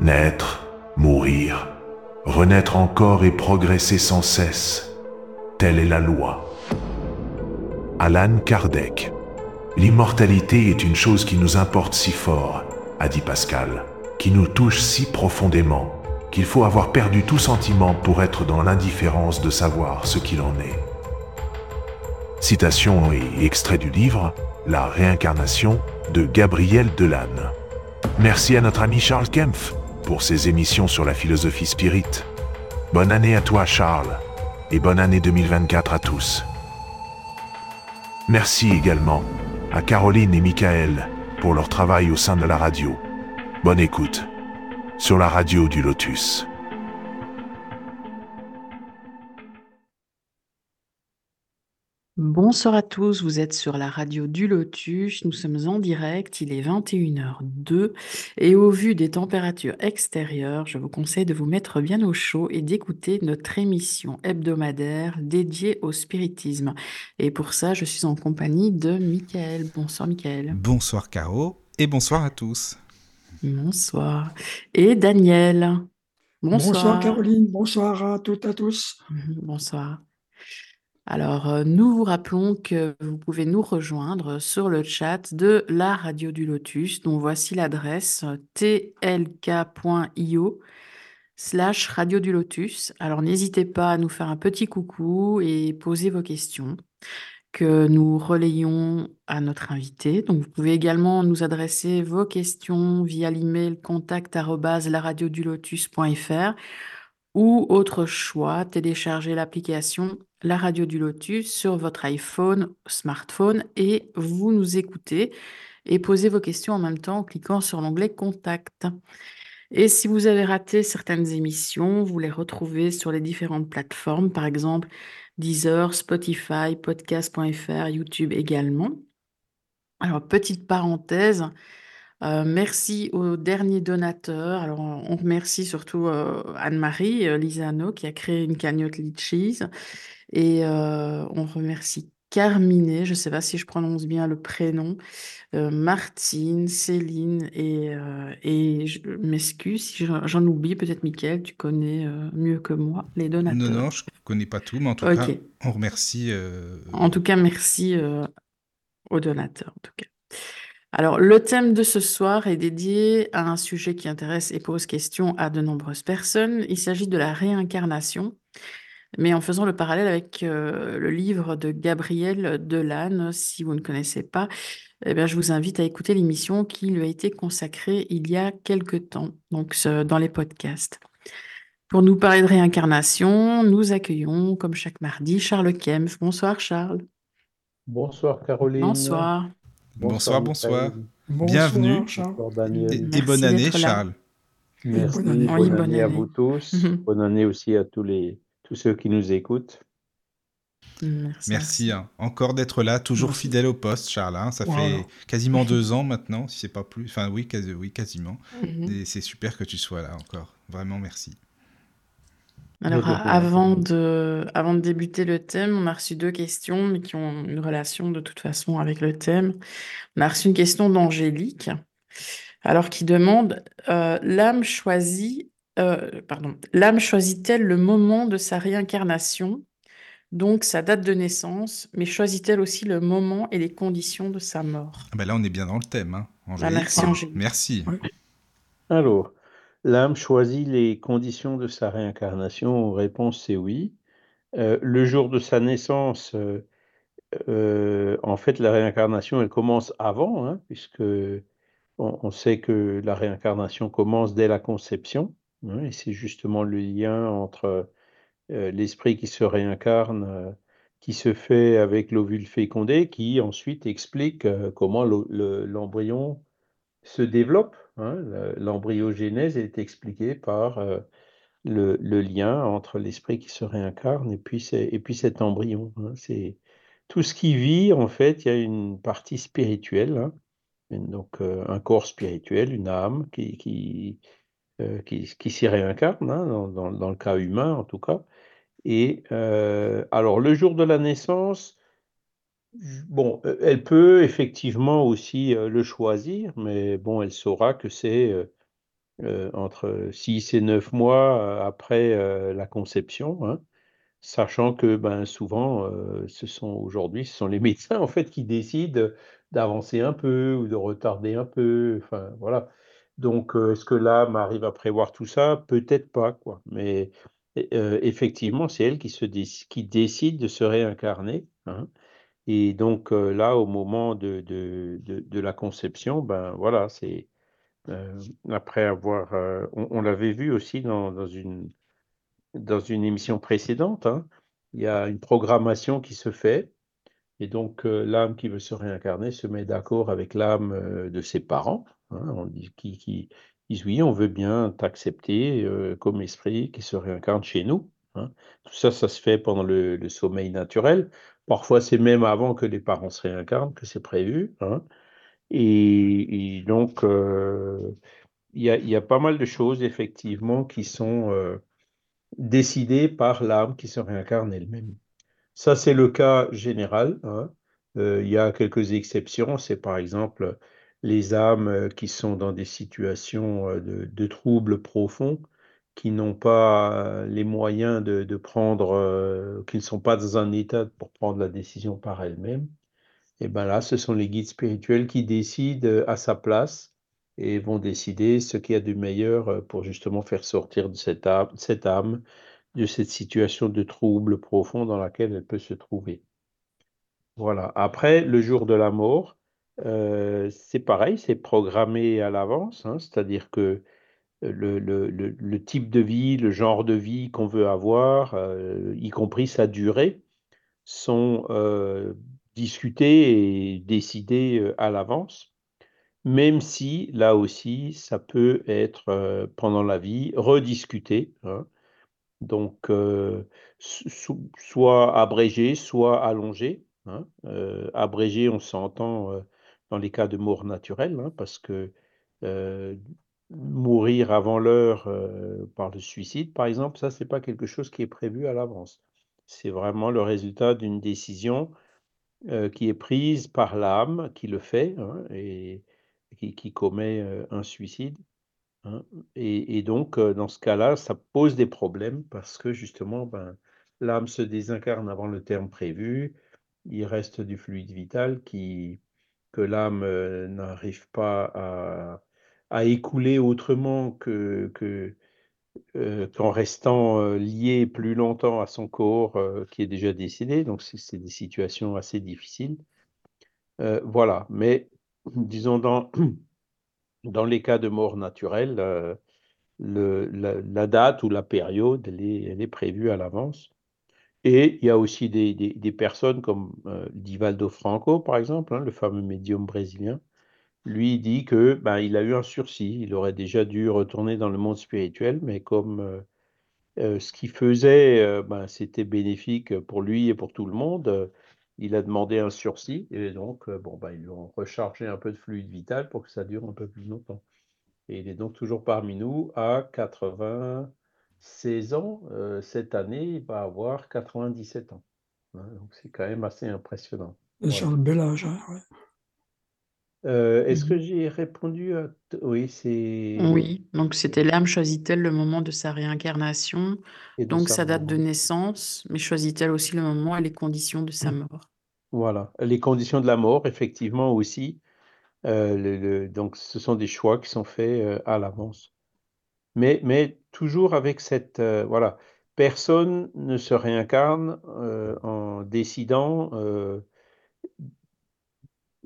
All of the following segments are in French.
Naître, mourir, renaître encore et progresser sans cesse, telle est la loi. Alan Kardec. L'immortalité est une chose qui nous importe si fort, a dit Pascal, qui nous touche si profondément, qu'il faut avoir perdu tout sentiment pour être dans l'indifférence de savoir ce qu'il en est. Citation et extrait du livre La réincarnation de Gabriel Delanne. Merci à notre ami Charles Kempf pour ses émissions sur la philosophie spirit. Bonne année à toi Charles et bonne année 2024 à tous. Merci également à Caroline et Michael pour leur travail au sein de la radio. Bonne écoute sur la radio du Lotus. Bonsoir à tous, vous êtes sur la radio du Lotus, nous sommes en direct, il est 21h02 et au vu des températures extérieures, je vous conseille de vous mettre bien au chaud et d'écouter notre émission hebdomadaire dédiée au spiritisme. Et pour ça, je suis en compagnie de Michael. Bonsoir Michael. Bonsoir Caro et bonsoir à tous. Bonsoir. Et Daniel. Bonsoir. Bonsoir Caroline, bonsoir à toutes et à tous. Bonsoir. Alors, euh, nous vous rappelons que vous pouvez nous rejoindre sur le chat de la Radio du Lotus, dont voici l'adresse tlk.io slash Radio du Lotus. Alors, n'hésitez pas à nous faire un petit coucou et poser vos questions que nous relayons à notre invité. Donc, vous pouvez également nous adresser vos questions via l'email contact ou autre choix, télécharger l'application La Radio du Lotus sur votre iPhone, smartphone et vous nous écoutez et posez vos questions en même temps en cliquant sur l'onglet Contact. Et si vous avez raté certaines émissions, vous les retrouvez sur les différentes plateformes, par exemple Deezer, Spotify, podcast.fr, YouTube également. Alors, petite parenthèse, euh, merci aux derniers donateurs. Alors, on remercie surtout euh, Anne-Marie euh, qui a créé une cagnotte Litchis. Et on remercie Carmine, je ne sais pas si je prononce bien le prénom, Martine, Céline, et, et je m'excuse si j'en oublie, peut-être Mickaël, tu connais mieux que moi les donateurs. Non, non, je ne connais pas tout, mais en tout cas, on remercie. En tout cas, merci aux donateurs, en tout cas. Alors, le thème de ce soir est dédié à un sujet qui intéresse et pose question à de nombreuses personnes. Il s'agit de la réincarnation, mais en faisant le parallèle avec euh, le livre de Gabriel Delanne. Si vous ne connaissez pas, eh bien, je vous invite à écouter l'émission qui lui a été consacrée il y a quelque temps, donc dans les podcasts. Pour nous parler de réincarnation, nous accueillons, comme chaque mardi, Charles Kempf. Bonsoir Charles. Bonsoir Caroline. Bonsoir. Bonsoir, bonsoir. Bienvenue. Et, bonne année, Charles. Merci. Bonne, année, à vous tous. bonne année aussi à tous, les, tous ceux qui nous écoutent. Merci, hein. encore d'être là, toujours fidèle au poste, Charles. Hein. Ça fait quasiment deux ans maintenant, si c'est pas plus. Enfin, oui, oui quasiment. Mhm. Et c'est super que tu sois là encore. Vraiment, merci. Alors, avant de, avant de débuter le thème, on a reçu deux questions, mais qui ont une relation de toute façon avec le thème. On a reçu une question d'Angélique, alors qui demande euh, l'âme choisit, euh, pardon, l'âme choisit-elle le moment de sa réincarnation, donc sa date de naissance, mais choisit-elle aussi le moment et les conditions de sa mort? Ah ben Là, on est bien dans le thème, hein, bah, merci, Angélique. Merci. Alors, L'âme choisit les conditions de sa réincarnation? Réponse, c'est oui. Euh, le jour de sa naissance, euh, euh, en fait, la réincarnation, elle commence avant, hein, puisque on, sait que la réincarnation commence dès la conception, et c'est justement le lien entre l'esprit qui se réincarne, qui se fait avec l'ovule fécondé, qui ensuite explique comment l'embryon se développe. Hein, l'embryogénèse est expliquée par le, lien entre l'esprit qui se réincarne et puis, et puis cet embryon. Hein. c'est tout ce qui vit, en fait, il y a une partie spirituelle, hein. donc un corps spirituel, une âme qui, euh, qui, s'y réincarne, dans, dans, le cas humain en tout cas. Et alors, le jour de la naissance, Bon, euh, elle peut effectivement aussi, euh, le choisir, mais bon, elle saura que c'est, entre 6 et 9 mois après la conception, hein. sachant que ben, souvent, ce sont aujourd'hui, ce sont les médecins en fait qui décident d'avancer un peu ou de retarder un peu. Enfin, voilà. Donc, est-ce que l'âme arrive à prévoir tout ça? Peut-être pas, quoi. Mais effectivement, c'est elle qui, décide de se réincarner. Hein. Et donc là, au moment de, la conception, ben voilà, c'est après avoir, on, l'avait vu aussi dans, dans, une dans une émission précédente, hein, il y a une programmation qui se fait, et donc l'âme qui veut se réincarner se met d'accord avec l'âme de ses parents, on dit, qui, qui disent oui, on veut bien t'accepter comme esprit qui se réincarne chez nous. Hein. Tout ça, ça se fait pendant le sommeil naturel. Parfois, c'est même avant que les parents se réincarnent que c'est prévu. Hein. Et, donc, euh, il y, a, pas mal de choses, effectivement, qui sont euh, décidées par l'âme qui se réincarne elle-même. Ça, c'est le cas général. Hein. Euh, il y a quelques exceptions. C'est par exemple les âmes qui sont dans des situations de troubles profonds qui n'ont pas les moyens de, prendre, euh, qui ne sont pas dans un état pour prendre la décision par elles-mêmes, et bien là, ce sont les guides spirituels qui décident euh, à sa place et vont décider ce qu'il y a de meilleur euh, pour justement faire sortir cette âme, cette âme de cette situation de trouble profond dans laquelle elle peut se trouver. Voilà. Après, le jour de la mort, c'est pareil, c'est programmé à l'avance, hein, c'est-à-dire que le, le, le, type de vie, le genre de vie qu'on veut avoir, y compris sa durée, sont discutés et décidés à l'avance, même si là aussi, ça peut être pendant la vie rediscuté. Hein. donc, soit abrégé, soit allongé. Hein. abrégé, on s'entend dans les cas de mort naturelle, hein, parce que mourir avant l'heure euh, par le suicide, par exemple, ça, c'est pas quelque chose qui est prévu à l'avance. C'est vraiment le résultat d'une décision euh, qui est prise par l'âme qui le fait hein, et qui, commet euh, un suicide. Hein. Et, donc, dans ce cas-là, ça pose des problèmes parce que justement, ben, l'âme se désincarne avant le terme prévu. Il reste du fluide vital qui, que l'âme n'arrive pas à à écouler autrement que, qu'en restant euh, lié plus longtemps à son corps qui est déjà décédé. Donc, c'est des situations assez difficiles. voilà. Mais, disons, dans, dans les cas de mort naturelle, le, la, date ou la période, elle est, elle est prévue à l'avance. Et il y a aussi des, des, personnes comme Divaldo Franco, par exemple, hein, le fameux médium brésilien, lui dit que ben, il a eu un sursis. Il aurait déjà dû retourner dans le monde spirituel, mais comme euh, euh, ce qu'il faisait, euh, ben, c'était bénéfique pour lui et pour tout le monde, il a demandé un sursis. Et donc, bon, ben, ils lui ont rechargé un peu de fluide vital pour que ça dure un peu plus longtemps. Et il est donc toujours parmi nous à 96 ans. cette année, il va avoir 97 ans. Hein. donc, c'est quand même assez impressionnant. C'est un bel âge. Hein, euh, est-ce que mmh j'ai répondu à oui, c'est Oui, donc c'était l'âme choisit-elle le moment de sa réincarnation, donc sa date de naissance, mais choisit-elle aussi le moment et les conditions de sa mmh. mort? Voilà, les conditions de la mort, effectivement aussi, euh, le donc ce sont des choix qui sont faits, euh, à l'avance. Mais toujours avec cette, voilà, personne ne se réincarne, en décidant,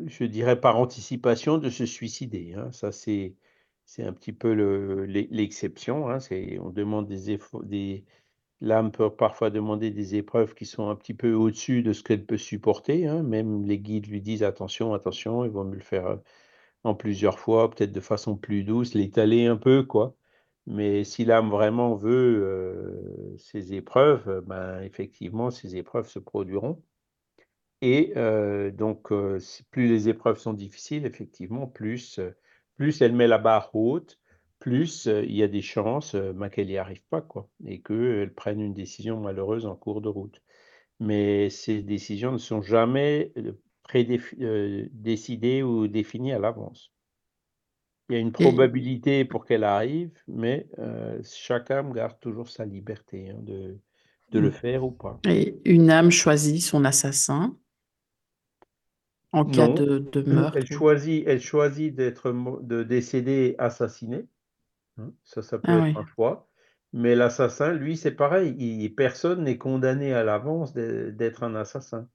je dirais par anticipation, de se suicider. Hein. Ça, c'est, c'est un petit peu l'exception. Hein. on demande des l'âme peut parfois demander des épreuves qui sont un petit peu au-dessus de ce qu'elle peut supporter. Hein. Même les guides lui disent attention, attention, ils vont me le faire euh, en plusieurs fois, peut-être de façon plus douce, l'étaler un peu, quoi. Mais si l'âme vraiment veut euh, ces épreuves, ben, effectivement, ces épreuves se produiront. Et donc, plus les épreuves sont difficiles, effectivement, plus, plus elle met la barre haute, plus il y a des chances bah, qu'elle n'y arrive pas, quoi, et qu'elle prenne une décision malheureuse en cours de route. Mais ces décisions ne sont jamais décidées ou définies à l'avance. Il y a une probabilité pour qu'elle arrive, mais euh, chaque âme garde toujours sa liberté hein, de, de le mmh. faire ou pas. Et une âme choisit son assassin en cas de, de, meurtre. Elle choisit, elle choisit d'être de décéder assassiné. Hein, ça, ça peut ah être un choix. Mais l'assassin, lui, c'est pareil. Il, personne n'est condamné à l'avance d'être un assassin.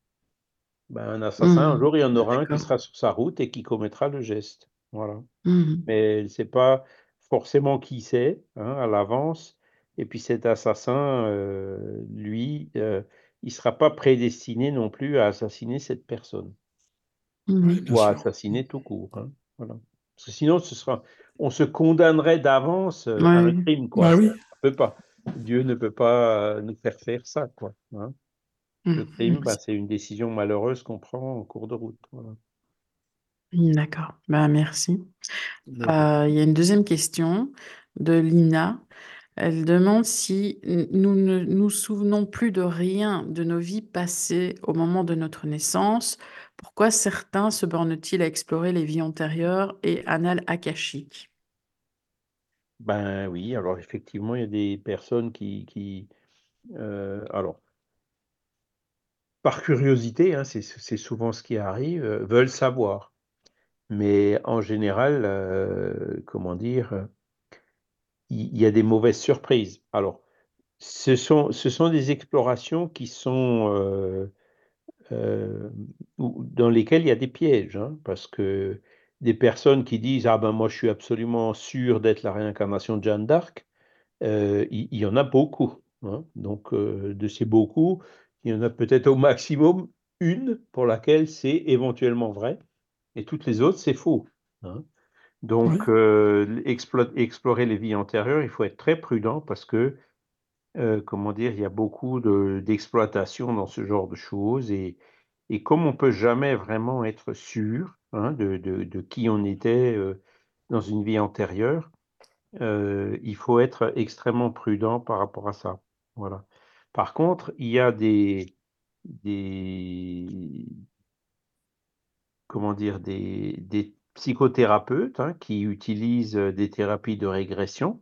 Ben, un assassin, un mmh. jour, il y en aura un qui sera sur sa route et qui commettra le geste. Voilà. Mmh. Mais elle ne pas forcément qui c'est hein, à l'avance. Et puis cet assassin, euh, lui, euh, il ne sera pas prédestiné non plus à assassiner cette personne. Mmh. ou à assassiner tout court. Hein, voilà. Parce que sinon, ce sera, on se condamnerait d'avance euh, à un crime. Quoi. Bah peut pas. Dieu ne peut pas nous faire faire ça. Quoi, hein. Le crime, bah, c'est une décision malheureuse qu'on prend en cours de route. Voilà. D'accord, bah, merci. Euh, il y a une deuxième question de Lina. Elle demande si nous ne nous souvenons plus de rien de nos vies passées au moment de notre naissance. Pourquoi certains se bornent-ils à explorer les vies antérieures et annales akashiques? Ben oui, alors effectivement, il y a des personnes qui, qui euh, alors, par curiosité, hein, c'est souvent ce qui arrive, euh, veulent savoir. Mais en général, euh, comment dire, il y, a des mauvaises surprises. Alors, ce sont, ce sont des explorations qui sont euh, euh, dans lesquelles il y a des pièges, hein, parce que des personnes qui disent ah ben moi je suis absolument sûr d'être la réincarnation de Jeanne d'Arc, il, y, en a beaucoup. Hein. Donc de ces beaucoup, il y en a peut-être au maximum une pour laquelle c'est éventuellement vrai et toutes les autres, c'est faux. Hein. Donc, euh, explorer les vies antérieures, il faut être très prudent parce que, euh, comment dire, il y a beaucoup d'exploitation dans ce genre de choses. Et, et comme on ne peut jamais vraiment être sûr hein, de, de, qui on était euh, dans une vie antérieure, il faut être extrêmement prudent par rapport à ça. Voilà. Par contre, il y a des, des, comment dire, des, psychothérapeutes hein, qui utilisent euh, des thérapies de régression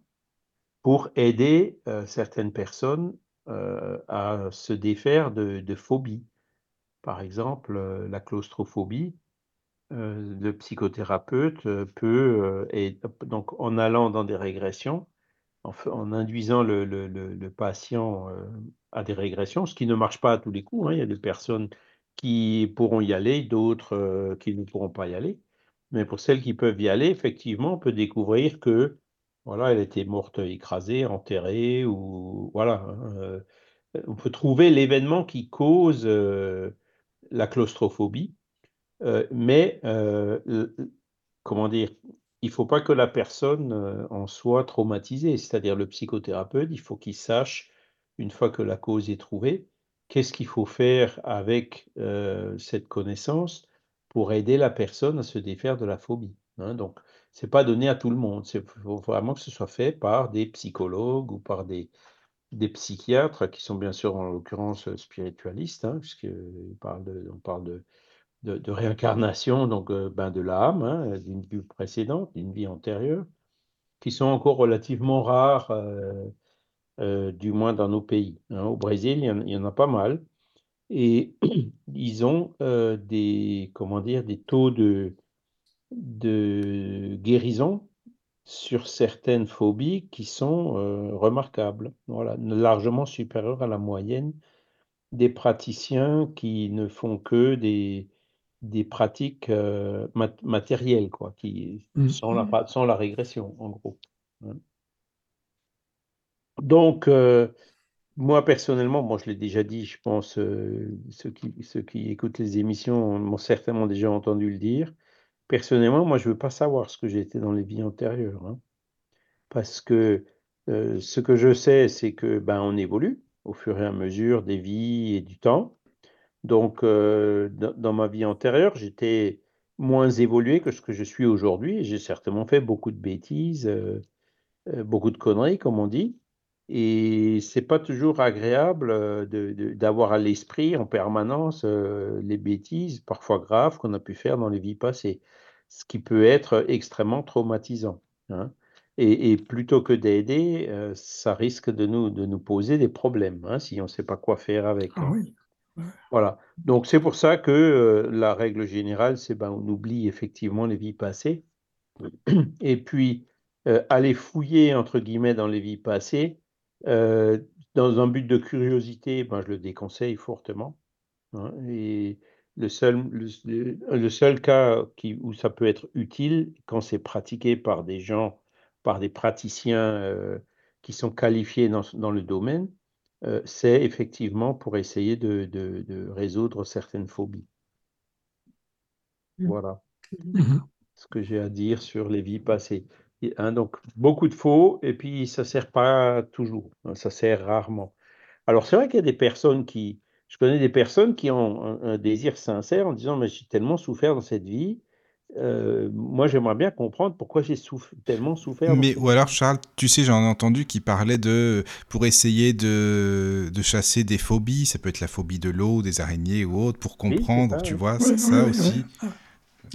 pour aider euh, certaines personnes euh, à se défaire de, phobies. Par exemple, la claustrophobie, le psychothérapeute peut, et donc en allant dans des régressions, en, induisant le, patient à des régressions, ce qui ne marche pas à tous les coups. Hein. Il y a des personnes qui pourront y aller, d'autres euh, qui ne pourront pas y aller. Mais pour celles qui peuvent y aller, effectivement, on peut découvrir que voilà, elle était morte écrasée, enterrée, ou voilà. Hein, euh, on peut trouver l'événement qui cause euh, la claustrophobie, mais comment dire, il ne faut pas que la personne en soit traumatisée, c'est-à-dire le psychothérapeute, il faut qu'il sache, une fois que la cause est trouvée, qu'est-ce qu'il faut faire avec cette connaissance pour aider la personne à se défaire de la phobie. Hein? Donc, c'est pas donné à tout le monde. Il faut vraiment que ce soit fait par des psychologues ou par des, psychiatres qui sont bien sûr en l'occurrence spiritualistes, hein, puisqu'on parle de, réincarnation, donc ben de l'âme, hein, d'une vie précédente, d'une vie antérieure, qui sont encore relativement rares euh, du moins dans nos pays. Hein. Au Brésil, il y, en, a pas mal. Et ils ont euh, des, comment dire, des taux de, de guérison sur certaines phobies qui sont euh, remarquables, voilà, largement supérieurs à la moyenne des praticiens qui ne font que des, des pratiques matérielles, quoi, qui, mmh. sans, la, sans la régression, en gros. Hein. Donc, euh, moi personnellement, je l'ai déjà dit, je pense, euh, ceux, qui, ceux qui écoutent les émissions m'ont certainement déjà entendu le dire. Personnellement, moi, je ne veux pas savoir ce que j'ai été dans les vies antérieures. Hein. parce que euh, ce que je sais, c'est que ben, on évolue au fur et à mesure des vies et du temps. Donc, dans, dans, ma vie antérieure, j'étais moins évolué que ce que je suis aujourd'hui. J'ai certainement fait beaucoup de bêtises, beaucoup de conneries, comme on dit. Et c'est pas toujours agréable d'avoir à l'esprit en permanence les bêtises, parfois graves, qu'on a pu faire dans les vies passées. ce qui peut être extrêmement traumatisant. Hein. Et, plutôt que d'aider, ça risque de nous, de nous poser des problèmes hein, si on ne sait pas quoi faire avec. Ah oui. Voilà. Donc c'est pour ça que la règle générale, c'est ben, on oublie effectivement les vies passées. Et puis, aller fouiller, entre guillemets, dans les vies passées, dans un but de curiosité, ben, je le déconseille fortement. Hein. et le seul, le, seul cas qui, où ça peut être utile, quand c'est pratiqué par des gens, par des praticiens qui sont qualifiés dans, dans le domaine, c'est effectivement pour essayer de, de, de, résoudre certaines phobies. Mmh. Voilà mmh ce que j'ai à dire sur les vies passées. Hein, donc, beaucoup de faux, et puis ça ne sert pas toujours, hein, ça sert rarement. Alors, c'est vrai qu'il y a des personnes qui, je connais des personnes qui ont un, désir sincère en disant, mais j'ai tellement souffert dans cette vie, euh, moi j'aimerais bien comprendre pourquoi j'ai tellement souffert. Mais ou alors Charles, tu sais, j'en ai entendu qui parlait de pour essayer de, de, chasser des phobies, ça peut être la phobie de l'eau, des araignées ou autre, pour comprendre, tu vois, c'est ça aussi.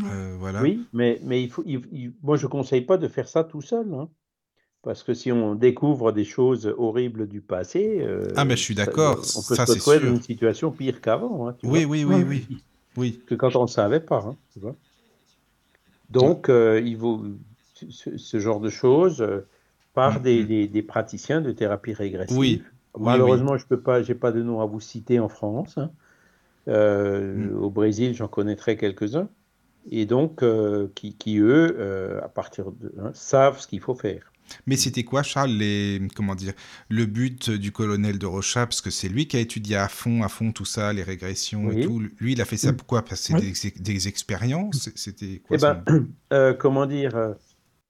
Euh, voilà. Oui, mais, mais il faut, moi je ne conseille pas de faire ça tout seul. Hein. Parce que si on découvre des choses horribles du passé, euh, ah mais je suis d'accord, on peut se retrouver dans une situation pire qu'avant. Hein, oui, oui, oui, oui, oui, Que quand on ne savait pas. Hein, tu vois Donc, euh, il vaut ce, genre de choses par mm, des, mm. des, des, praticiens de thérapie régressive. Oui. Malheureusement, je peux pas, j'ai pas de nom à vous citer en France. Mm. Au Brésil, j'en connaîtrais quelques-uns et donc euh, qui, qui, eux, euh, à partir de, hein, savent ce qu'il faut faire. Mais c'était quoi, Charles, les, comment dire, le but du colonel de Rocha? Parce que c'est lui qui a étudié à fond, à fond tout ça, les régressions et tout. Lui, il a fait ça pourquoi Parce que c'est des, expériences? C'était quoi eh ben, euh, Comment dire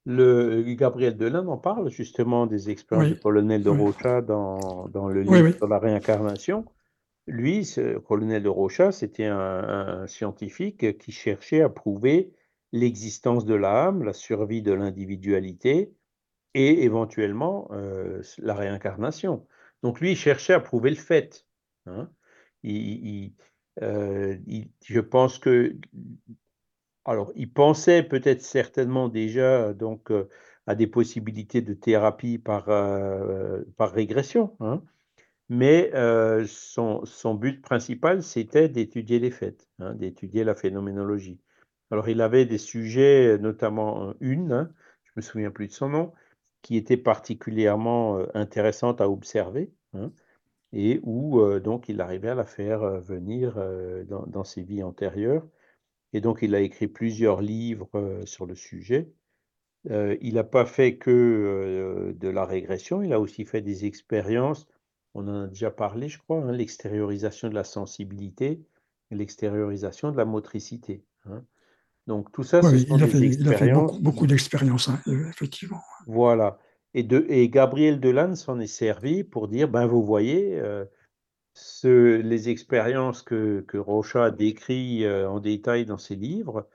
le, Gabriel Delin en parle justement des expériences du colonel de Rocha dans, dans le livre sur la réincarnation. Lui, ce colonel de Rocha, c'était un, scientifique qui cherchait à prouver l'existence de l'âme, la survie de l'individualité et éventuellement euh, la réincarnation. Donc lui, il cherchait à prouver le fait. Hein. Euh, je pense que, alors, il pensait peut-être certainement déjà donc euh, à des possibilités de thérapie par, par régression. Hein mais son, son, but principal, c'était d'étudier les faits, hein, d'étudier la phénoménologie. Alors, il avait des sujets, notamment une, hein, je me souviens plus de son nom, qui était particulièrement intéressante à observer, hein, et où donc il arrivait à la faire venir dans, ses vies antérieures. Et donc, il a écrit plusieurs livres sur le sujet. il n'a pas fait que de la régression, il a aussi fait des expériences on en a déjà parlé, je crois, hein, l'extériorisation de la sensibilité et l'extériorisation de la motricité. Hein. Donc tout ça, ce sont il, a fait, il, a fait, beaucoup, d'expériences, hein, euh, effectivement. Voilà. Et, de, et Gabriel Delanne s'en est servi pour dire, ben vous voyez, euh, ce, les expériences que, que Rocha a décrites euh, en détail dans ses livres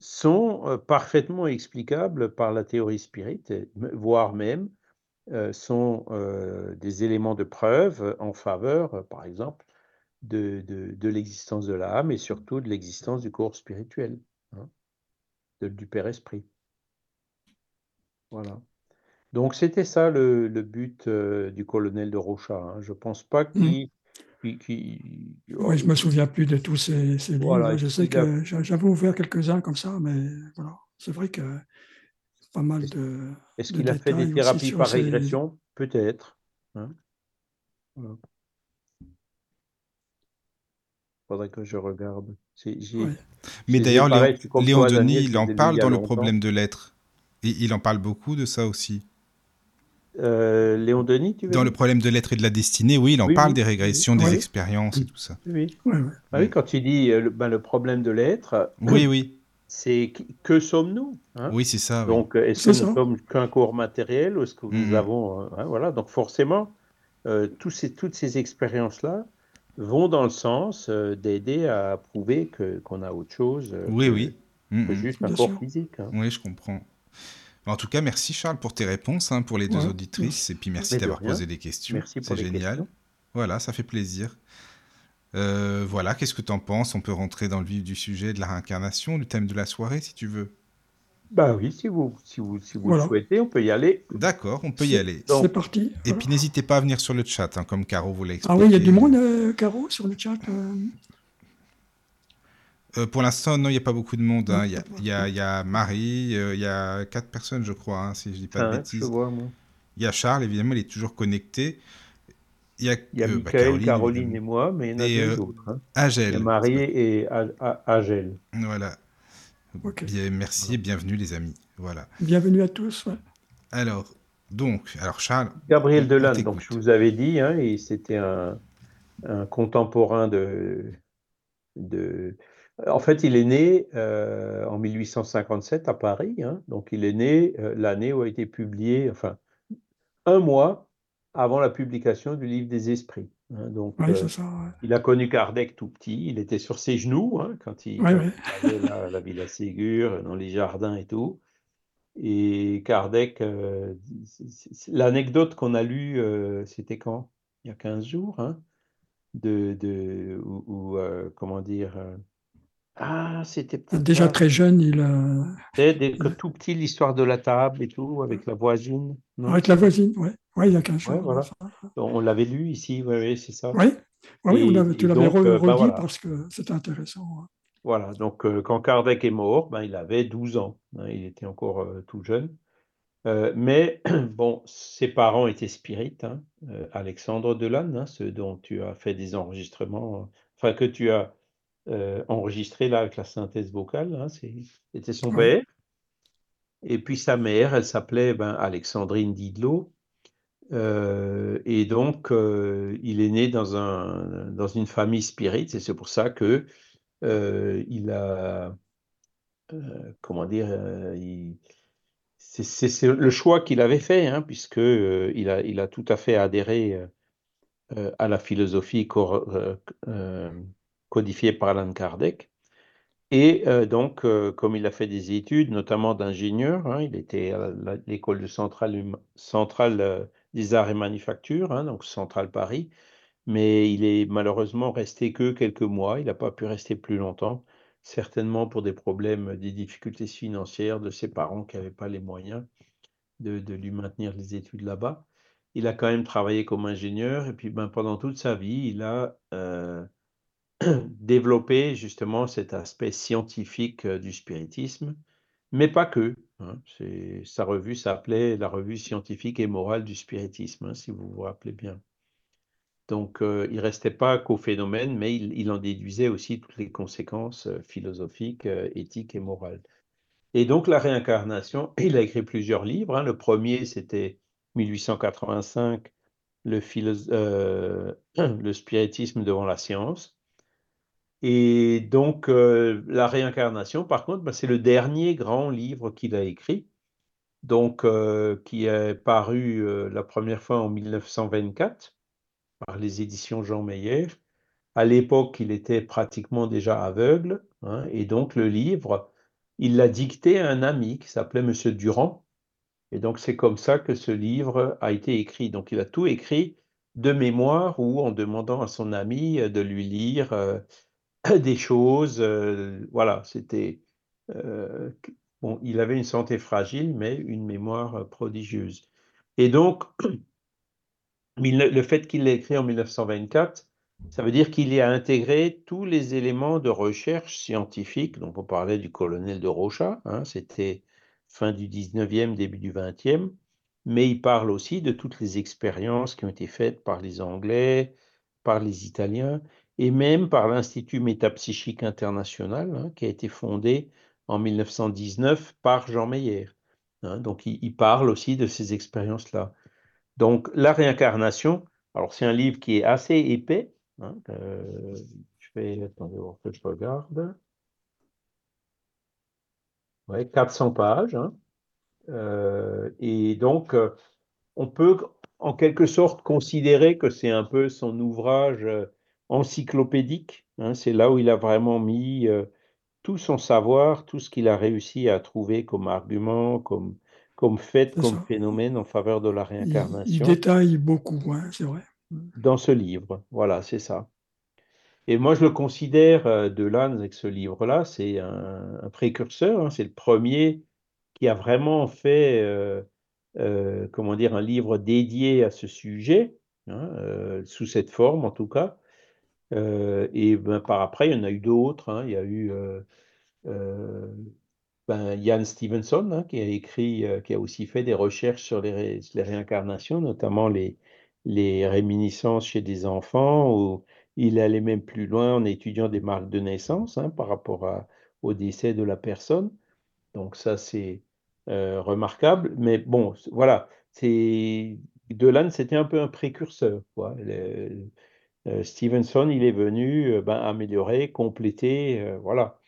sont parfaitement explicables par la théorie spirit, voire même sont euh, des éléments de preuve en faveur, euh, par exemple, de, de, l'existence de l'âme et surtout de l'existence du corps spirituel, hein, du Père Esprit. Voilà. Donc c'était ça le, le but du colonel de Rocha. Hein. Je ne pense pas mmh. qu'il... oui, je me souviens plus de tous ces, ces livres. je sais que j'avais ouvert quelques-uns comme ça, mais voilà, c'est vrai que pas mal de. Est-ce qu'il a fait des thérapies par régression? Peut-être. Hein voilà. Faudrait que je regarde. Mais d'ailleurs, Léon, Denis, il en parle dans le problème de l'être. il en parle beaucoup de ça aussi. Euh, Léon Denis, tu veux Dans le problème de l'être et de la destinée, oui, il en parle des régressions, des expériences et tout ça. Oui, ah oui quand tu dis euh, le, ben, le problème de l'être. Oui, oui c'est que sommes-nous hein? Oui, c'est ça. Donc, est-ce que nous sommes qu'un corps matériel ou est-ce que nous mmh avons. Euh, hein, voilà, donc forcément, euh, tous ces, toutes ces expériences-là vont dans le sens euh, d'aider à prouver qu'on a autre chose oui, oui. que mmh juste un corps physique. Hein. Oui, je comprends. En tout cas, merci Charles pour tes réponses, pour les deux auditrices, et puis merci d'avoir posé des questions. Merci pour C'est génial. Voilà, ça fait plaisir. Voilà, qu'est-ce que tu en penses? On peut rentrer dans le vif du sujet de la réincarnation, du thème de la soirée, si tu veux. Bah oui, si vous, si vous, si vous le souhaitez, on peut y aller. D'accord, on peut y aller. C'est parti. Et puis n'hésitez pas à venir sur le chat, hein, comme Caro vous l'a expliqué. Ah oui, il y a du monde, euh, Caro, sur le chat euh euh, pour l'instant, non, il n'y a pas beaucoup de monde. Hein. Il y, y, a Marie, il y a quatre personnes, je crois, hein, si je ne dis pas de ah, bêtises. Il y a Charles, évidemment, il est toujours connecté. Il y a, il y a bah, Caroline, et moi, mais il y en a deux autres. Hein. Agel. Il y a Marie et Agel. Voilà. Bien, merci et bienvenue les amis. Voilà. Bienvenue à tous. Alors, donc, alors Charles. Gabriel Delanne, donc je vous avais dit, hein, et c'était un, contemporain de, de. En fait, il est né euh, en 1857 à Paris, hein, donc il est né euh, l'année où a été publié, enfin, un mois avant la publication du livre des esprits. Hein, donc, euh, il a connu Kardec tout petit. Il était sur ses genoux hein, quand il allait à la Villa Ségur, dans les jardins et tout. Et Kardec, euh, l'anecdote qu'on a lue, euh, c'était quand? Il y a 15 jours, hein, de, de, ou, comment dire ah, c'était Déjà très jeune, il a. Dès tout petit, l'histoire de la table et tout, avec la voisine. avec la voisine, oui. Ouais, il y a 15 jours. On l'avait lu ici, oui, c'est ça. Oui, oui tu l'avais euh, ben redit parce que c'était intéressant. Hein. Voilà, donc euh, quand Kardec est mort, ben, il avait 12 ans. Hein, il était encore euh, tout jeune. mais bon, ses parents étaient spirites, hein, Alexandre Delanne, ce dont tu as fait des enregistrements, enfin que tu as enregistré là avec la synthèse vocale, c'était son père. Et puis sa mère, elle s'appelait ben, Alexandrine Didlot. Euh, et donc, euh, il est né dans, un, dans une famille spirit, et c'est pour ça que euh, il a, comment dire, c'est le choix qu'il avait fait, hein, puisque il a, il a tout à fait adhéré à la philosophie codifiée par Alan Kardec. Et donc, comme il a fait des études, notamment d'ingénieur, hein, il était à l'école centrale, centrale des arts et manufactures, hein, donc Centrale Paris, mais il est malheureusement resté que quelques mois, il n'a pas pu rester plus longtemps, certainement pour des problèmes, des difficultés financières de ses parents qui n'avaient pas les moyens de, lui maintenir les études là-bas. Il a quand même travaillé comme ingénieur et puis ben, pendant toute sa vie, il a euh, développé justement cet aspect scientifique euh, du spiritisme, mais pas que. Hein, sa revue s'appelait la revue scientifique et morale du spiritisme, hein, si vous vous rappelez bien. Donc, euh, il restait pas qu'au phénomène, mais il, en déduisait aussi toutes les conséquences euh, philosophiques, éthiques et morales. Et donc, la réincarnation, il a écrit plusieurs livres. Hein. Le premier, c'était 1885, le, le spiritisme devant la science. Et donc, euh, la réincarnation, par contre, bah, c'est le dernier grand livre qu'il a écrit, donc euh, qui est paru euh, la première fois en 1924 par les éditions Jean Meyer. À l'époque, il était pratiquement déjà aveugle, hein, et donc le livre, il l'a dicté à un ami qui s'appelait Monsieur Durand. Et donc, c'est comme ça que ce livre a été écrit. Donc, il a tout écrit de mémoire ou en demandant à son ami de lui lire des choses. Euh, voilà, c'était. Euh, bon, il avait une santé fragile, mais une mémoire euh, prodigieuse. Et donc, le fait qu'il l'ait écrit en 1924, ça veut dire qu'il y a intégré tous les éléments de recherche scientifique. Donc, on parlait du colonel de Rocha, hein, c'était fin du 19e, début du 20e, mais il parle aussi de toutes les expériences qui ont été faites par les Anglais, par les Italiens, et même par l'Institut métapsychique international, hein, qui a été fondé en 1919 par Jean Meyer. Hein. donc, il, parle aussi de ces expériences-là. Donc, la réincarnation, alors c'est un livre qui est assez épais. Hein, euh, je vais, attendez, que je regarde. Ouais, 400 pages. Euh, et donc, euh, on peut en quelque sorte considérer que c'est un peu son ouvrage encyclopédique. Hein, c'est là où il a vraiment mis euh, tout son savoir, tout ce qu'il a réussi à trouver comme argument, comme, comme fait, comme phénomène en faveur de la réincarnation. Il, détaille beaucoup, hein, c'est vrai. Dans ce livre, voilà, c'est ça. Et moi, je le considère, euh, de l'âne avec ce livre-là, c'est un, précurseur, hein. c'est le premier qui a vraiment fait, euh, euh, comment dire, un livre dédié à ce sujet, hein, sous cette forme en tout cas. Et ben, par après, il y en a eu d'autres. Hein. il y a eu ben, Jan Stevenson, qui a écrit, qui a aussi fait des recherches sur les, réincarnations, notamment les, réminiscences chez des enfants, ou il allait même plus loin en étudiant des marques de naissance hein, par rapport au décès de la personne. Donc ça, c'est euh, remarquable. Mais bon, voilà, c'est Delan, c'était un peu un précurseur. Euh, Stevenson, il est venu euh, ben, améliorer, compléter, voilà.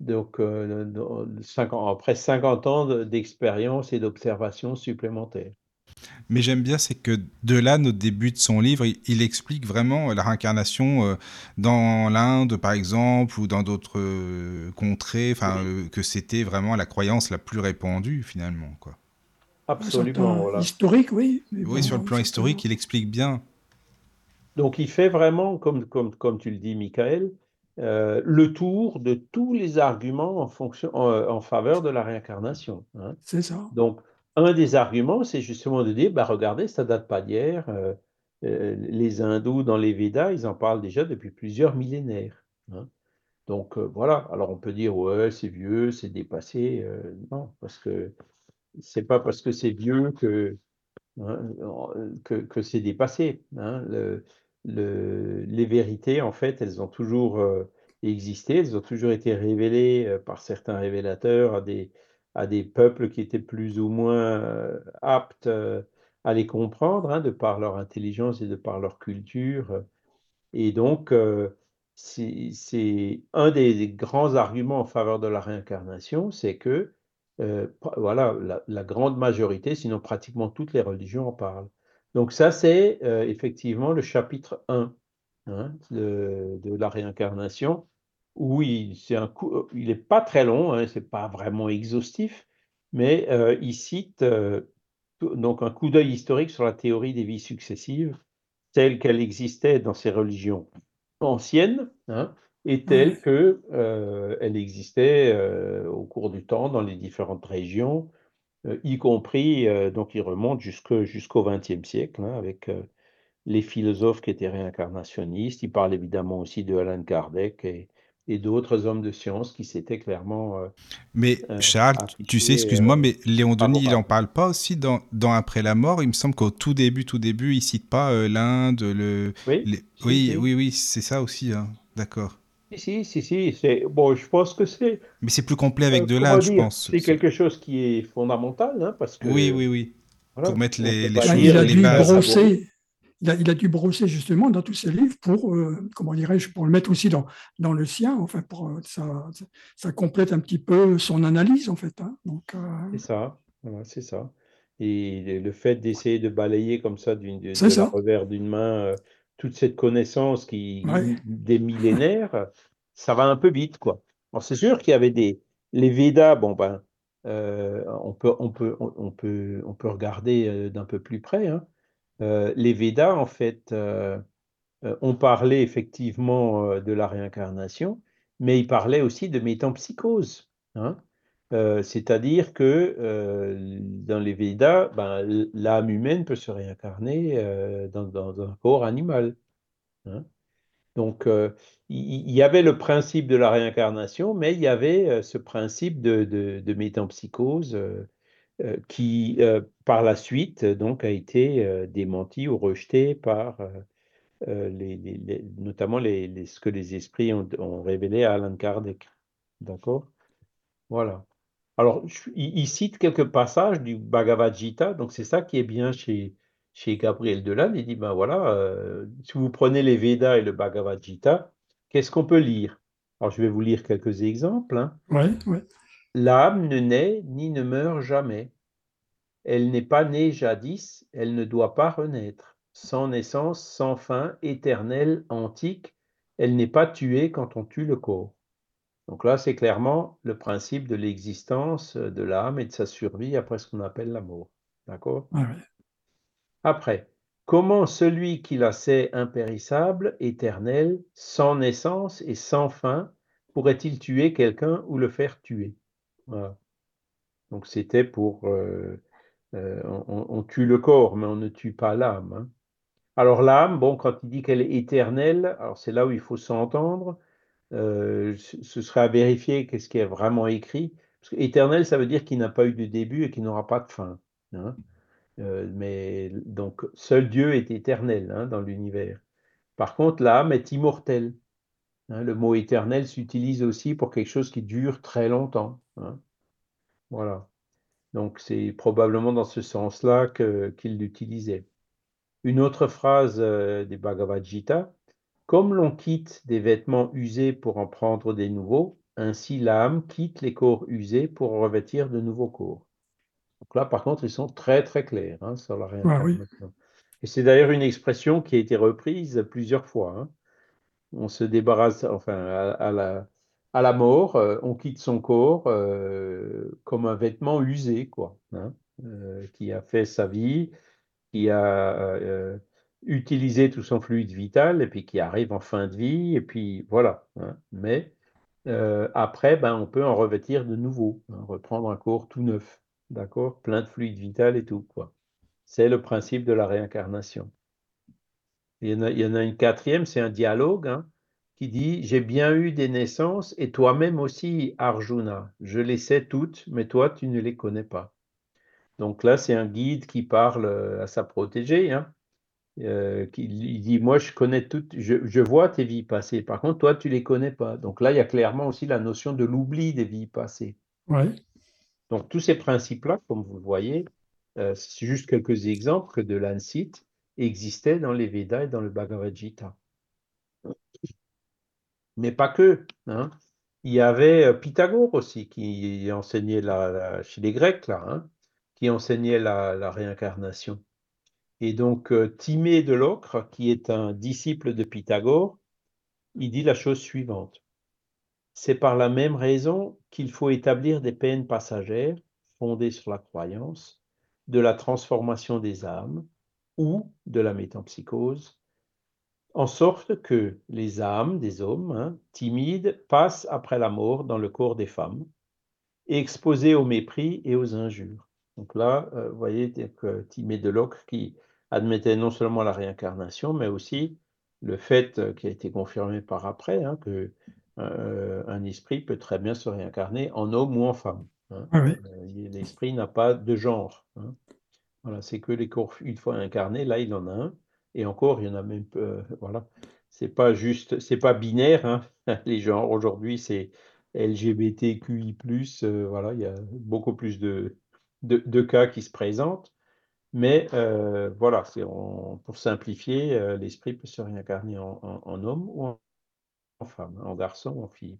Donc, après 50 ans d'expérience et d'observation supplémentaires. Mais j'aime bien, c'est que Delanne, au début de son livre, il, explique vraiment la réincarnation euh, dans l'Inde, par exemple, ou dans d'autres euh, contrées, euh, que c'était vraiment la croyance la plus répandue, finalement. Quoi. Absolument. Historique, oui. oui, sur le plan historique, il explique bien. Donc, il fait vraiment, comme, comme, comme tu le dis, Michael, le tour de tous les arguments en, fonction, en, faveur de la réincarnation. Hein. C'est ça. Donc, un des arguments, c'est justement de dire, bah, regardez, ça date pas d'hier. Euh, euh, les hindous, dans les Védas, ils en parlent déjà depuis plusieurs millénaires. Hein. Donc euh, voilà, alors on peut dire, ouais, c'est vieux, c'est dépassé. non, parce que c'est pas parce que c'est vieux que, hein, que, que c'est dépassé. Hein. Le, le, les vérités, en fait, elles ont toujours existé, elles ont toujours été révélées par certains révélateurs à des, peuples qui étaient plus ou moins euh, aptes euh, à les comprendre, hein, de par leur intelligence et de par leur culture. Et donc, euh, c'est un des, grands arguments en faveur de la réincarnation, c'est que voilà, la, grande majorité, sinon pratiquement toutes les religions en parlent. Donc ça, c'est effectivement le chapitre 1 hein, de, de, la réincarnation. Oui, c'est un coup, euh, il n'est pas très long, hein, c'est pas vraiment exhaustif, mais euh, il cite euh, donc un coup d'œil historique sur la théorie des vies successives, telle qu'elle existait dans ces religions anciennes, hein, et telle qu'elle existait au cours du temps dans les différentes régions, y compris, donc il remonte jusqu'au XXe siècle, hein, avec les philosophes qui étaient réincarnationnistes. Il parle évidemment aussi de Alan Kardec et, et d'autres hommes de science qui s'étaient clairement. Euh, mais euh, Charles, tu sais, excuse-moi, mais Léon Denis, il n'en parle pas aussi dans, dans, Après la mort? Il me semble qu'au tout début, tout début, il cite pas euh, l'Inde, le. Oui, oui, oui, oui, c'est ça aussi. Hein. D'accord. Si, si, si, c'est bon. Je pense que c'est. Mais c'est plus complet avec de l'Inde, je pense. C'est quelque chose qui est fondamental, hein, parce que. Oui, oui, oui. Pour mettre les, les, choses, il a les bases il a, dû brosser justement dans tous ses livres pour, euh, comment dirais-je, pour le mettre aussi dans, dans le sien, enfin, pour euh, ça, ça complète un petit peu son analyse, en fait. Hein. Donc, euh, C'est ça, c'est ça. Et le fait d'essayer de balayer comme ça d'une, de, revers d'une main toute cette connaissance qui des millénaires, ça va un peu vite, quoi. C'est sûr qu'il y avait des les Védas, bon ben, on peut on peut on peut on peut regarder d'un peu plus près. Hein. Euh, les Védas, en fait, euh, euh, ont parlé effectivement de la réincarnation, mais ils parlaient aussi de métampsychose. Hein. C'est-à-dire que dans les Védas, ben, l'âme humaine peut se réincarner dans, un corps animal. Hein. Donc, il y, avait le principe de la réincarnation, mais il y avait ce principe de, de, métampsychose euh, qui euh, par la suite donc a été euh, démenti ou rejeté par notamment ce que les esprits ont, révélé à Alan Kardec. D'accord? Voilà. Alors, il, cite quelques passages du Bhagavad Gita, donc c'est ça qui est bien chez, chez Gabriel Delanne. Il dit ben voilà, si vous prenez les Védas et le Bhagavad Gita, qu'est-ce qu'on peut lire? Alors, je vais vous lire quelques exemples. Hein. Ouais, ouais. L'âme ne naît ni ne meurt jamais. Elle n'est pas née jadis, elle ne doit pas renaître. Sans naissance, sans fin, éternelle, antique, elle n'est pas tuée quand on tue le corps. Donc là, c'est clairement le principe de l'existence de l'âme et de sa survie après ce qu'on appelle la mort. D'accord ah Après, Comment celui qui la sait impérissable, éternel, sans naissance et sans fin, pourrait-il tuer quelqu'un ou le faire tuer? Donc c'était pour... Euh, euh, on, tue le corps, mais on ne tue pas l'âme. Hein. Alors l'âme, bon, quand il dit qu'elle est éternelle, alors c'est là où il faut s'entendre. Euh, ce serait à vérifier qu'est-ce qui est vraiment écrit. Éternel, ça veut dire qu'il n'a pas eu de début et qu'il n'aura pas de fin. Hein. Euh, mais donc, seul Dieu est éternel hein, dans l'univers. Par contre, l'âme est immortelle. Hein. le mot éternel s'utilise aussi pour quelque chose qui dure très longtemps. Voilà. Donc, c'est probablement dans ce sens-là qu'il l'utilisait. Une autre phrase euh, des Bhagavad Gita Comme l'on quitte des vêtements usés pour en prendre des nouveaux, ainsi l'âme quitte les corps usés pour revêtir de nouveaux corps. Donc là, par contre, ils sont très très clairs hein, sur la réincarnation. Et c'est d'ailleurs une expression qui a été reprise plusieurs fois. Hein. On se débarrasse, enfin, à, la, à la, mort, euh, on quitte son corps euh, comme un vêtement usé, quoi, hein, euh, qui a fait sa vie, qui a utilisé tout son fluide vital, et puis qui arrive en fin de vie, et puis voilà. Mais après, ben, on peut en revêtir de nouveau, reprendre un corps tout neuf d'accord Plein de fluide vital et tout, quoi. C'est le principe de la réincarnation. Il y en a, il y en a une quatrième, c'est un dialogue hein, qui dit J'ai bien eu des naissances et toi-même aussi, Arjuna. Je les sais toutes, mais toi, tu ne les connais pas. Donc là, c'est un guide qui parle euh, à sa protégée. Hein, euh, qui, il dit Moi, je connais toutes, je, je, vois tes vies passées. Par contre, toi, tu ne les connais pas. Donc là, il y a clairement aussi la notion de l'oubli des vies passées. Ouais. Donc, tous ces principes-là, comme vous le voyez, euh, c'est juste quelques exemples que de l'Ansit existaient dans les Védas et dans le Bhagavad Gita. Mais pas que. Hein. Il y avait euh, Pythagore aussi qui enseignait la, chez les Grecs, là, hein, qui enseignait la, réincarnation. Et donc, euh, Timée de l'Ocre, qui est un disciple de Pythagore, il dit la chose suivante. C'est par la même raison qu'il faut établir des peines passagères fondées sur la croyance, de la transformation des âmes ou de la métampsychose, en sorte que les âmes des hommes hein, timides passent après la mort dans le corps des femmes, exposées au mépris et aux injures. Donc là, euh, vous voyez, Timée de Locke qui admettait non seulement la réincarnation, mais aussi le fait euh, qui a été confirmé par après, hein, que euh, un esprit peut très bien se réincarner en homme ou en femme. Hein. Ah euh, l'esprit n'a pas de genre. Hein. Voilà, c'est que les corps, une fois incarnés, là, il en a un. Et encore, il y en a même. Euh, voilà. C'est pas juste, c'est pas binaire, hein, les genres. Aujourd'hui, c'est LGBTQI. voilà, il y a beaucoup plus de, de, cas qui se présentent. Mais voilà, c'est pour simplifier, l'esprit peut se réincarner en, homme ou en femme, en garçon ou en fille.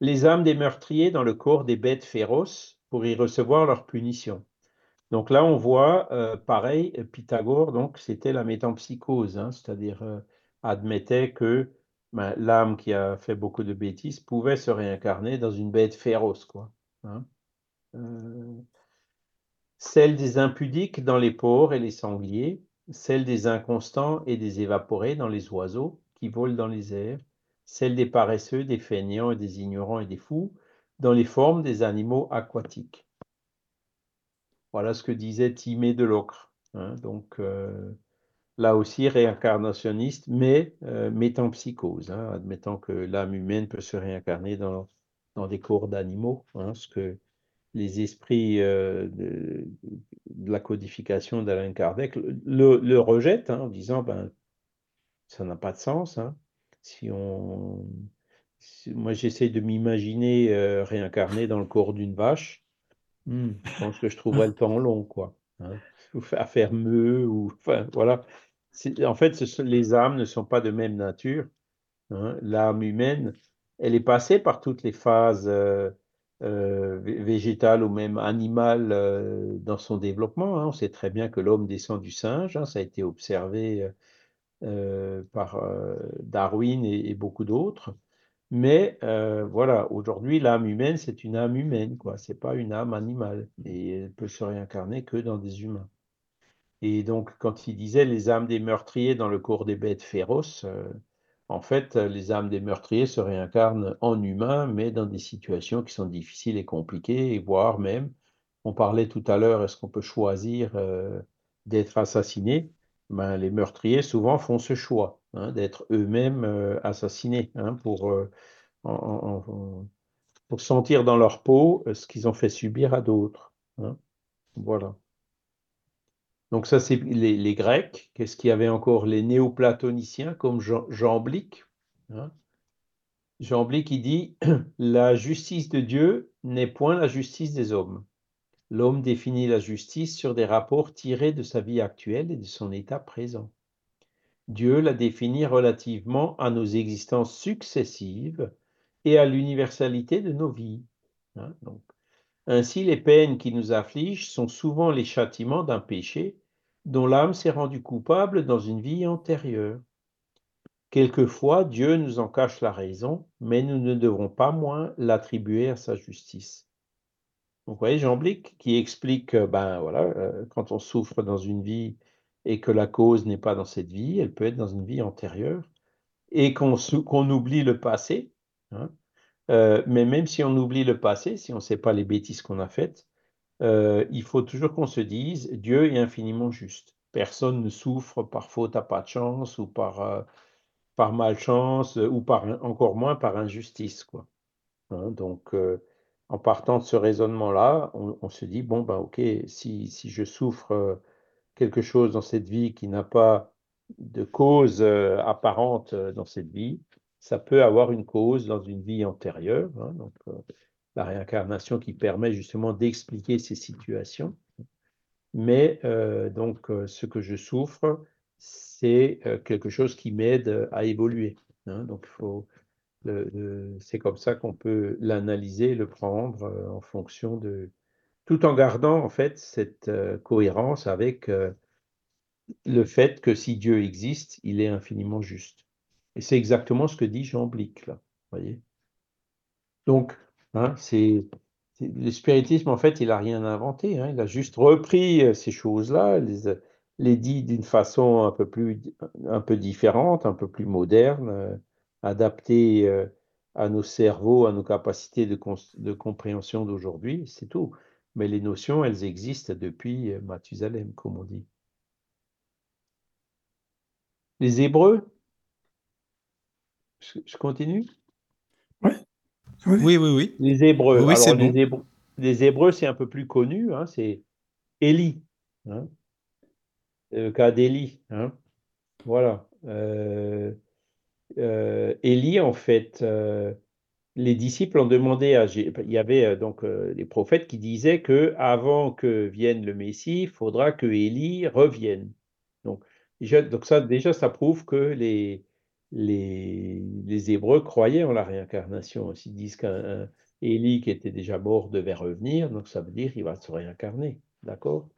Les âmes des meurtriers dans le corps des bêtes féroces pour y recevoir leur punition. Donc là, on voit, euh, pareil, Pythagore, donc c'était la métampsychose, hein, c'est-à-dire euh, admettait que ben, l'âme qui a fait beaucoup de bêtises pouvait se réincarner dans une bête féroce, quoi. Hein. Celle des impudiques dans les porcs et les sangliers, celle des inconstants et des évaporés dans les oiseaux qui volent dans les airs, celle des paresseux, des feignants et des ignorants et des fous, dans les formes des animaux aquatiques. Voilà ce que disait Timée de l'Ocre. Hein. donc euh, là aussi réincarnationniste, mais euh, métampsychose, hein, admettant que l'âme humaine peut se réincarner dans, dans des corps d'animaux, hein, ce que les esprits euh, de, la codification d'Alain Kardec le, rejettent en disant ben, ça n'a pas de sens. Hein si on, moi j'essaie de m'imaginer euh, réincarné dans le corps d'une vache, hmm, je pense que je trouverais le temps long, quoi. Hein, à faire meu, ou enfin voilà. En fait, les âmes ne sont pas de même nature. Hein. L'âme humaine, elle est passée par toutes les phases euh, euh, végétales ou même animales dans son développement. Hein. On sait très bien que l'homme descend du singe, ça a été observé euh, par euh, Darwin et, beaucoup d'autres. Mais euh, voilà, aujourd'hui, l'âme humaine, c'est une âme humaine, quoi. C'est pas une âme animale. Et elle peut se réincarner que dans des humains. Et donc, quand il disait les âmes des meurtriers dans le cours des bêtes féroces, en fait, les âmes des meurtriers se réincarnent en humains, mais dans des situations qui sont difficiles et compliquées, voire même, on parlait tout à l'heure, est-ce qu'on peut choisir d'être assassiné? Ben, Les meurtriers souvent font ce choix, hein, d'être eux-mêmes assassinés, hein, pour, pour sentir dans leur peau ce qu'ils ont fait subir à d'autres. Hein. Voilà. Donc ça, c'est les, Grecs. Qu'est-ce qu'il y avait encore? Les néoplatoniciens, comme Jean, Jean. Hein. Jean Blic, il dit « La justice de Dieu n'est point la justice des hommes. L'homme définit la justice sur des rapports tirés de sa vie actuelle et de son état présent. Dieu la définit relativement à nos existences successives et à l'universalité de nos vies. Hein. Ainsi, les peines qui nous affligent sont souvent les châtiments d'un péché dont l'âme s'est rendue coupable dans une vie antérieure. Quelquefois, Dieu nous en cache la raison, mais nous ne devrons pas moins l'attribuer à sa justice. Vous voyez, Jean Blic qui explique que ben, voilà, euh, quand on souffre dans une vie et que la cause n'est pas dans cette vie, elle peut être dans une vie antérieure, et qu'on oublie le passé, hein, euh, mais même si on oublie le passé, si on ne sait pas les bêtises qu'on a faites, euh, il faut toujours qu'on se dise Dieu est infiniment juste. Personne ne souffre par faute à pas de chance ou par, euh, par malchance ou par encore moins par injustice. Quoi. Hein, donc, en partant de ce raisonnement-là, on, se dit bon, ben ok, si, si je souffre quelque chose dans cette vie qui n'a pas de cause apparente dans cette vie, ça peut avoir une cause dans une vie antérieure, hein, donc euh, la réincarnation qui permet justement d'expliquer ces situations. Mais euh, donc euh, ce que je souffre, c'est quelque chose qui m'aide à évoluer. Hein, donc faut, c'est comme ça qu'on peut l'analyser, le prendre en fonction de, tout en gardant en fait cette cohérence avec le fait que si Dieu existe, il est infiniment juste. Et c'est exactement ce que dit Jean Blic, là. Voyez Donc, hein, c'est, le spiritisme, en fait, il n'a rien inventé. Hein, il a juste repris euh, ces choses-là, les, les dit d'une façon un peu, plus, un peu différente, un peu plus moderne, euh, adaptée euh, à nos cerveaux, à nos capacités de, de compréhension d'aujourd'hui, c'est tout. Mais les notions, elles existent depuis Mathusalem, comme on dit. Les Hébreux, je, continue? Oui, oui, oui. Les Hébreux. Oui, c'est les, Hébreux les Hébreux, c'est un peu plus connu, hein, c'est Élie. Hein, le cas d'Élie. Hein, voilà. Euh, euh, Élie, en fait, euh, les disciples ont demandé à. Il y avait euh, donc les prophètes qui disaient que avant que vienne le Messie, il faudra que Élie revienne. Donc, déjà, donc ça, déjà, ça prouve que les, les, Hébreux croyaient en la réincarnation. S'ils disent qu'un Élie qui était déjà mort devait revenir, donc ça veut dire qu'il va se réincarner. D'accord?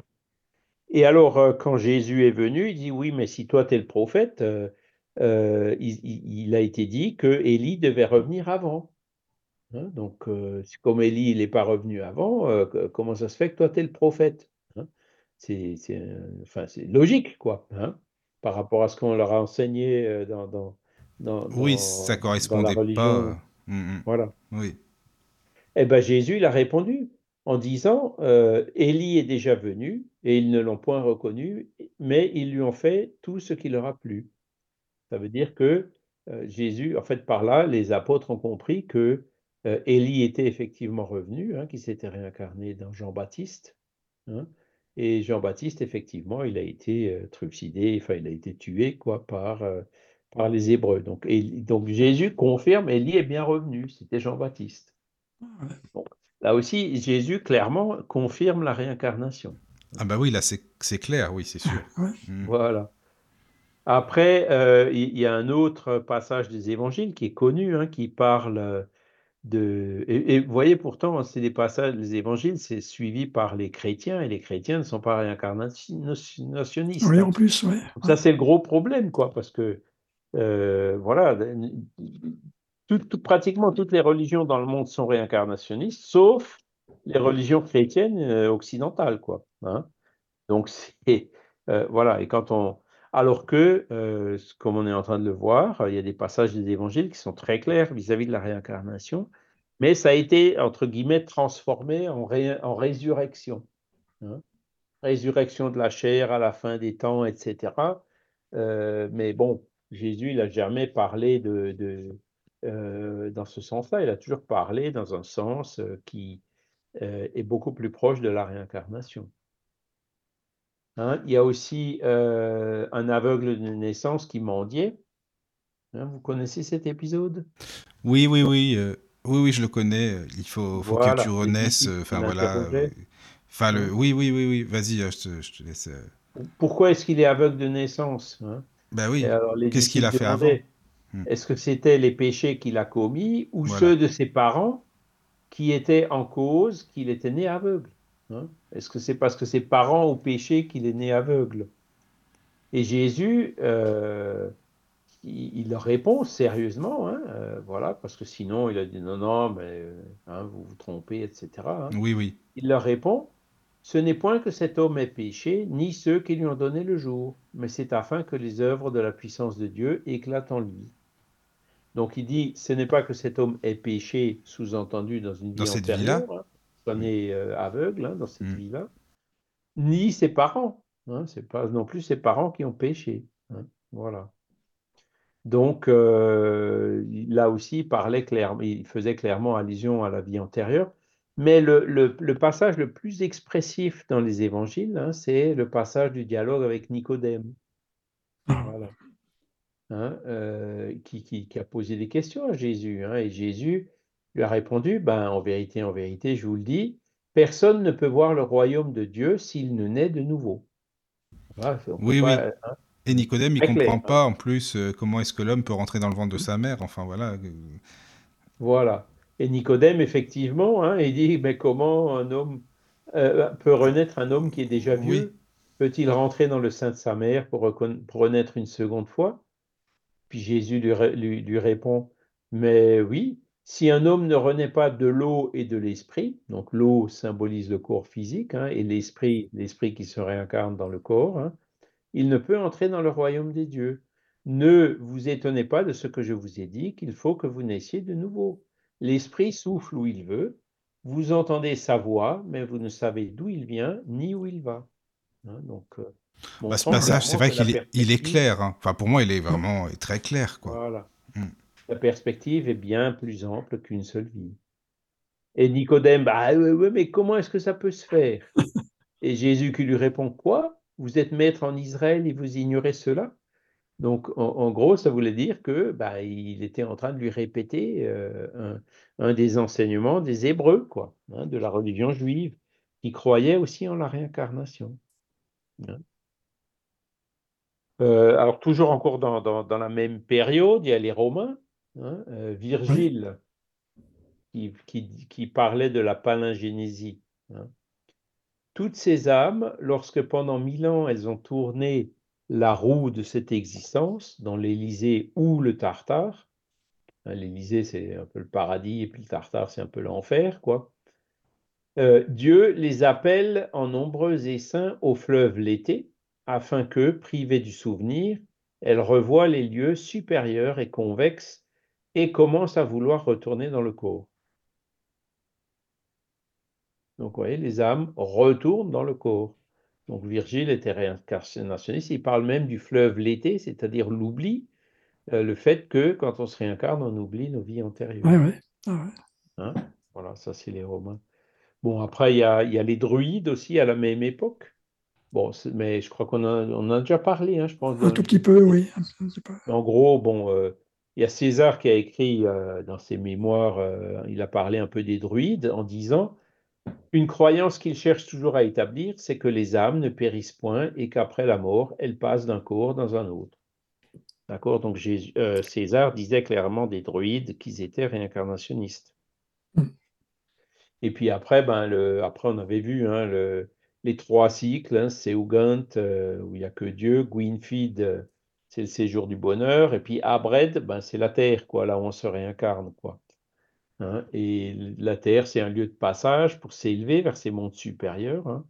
Et alors, euh, quand Jésus est venu, il dit Oui, mais si toi tu es le prophète, euh, euh, il, a été dit que Élie devait revenir avant. Hein, donc, comme Élie n'est pas revenu avant, comment ça se fait que toi tu es le prophète hein? C'est logique, quoi, hein, par rapport à ce qu'on leur a enseigné dans oui, ça correspondait pas. Mmh, mmh. Voilà. Oui. Eh bien, Jésus, il a répondu en disant euh, Élie est déjà venu et ils ne l'ont point reconnu, mais ils lui ont fait tout ce qui leur a plu. Ça veut dire que euh, Jésus, en fait, par là, les apôtres ont compris que euh, Élie était effectivement revenu, hein, qu'il s'était réincarné dans Jean-Baptiste. Hein, et Jean-Baptiste, effectivement, il a été trucidé, enfin, il a été tué quoi, par par les Hébreux. Donc, et, donc Jésus confirme, Élie est bien revenu, c'était Jean-Baptiste. là aussi, Jésus clairement confirme la réincarnation. Ah bah oui, là c'est clair, oui, c'est sûr. Mm. Voilà. Après, euh, il y, a un autre passage des évangiles qui est connu, hein, qui parle de... Et, vous voyez pourtant, c'est des passages des évangiles, c'est suivi par les chrétiens, et les chrétiens ne sont pas réincarnationnistes. Oui, en plus, oui. Ça, c'est le gros problème, quoi, parce que euh, voilà, pratiquement toutes les religions dans le monde sont réincarnationnistes, sauf les religions chrétiennes euh, occidentales, quoi. Hein. Donc Euh, voilà, et quand on. Alors que, comme on est en train de le voir, il y a des passages des évangiles qui sont très clairs vis-à-vis de la réincarnation, mais ça a été, entre guillemets, transformé en, en résurrection. Hein. Résurrection de la chair à la fin des temps, etc. Mais bon, Jésus, il n'a jamais parlé de, de dans ce sens-là, il a toujours parlé dans un sens qui est beaucoup plus proche de la réincarnation. Hein, il y a aussi euh, un aveugle de naissance qui mendiait. Hein, vous connaissez cet épisode? Oui, oui, oui. Euh, oui, oui, je le connais. Il faut, faut que tu renaisses. Euh, enfin, voilà. Enfin, le... Oui, oui, oui, oui. Vas-y, je te, laisse. Pourquoi est-ce qu'il est aveugle de naissance hein? Ben oui. Qu'est-ce qu'il a fait avant? Hmm. Est-ce que c'était les péchés qu'il a commis ou ceux de ses parents qui étaient en cause qu'il était né aveugle Hein? Est-ce que c'est parce que ses parents ont péché qu'il est né aveugle? Et Jésus, euh, il, leur répond sérieusement, hein, euh, voilà, parce que sinon il a dit non, non, mais hein, vous vous trompez, etc. Oui, oui. Il leur répond ce n'est point que cet homme ait péché, ni ceux qui lui ont donné le jour, mais c'est afin que les œuvres de la puissance de Dieu éclatent en lui. Donc il dit, ce n'est pas que cet homme ait péché, sous-entendu dans une vie dans cette antérieure, soit né euh, aveugle hein, dans cette mmh. vie-là, ni ses parents. Hein, c'est pas non plus ses parents qui ont péché. Hein, voilà. Donc euh, là aussi, il parlait clairement, il faisait clairement allusion à la vie antérieure. Mais le, le, passage le plus expressif dans les évangiles, c'est le passage du dialogue avec Nicodème. Voilà. Euh, qui, qui, qui, a posé des questions à Jésus. et Jésus lui a répondu, ben, en vérité, en vérité, je vous le dis, personne ne peut voir le royaume de Dieu s'il ne naît de nouveau. oui, oui. Hein. Et Nicodème, il ne comprend pas en plus euh, comment est-ce que l'homme peut rentrer dans le ventre de sa mère. Enfin, voilà. Voilà. Et Nicodème, effectivement, hein, il dit, mais comment un homme euh, peut renaître un homme qui est déjà vieux? Peut-il rentrer dans le sein de sa mère pour, renaître une seconde fois? Puis Jésus lui, lui répond, mais oui, si un homme ne renaît pas de l'eau et de l'esprit, donc l'eau symbolise le corps physique hein, et l'esprit, l'esprit qui se réincarne dans le corps, hein, il ne peut entrer dans le royaume des dieux. Ne vous étonnez pas de ce que je vous ai dit, qu'il faut que vous naissiez de nouveau. L'esprit souffle où il veut, vous entendez sa voix, mais vous ne savez d'où il vient ni où il va. Hein, donc, euh, bah, ce passage, c'est vrai qu'il est, il est clair. Enfin, pour moi, il est vraiment très clair. Quoi. Voilà. Hmm. La perspective est bien plus ample qu'une seule vie. Et Nicodème, bah oui, mais comment est-ce que ça peut se faire? Et Jésus qui lui répond, quoi? Vous êtes maître en Israël et vous ignorez cela? Donc, en, gros, ça voulait dire que bah, il était en train de lui répéter euh, un, des enseignements des Hébreux, quoi, hein, de la religion juive, qui croyait aussi en la réincarnation. Hein. Euh, alors, toujours encore dans, dans, la même période, il y a les Romains Hein, euh, Virgile, qui, parlait de la palingénésie. Toutes ces âmes, lorsque pendant mille ans elles ont tourné la roue de cette existence, dans l'Élysée ou le Tartare, hein, l'Élysée c'est un peu le paradis et puis le Tartare c'est un peu l'enfer, quoi. Euh, Dieu les appelle en nombreux essaims au fleuve l'été, afin que, privées du souvenir, elles revoient les lieux supérieurs et convexes et commence à vouloir retourner dans le corps. Donc, vous voyez, les âmes retournent dans le corps. Donc, Virgile était réincarnationniste. Il parle même du fleuve l'été, c'est-à-dire l'oubli, euh, le fait que quand on se réincarne, on oublie nos vies antérieures. Oui, oui. Ah hein? Voilà, ça, c'est les Romains. Bon, après, il y a, les druides aussi à la même époque. Bon, mais je crois qu'on en a déjà parlé, hein, je pense. Un tout petit peu, oui. En gros, bon, euh, il y a César qui a écrit euh, dans ses mémoires, il a parlé un peu des druides en disant Une croyance qu'il cherche toujours à établir, c'est que les âmes ne périssent point et qu'après la mort, elles passent d'un corps dans un autre. D'accord? Donc euh, César disait clairement des druides qu'ils étaient réincarnationnistes. Hmm. Et puis après, ben, le, après on avait vu hein, le, les trois cycles, hein, c'est Ugant, où il n'y a que Dieu, Gwynfid, c'est le séjour du bonheur. Et puis Abred, ben, c'est la terre, quoi, là où on se réincarne. Quoi. Hein, et la terre, c'est un lieu de passage pour s'élever vers ces mondes supérieurs. Hein.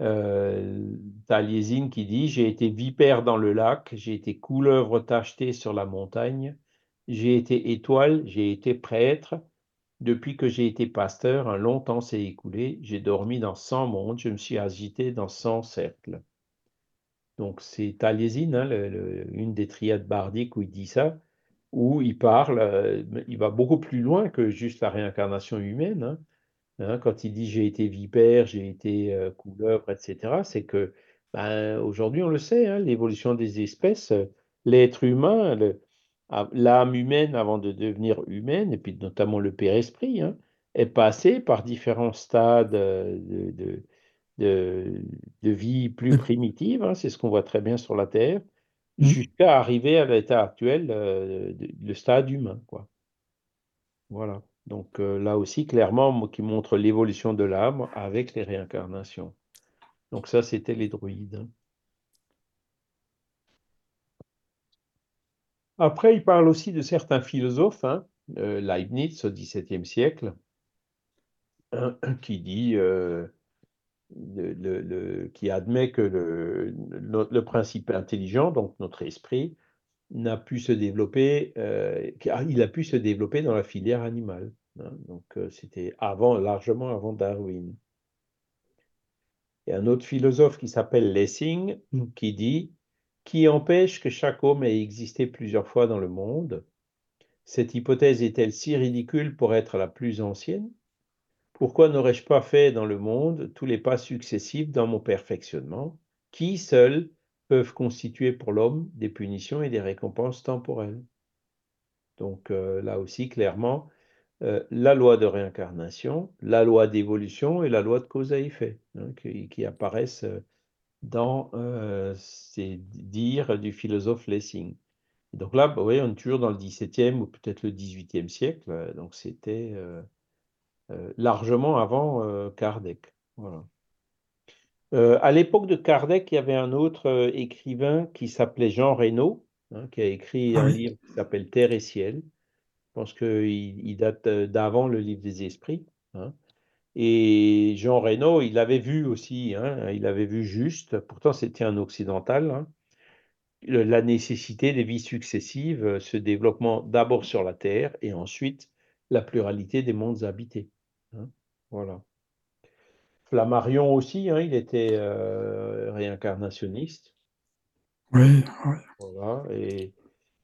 Euh, Taliesin qui dit J'ai été vipère dans le lac, j'ai été couleuvre tachetée sur la montagne, j'ai été étoile, j'ai été prêtre. Depuis que j'ai été pasteur, un long temps s'est écoulé. J'ai dormi dans cent mondes, je me suis agité dans cent cercles. Donc c'est Taliesin, hein, une des triades bardiques où il dit ça, où il parle, euh, il va beaucoup plus loin que juste la réincarnation humaine. Hein. Hein, quand il dit j'ai été vipère, j'ai été euh, couleuvre, etc., c'est que ben, aujourd'hui on le sait, hein, l'évolution des espèces, euh, l'être humain, l'âme humaine avant de devenir humaine, et puis notamment le père-esprit, hein, est passé par différents stades euh, de, de, vie plus primitive, c'est ce qu'on voit très bien sur la Terre, mmh. jusqu'à arriver à l'état actuel, le stade humain. Quoi. Voilà. Donc euh, là aussi, clairement, qui montre l'évolution de l'âme avec les réincarnations. Donc ça, c'était les druides. Hein. Après, il parle aussi de certains philosophes, hein, euh, Leibniz au XVIIe siècle, qui dit, euh, qui admet que le, principe intelligent, donc notre esprit, n'a pu se développer, euh, il a pu se développer dans la filière animale. Hein. donc euh, c'était avant, largement avant Darwin. Il y a un autre philosophe qui s'appelle Lessing mm. qui dit Qui empêche que chaque homme ait existé plusieurs fois dans le monde? Cette hypothèse est-elle si ridicule pour être la plus ancienne? Pourquoi n'aurais-je pas fait dans le monde tous les pas successifs dans mon perfectionnement Qui seul peuvent constituer pour l'homme des punitions et des récompenses temporelles? Donc euh, là aussi, clairement, euh, la loi de réincarnation, la loi d'évolution et la loi de cause à effet, hein, qui, apparaissent euh, dans ces dires du philosophe Lessing. donc là, vous voyez, on est toujours dans le XVIIe ou peut-être le XVIIIe siècle, donc c'était largement avant Kardec. Voilà. Euh, à l'époque de Kardec, il y avait un autre euh, écrivain qui s'appelait Jean Reynaud, hein, qui a écrit ah un livre qui s'appelle Terre et ciel. Je pense qu'il il date euh, d'avant le livre des esprits. Hein. Et Jean Reynaud, il avait vu aussi, hein, il avait vu juste, pourtant c'était un occidental, la nécessité des vies successives, ce développement d'abord sur la Terre et ensuite la pluralité des mondes habités. Voilà. Flammarion aussi, hein, il était euh, réincarnationniste. Oui, oui. Voilà, et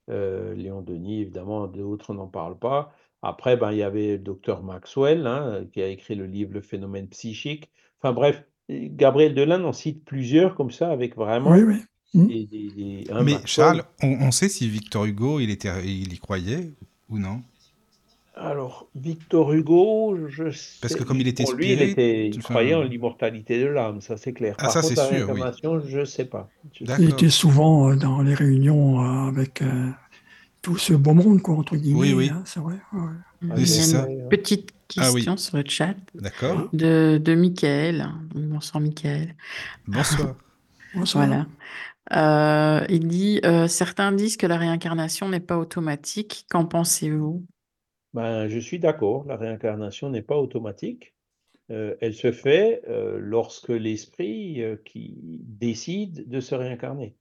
euh, Léon Denis, évidemment, d'autres, n'en parle pas. Après, ben, il y avait le docteur Maxwell, hein, qui a écrit le livre Le phénomène psychique. Enfin bref, Gabriel Delane en cite plusieurs comme ça, avec vraiment. Oui, oui. Mmh. Mais Charles, on, on, sait si Victor Hugo, il, était, il y croyait ou non? Alors, Victor Hugo, je sais. Parce que comme il était pour lui, il, était, il croyait en l'immortalité de l'âme, ça c'est clair. Ah, Par ça c'est sûr. Oui. Je ne sais pas. il était souvent euh, dans les réunions euh, avec euh, tout ce beau monde, quoi, entre guillemets. Oui, oui. Hein, c'est vrai. Ouais. Oui, c'est ça. Petite question ah, sur le chat. D'accord. De, de Michael. Bonsoir, Michael. Bonsoir. Bonsoir. Voilà. il dit Certains disent que la réincarnation n'est pas automatique. Qu'en pensez-vous? Ben, je suis d'accord, la réincarnation n'est pas automatique. Euh, elle se fait euh, lorsque l'esprit euh, qui décide de se réincarner.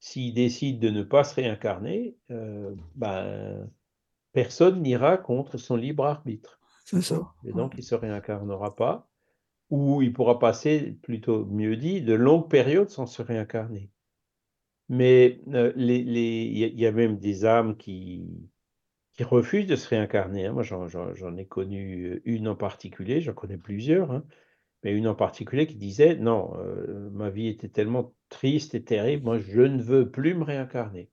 S'il décide de ne pas se réincarner, ben, personne n'ira contre son libre arbitre. C'est ça. Et donc, il ne se réincarnera pas, ou il pourra passer, plutôt mieux dit, de longues périodes sans se réincarner. Mais il y a même des âmes qui, qui refusent de se réincarner. Hein. Moi, j'en ai connu euh, une en particulier, j'en connais plusieurs, hein, mais une en particulier qui disait non, euh, ma vie était tellement triste et terrible, moi, je ne veux plus me réincarner.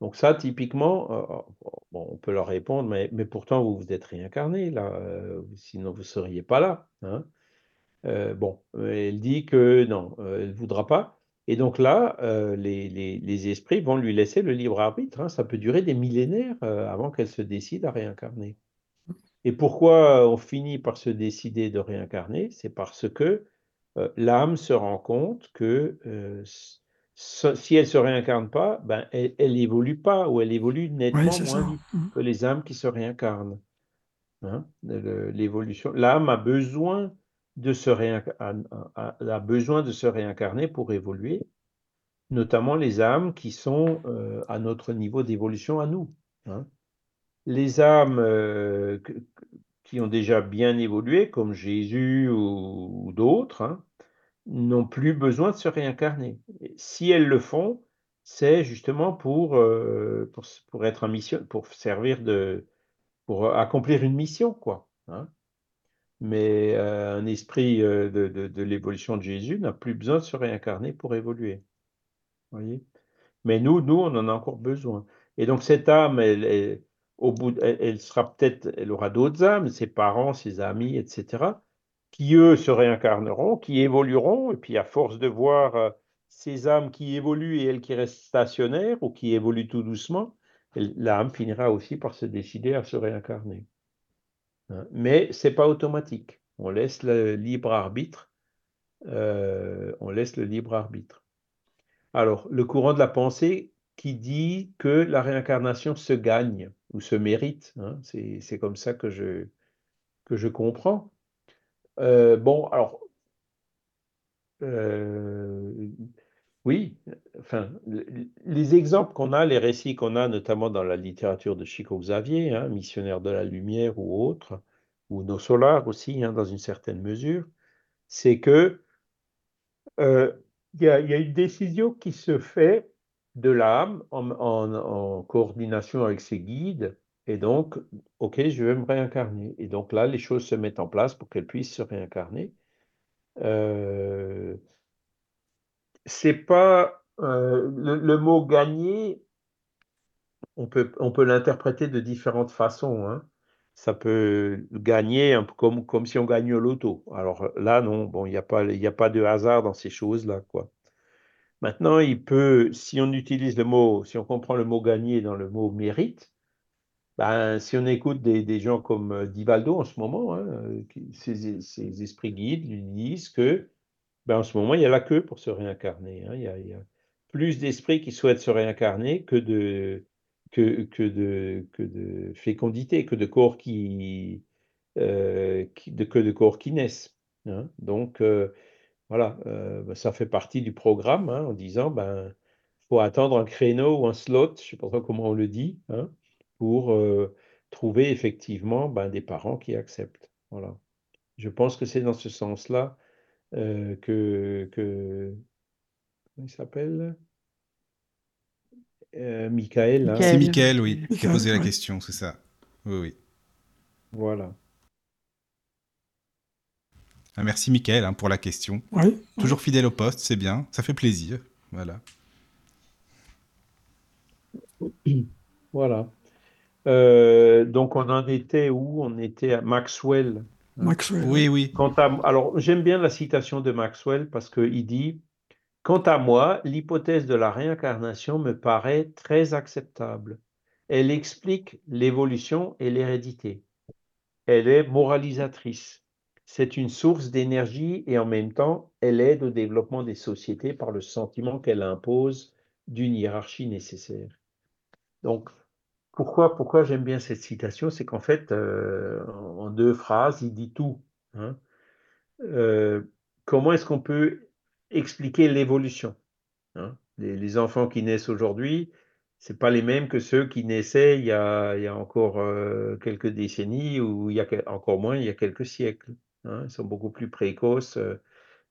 Donc ça, typiquement, euh, bon, on peut leur répondre, mais, pourtant, vous vous êtes réincarné, là, sinon vous ne seriez pas là. Hein. bon, elle dit que non, elle ne voudra pas. Et donc là, euh, les, esprits vont lui laisser le libre arbitre. Hein. Ça peut durer des millénaires euh, avant qu'elle se décide à réincarner. Et pourquoi on finit par se décider de réincarner? C'est parce que euh, l'âme se rend compte que si elle ne se réincarne pas, ben, elle n'évolue pas ou elle évolue nettement moins vite mmh. que les âmes qui se réincarnent. Hein. L'évolution, l'âme a besoin de se a, besoin de se réincarner pour évoluer, notamment les âmes qui sont euh, à notre niveau d'évolution à nous. Hein. Les âmes euh, qui ont déjà bien évolué, comme Jésus ou, d'autres, hein, n'ont plus besoin de se réincarner. si elles le font, c'est justement pour, euh, pour, être en mission, pour servir de, pour accomplir une mission, quoi. Hein. Mais euh, un esprit euh, de, l'évolution de Jésus n'a plus besoin de se réincarner pour évoluer. Voyez? Mais nous, nous, on en a encore besoin. Et donc cette âme, elle, au bout, elle, sera peut-être, elle aura d'autres âmes, ses parents, ses amis, etc., qui eux se réincarneront, qui évolueront, et puis à force de voir euh, ces âmes qui évoluent et elles qui restent stationnaires ou qui évoluent tout doucement, l'âme finira aussi par se décider à se réincarner. Hein. Mais c'est pas automatique. On laisse le libre arbitre. Euh, on laisse le libre arbitre. Alors, le courant de la pensée qui dit que la réincarnation se gagne ou se mérite, hein, c'est comme ça que je, que je comprends. Euh, bon, alors, euh, oui, enfin, les exemples qu'on a, les récits qu'on a, notamment dans la littérature de Chico Xavier, hein, missionnaire de la lumière ou autre, ou nos solars aussi, hein, dans une certaine mesure, c'est que euh, il y, a une décision qui se fait de l'âme en, coordination avec ses guides, et donc, ok, je vais me réincarner. Et donc là, les choses se mettent en place pour qu'elle puisse se réincarner. Euh, c'est pas euh, le, mot gagner, on peut, on peut l'interpréter de différentes façons. Hein. Ça peut gagner comme, comme si on gagne au loto. Alors là, non, bon, il n'y a, pas, a pas de hasard dans ces choses-là, quoi. Maintenant, il peut, si on utilise le mot, si on comprend le mot gagner dans le mot mérite, ben, si on écoute des, gens comme euh, Divaldo en ce moment, hein, ces, esprits guides lui disent que ben, en ce moment, il y a la queue pour se réincarner. Hein. Il, y a, plus d'esprits qui souhaitent se réincarner que de, que, que, de, fécondité, que de corps qui, euh, naissent. Hein. Donc, euh, voilà, euh, ça fait partie du programme en disant ben faut attendre un créneau ou un slot, je ne sais pas comment on le dit, pour trouver effectivement ben, des parents qui acceptent. Voilà. Je pense que c'est dans ce sens-là euh, que, que. Comment il s'appelle? Euh, Michael. Hein. C'est Michael, oui, qui a posé la question, c'est ça. Oui, oui. Voilà. Ah, merci Michael hein, pour la question. Toujours fidèle au poste, c'est bien, ça fait plaisir. Voilà. Voilà. Euh, donc on en était où? On était à Maxwell. Maxwell. Oui, oui. Quant à, alors, j'aime bien la citation de Maxwell parce qu'il dit Quant à moi, l'hypothèse de la réincarnation me paraît très acceptable. Elle explique l'évolution et l'hérédité. Elle est moralisatrice. C'est une source d'énergie et en même temps, elle aide au développement des sociétés par le sentiment qu'elle impose d'une hiérarchie nécessaire. Donc, pourquoi, j'aime bien cette citation? C'est qu'en fait, euh, en deux phrases, il dit tout. Hein. Euh, comment est-ce qu'on peut expliquer l'évolution hein? les, enfants qui naissent aujourd'hui, ce pas les mêmes que ceux qui naissaient il y a, il y a encore euh, quelques décennies ou il y a encore moins il y a quelques siècles. Hein. Ils sont beaucoup plus précoces,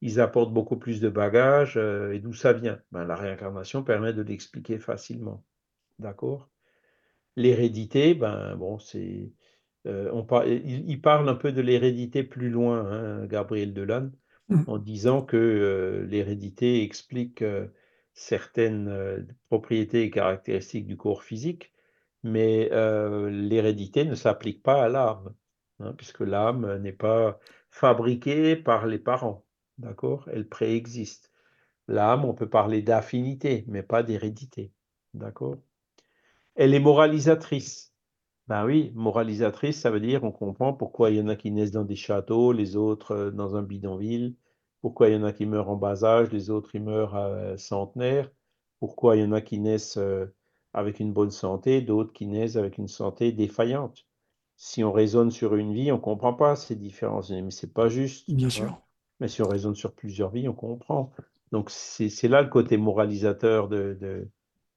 ils apportent beaucoup plus de bagages. et d'où ça vient? Ben, La réincarnation permet de l'expliquer facilement. D'accord? L'hérédité, ben bon, c'est. Euh, on il, parle un peu de l'hérédité plus loin, hein, Gabriel Delanne, mmh. en disant que euh, l'hérédité explique euh, certaines propriétés et caractéristiques du corps physique, mais l'hérédité ne s'applique pas à l'âme, hein, puisque l'âme n'est pas fabriquée par les parents, d'accord? Elle préexiste. L'âme, on peut parler d'affinité, mais pas d'hérédité, d'accord? Elle est moralisatrice. Ben oui, moralisatrice, ça veut dire on comprend pourquoi il y en a qui naissent dans des châteaux, les autres euh, dans un bidonville, pourquoi il y en a qui meurent en bas âge, les autres ils meurent à centenaire, pourquoi il y en a qui naissent euh, avec une bonne santé, d'autres qui naissent avec une santé défaillante. si on raisonne sur une vie, on ne comprend pas ces différences. Mais c'est pas juste. Bien sûr. Mais si on raisonne sur plusieurs vies, on comprend. Donc c'est là le côté moralisateur de,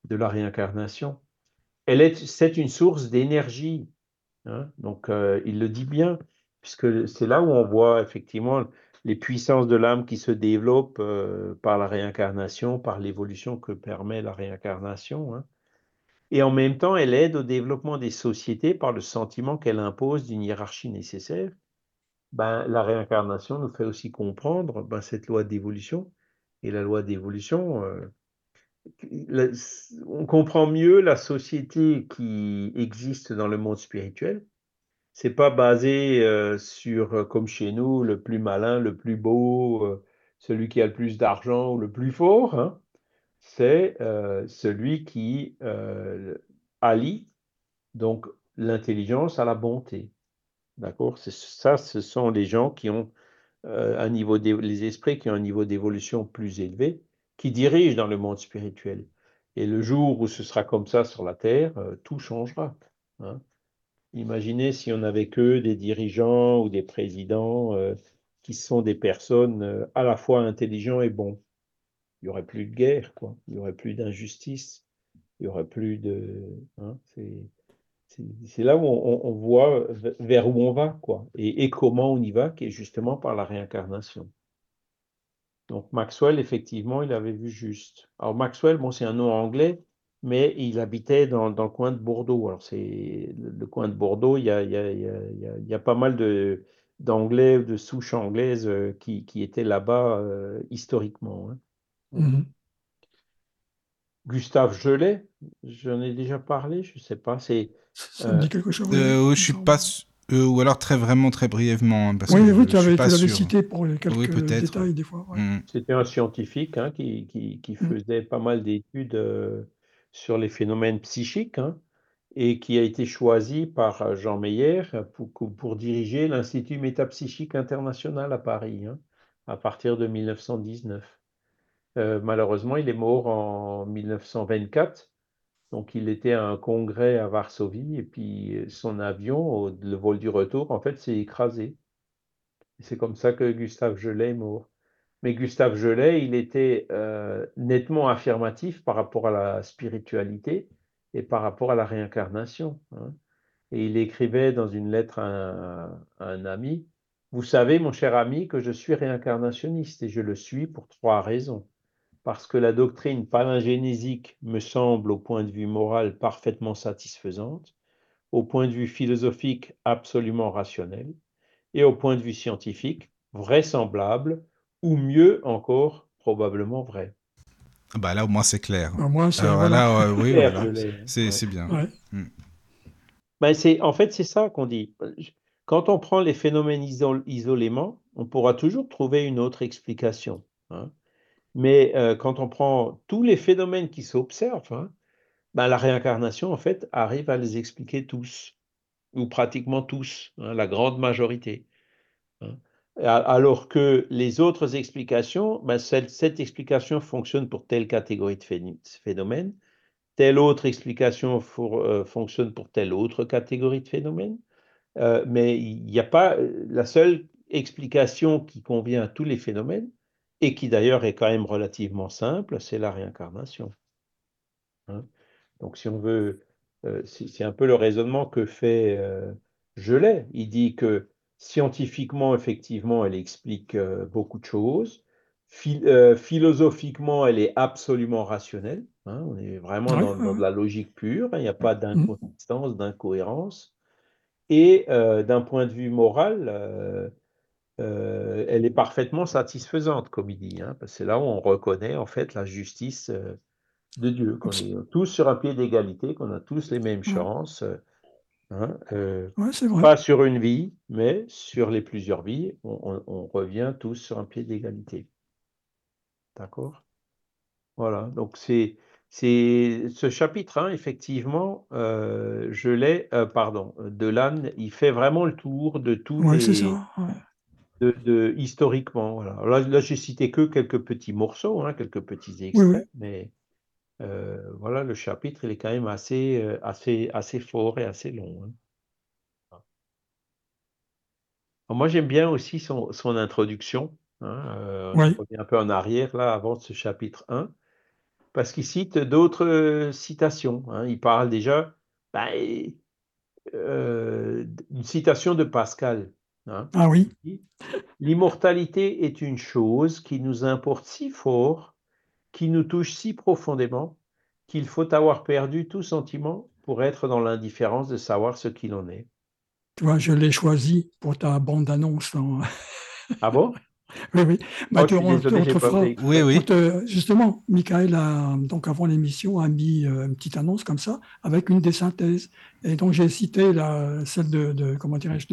de, la réincarnation. Elle est, c'est une source d'énergie. Hein. Donc euh, il le dit bien, puisque c'est là où on voit effectivement les puissances de l'âme qui se développent euh, par la réincarnation, par l'évolution que permet la réincarnation. Hein. Et en même temps, elle aide au développement des sociétés par le sentiment qu'elle impose d'une hiérarchie nécessaire. Ben, la réincarnation nous fait aussi comprendre ben, cette loi d'évolution. Et la loi d'évolution, euh, on comprend mieux la société qui existe dans le monde spirituel c'est pas basé euh, sur, euh, comme chez nous, le plus malin, le plus beau, euh, celui qui a le plus d'argent ou le plus fort. Hein. C'est celui qui allie donc l'intelligence à la bonté. D'accord? Ça, ce sont les gens qui ont un niveau, les esprits qui ont un niveau d'évolution plus élevé, qui dirigent dans le monde spirituel. Et le jour où ce sera comme ça sur la terre, tout changera. Hein. Imaginez si on n'avait que des dirigeants ou des présidents euh, qui sont des personnes euh, à la fois intelligents et bons. Il n'y aurait plus de guerre, quoi. Il n'y aurait plus d'injustice. Il n'y aurait plus de. Hein, c'est là où on, voit vers où on va, quoi. Et, et comment on y va, qui est justement par la réincarnation. Donc Maxwell, effectivement, il avait vu juste. Alors Maxwell, bon, c'est un nom anglais, mais il habitait dans, le coin de Bordeaux. Alors, c'est le, coin de Bordeaux, il y a, il y a, il y a, pas mal de, d'anglais, de souches anglaises euh, qui, qui étaient là-bas euh, historiquement. Hein. Mmh Gustave Gelet, j'en ai déjà parlé, je ne sais pas. C'est, ça, me dit quelque chose. Euh, je suis pas ou alors très vraiment très brièvement. Hein, parce oui, que oui, tu avais, cité pour quelques détails des fois. Mmh. C'était un scientifique hein, qui, qui, qui, mmh. faisait pas mal d'études sur les phénomènes psychiques hein, et qui a été choisi par euh, Jean Meyer pour, pour diriger l'Institut métapsychique international à Paris hein, à partir de 1919. Euh, malheureusement, il est mort en 1924. Donc, il était à un congrès à Varsovie et puis euh, son avion, le vol du retour, en fait, s'est écrasé. C'est comme ça que Gustave Gelet est mort. Mais Gustave Gelet, il était euh, nettement affirmatif par rapport à la spiritualité et par rapport à la réincarnation. Hein. Et il écrivait dans une lettre à un, ami, Vous savez, mon cher ami, que je suis réincarnationniste et je le suis pour trois raisons. Parce que la doctrine palingénésique me semble au point de vue moral parfaitement satisfaisante, au point de vue philosophique absolument rationnel, et au point de vue scientifique vraisemblable ou mieux encore, probablement vrai. Bah là, au moins, c'est clair. Au moins, c'est voilà. oui, c'est bien. Hmm. Ben, en fait, c'est ça qu'on dit. Quand on prend les phénomènes isolément, on pourra toujours trouver une autre explication. Hein. Mais euh, quand on prend tous les phénomènes qui s'observent, hein, ben, la réincarnation, en fait, arrive à les expliquer tous, ou pratiquement tous, hein, la grande majorité alors que les autres explications, ben, cette, explication fonctionne pour telle catégorie de phénomènes, telle autre explication euh, fonctionne pour telle autre catégorie de phénomènes, euh, mais il n'y a pas la seule explication qui convient à tous les phénomènes, et qui d'ailleurs est quand même relativement simple, c'est la réincarnation. Hein. Donc si on veut, c'est un peu le raisonnement que fait Gelet. Il dit que Scientifiquement, effectivement, elle explique euh, beaucoup de choses. Euh, philosophiquement, elle est absolument rationnelle. Hein. on est vraiment dans, de la logique pure. Il n'y a pas mmh. d'inconsistance, d'incohérence. Et euh, d'un point de vue moral, elle est parfaitement satisfaisante, comme il dit. Hein, parce que c'est là où on reconnaît en fait la justice de Dieu, qu'on est tous sur un pied d'égalité, qu'on a tous les mêmes chances. Hein, euh, pas sur une vie, mais sur les plusieurs vies, on, revient tous sur un pied d'égalité. D'accord? Voilà, donc c'est ce chapitre 1, effectivement, euh, je l'ai, euh, pardon, de l'âne, il fait vraiment le tour de tous les. De, historiquement, voilà. Là, j'ai cité que quelques petits morceaux, hein, quelques petits extraits, mais euh, voilà, le chapitre, il est quand même assez, euh, assez, assez fort et assez long. Hein. moi, j'aime bien aussi son, son introduction. Hein, euh, on revient un peu en arrière, là, avant ce chapitre 1, parce qu'il cite d'autres euh, citations. Hein. Il parle déjà ben, euh, d'une citation de Pascal. Hein. Ah oui. L'immortalité est une chose qui nous importe si fort, qui nous touche si profondément, qu'il faut avoir perdu tout sentiment pour être dans l'indifférence de savoir ce qu'il en est. Tu vois, je l'ai choisi pour ta bande-annonce. Ah bon? Oui, oui. Bah, oh, oui, oui. justement, Michael, a, donc avant l'émission, a mis euh, une petite annonce comme ça, avec une des synthèses. Et donc, j'ai cité la, celle de, comment dirais-je,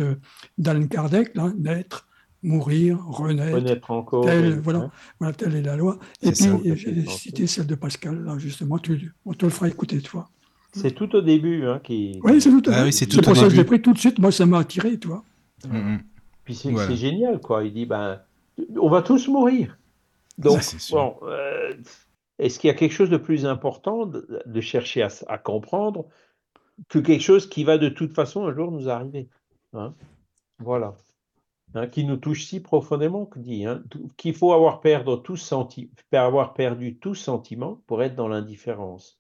d'Alan Kardec, naître, mourir, renaître. Renaître encore. Telle, voilà, voilà, telle est la loi. Et puis, j'ai cité celle de Pascal, là, justement. Tu, on te le fera écouter, toi. C'est tout au début hein, qui. Oui, c'est tout, ah, oui, c'est pour ça que je l'ai pris tout de suite. Moi, ça m'a attiré, tu vois. Mm, mm. Puis c'est génial, quoi. Il dit, ben, on va tous mourir. Donc, bon, euh, est-ce qu'il y a quelque chose de plus important de, chercher à, comprendre que quelque chose qui va de toute façon un jour nous arriver hein? Voilà. Hein, qui nous touche si profondément dit hein, qu'il faut avoir, perdre tout senti avoir perdu tout sentiment pour être dans l'indifférence.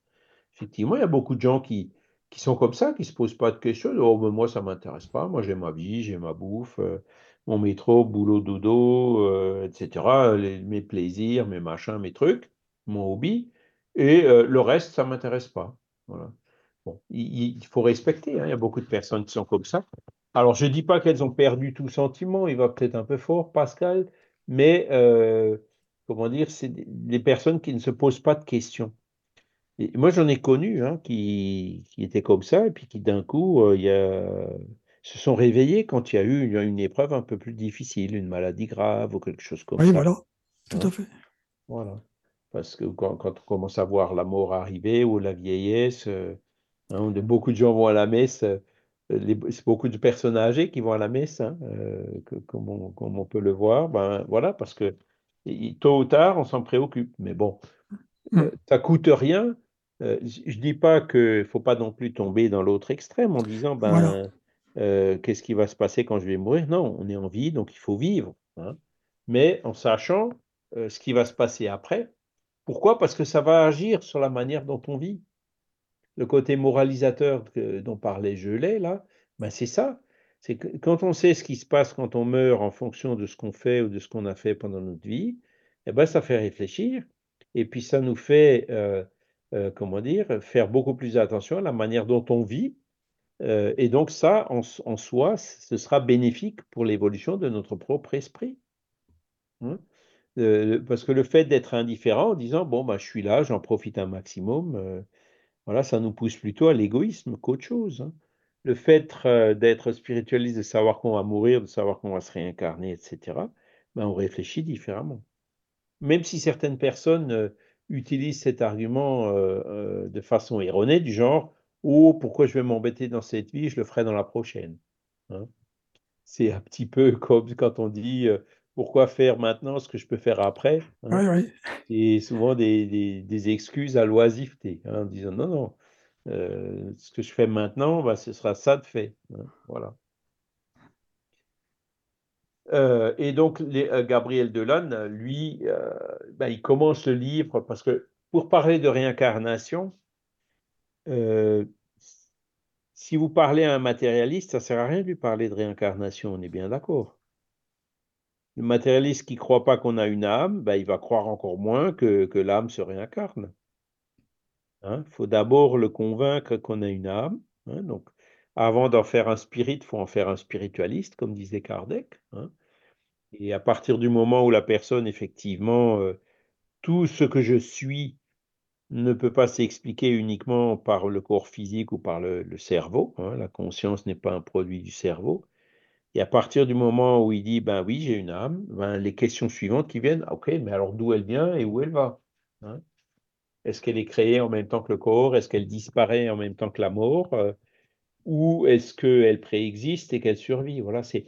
Effectivement, il y a beaucoup de gens qui, qui sont comme ça, qui ne se posent pas de questions. Oh, mais moi, ça ne m'intéresse pas. Moi, j'ai ma vie, j'ai ma bouffe. Euh, mon métro, boulot, dodo, euh, etc., mes plaisirs, mes machins, mes trucs, mon hobby, et euh, le reste, ça ne m'intéresse pas. Il, faut respecter, hein, il y a beaucoup de personnes qui sont comme ça. Alors, je ne dis pas qu'elles ont perdu tout sentiment, il va peut-être un peu fort, Pascal, mais euh, comment dire, c'est des personnes qui ne se posent pas de questions. Moi, j'en ai connu hein, qui, qui, étaient comme ça, et puis qui d'un coup, il y a se sont réveillés quand il y a eu une, épreuve un peu plus difficile, une maladie grave ou quelque chose comme ça. Oui, voilà, tout à fait. Voilà. Parce que quand, on commence à voir la mort arriver ou la vieillesse, euh, hein, beaucoup de gens vont à la messe, euh, c'est beaucoup de personnes âgées qui vont à la messe, hein, euh, comme, on, peut le voir. Ben, voilà, parce que tôt ou tard, on s'en préoccupe. Mais bon, mm. ça coûte rien. je ne dis pas qu'il ne faut pas non plus tomber dans l'autre extrême en disant, ben, euh, qu'est-ce qui va se passer quand je vais mourir? Non, on est en vie, donc il faut vivre. Hein. Mais en sachant euh, ce qui va se passer après. Pourquoi? Parce que ça va agir sur la manière dont on vit. Le côté moralisateur dont parlait Gelet, là, ben c'est ça. C'est que quand on sait ce qui se passe quand on meurt en fonction de ce qu'on fait ou de ce qu'on a fait pendant notre vie, eh ben, ça fait réfléchir. Et puis ça nous fait, euh, comment dire, faire beaucoup plus attention à la manière dont on vit euh, et donc ça, en, soi, ce sera bénéfique pour l'évolution de notre propre esprit. Hein? Euh, parce que le fait d'être indifférent en disant, bon, bah, je suis là, j'en profite un maximum, euh, voilà, ça nous pousse plutôt à l'égoïsme qu'autre chose. Hein. Le fait d'être spiritualiste, de savoir qu'on va mourir, de savoir qu'on va se réincarner, etc., ben, on réfléchit différemment. Même si certaines personnes utilisent cet argument de façon erronée, du genre, ou pourquoi je vais m'embêter dans cette vie, je le ferai dans la prochaine. Hein. C'est un petit peu comme quand on dit euh, pourquoi faire maintenant ce que je peux faire après. Hein. C'est souvent des, excuses à l'oisiveté, hein, en disant non, non, euh, ce que je fais maintenant, bah, ce sera ça de fait. voilà. Euh, et donc, Gabriel Delanne, lui, bah, il commence le livre parce que pour parler de réincarnation, si vous parlez à un matérialiste, ça ne sert à rien de lui parler de réincarnation, on est bien d'accord. Le matérialiste qui ne croit pas qu'on a une âme, ben, il va croire encore moins que, l'âme se réincarne. Il hein, faut d'abord le convaincre qu'on a une âme. Hein, donc, avant d'en faire un spirit, il faut en faire un spiritualiste, comme disait Kardec. Hein. Et à partir du moment où la personne, effectivement, euh, tout ce que je suis ne peut pas s'expliquer uniquement par le corps physique ou par le, cerveau. Hein. La conscience n'est pas un produit du cerveau. Et à partir du moment où il dit, ben oui, j'ai une âme, ben, les questions suivantes qui viennent, ok, mais alors d'où elle vient et où elle va hein? Est-ce qu'elle est créée en même temps que le corps? Est-ce qu'elle disparaît en même temps que la mort? Euh, Ou est-ce qu'elle préexiste et qu'elle survit? Voilà, c'est,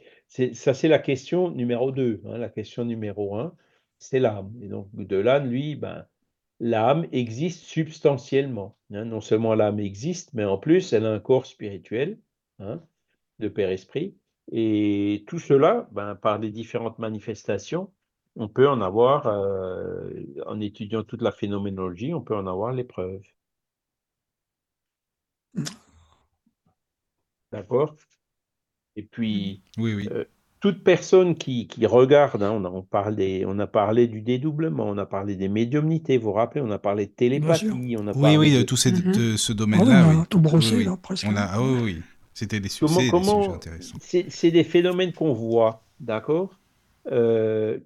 ça c'est la question numéro 2. Hein. La question numéro 1, c'est l'âme. Et donc de là, lui, ben, l'âme existe substantiellement. Hein. Non seulement l'âme existe, mais en plus, elle a un corps spirituel hein, de Père Esprit. Et tout cela, ben, par les différentes manifestations, on peut en avoir, euh, en étudiant toute la phénoménologie, on peut en avoir les preuves. D'accord? Et puis, Oui, oui. euh, toute personne qui, qui regarde, hein, on, a, on, parlé, on a parlé du dédoublement, on a parlé des médiumnités, vous vous rappelez, on a parlé de télépathie, on a Oui, parlé oui, de de tout ces- Mhm. de ce Ah domaine-là, oui, oui. on a tout brossé, Oui, oui. là, presque. On a, ah oui, oui. C'était des, su- Comment, c'est des comment sujets intéressants. c'est des phénomènes qu'on voit, d'accord, euh,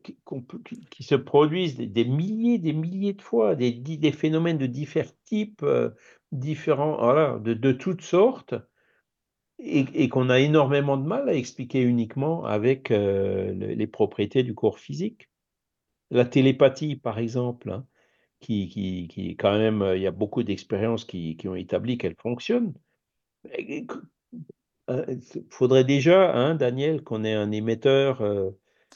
qui, se produisent des, des milliers, des milliers de fois, des, phénomènes de divers types, euh, différents, voilà, de, de toutes sortes, et, et qu'on a énormément de mal à expliquer uniquement avec euh, le- les propriétés du corps physique. La télépathie, par exemple, hein, qui, qui, qui quand même, euh, il y a beaucoup d'expériences qui, qui ont établi qu'elle fonctionne. Il faudrait déjà, hein, Daniel, qu'on ait un émetteur euh,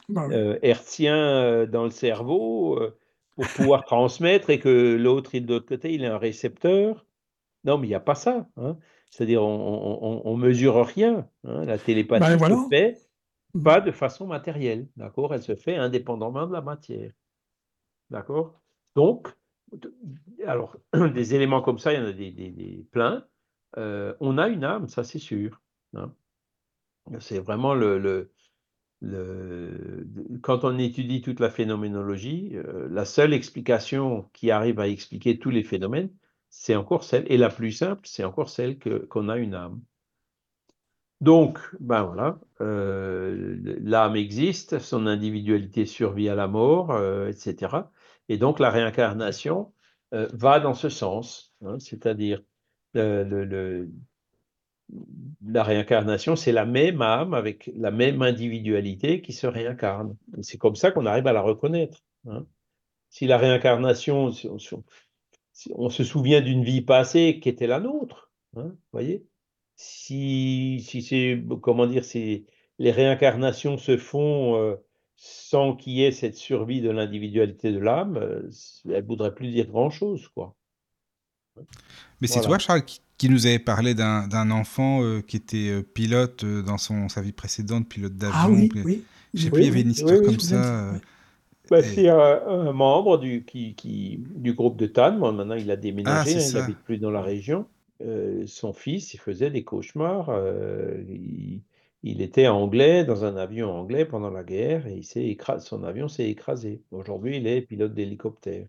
Bah euh, hertzien euh, dans le cerveau euh, pour pouvoir transmettre et que l'autre, de l'autre côté, il ait un récepteur. Non, mais il n'y a pas ça. hein. C'est-à-dire, on, on, on mesure rien. hein. La télépathie Ben se fait Mhm. pas de façon matérielle, d'accord? Elle se fait indépendamment de la matière, d'accord? Donc, alors, des éléments comme ça, il y en a des, des- des plein. Euh, on a une âme, ça c'est sûr. hein. C'est vraiment le, le- le- quand on étudie toute la phénoménologie, euh, la seule explication qui arrive à expliquer tous les phénomènes, c'est encore celle, et la plus simple, c'est encore celle qu'on a une âme. Donc, ben voilà, euh, l'âme existe, son individualité survit à la mort, euh, etc. Et donc la réincarnation euh, va dans ce sens, hein, c'est-à-dire la réincarnation, c'est la même âme avec la même individualité qui se réincarne. C'est comme ça qu'on arrive à la reconnaître. hein. Si la réincarnation, on, se souvient d'une vie passée qui était la nôtre, hein, voyez si, si c'est, comment dire, si les réincarnations se font euh, sans qu'il y ait cette survie de l'individualité de l'âme, euh, elle ne voudrait plus dire grand-chose, quoi. Mais c'est Voilà. toi, Charles, qui, qui nous avait parlé d'un d'un enfant euh, qui était euh, pilote euh, dans son, sa vie précédente, pilote d'avion. Ah oui, puis- oui. Plus, il y avait une histoire oui, comme ça. Euh. Bah, c'est un, un membre du, qui, qui, du groupe de Tannes. Maintenant, il a Ah, déménagé, hein, il n'habite plus dans la région. Euh, son fils, il faisait des cauchemars. euh, il, il était anglais, dans un avion anglais pendant la guerre, et il s'est écrasé, son avion s'est écrasé. Aujourd'hui, il est pilote d'hélicoptère.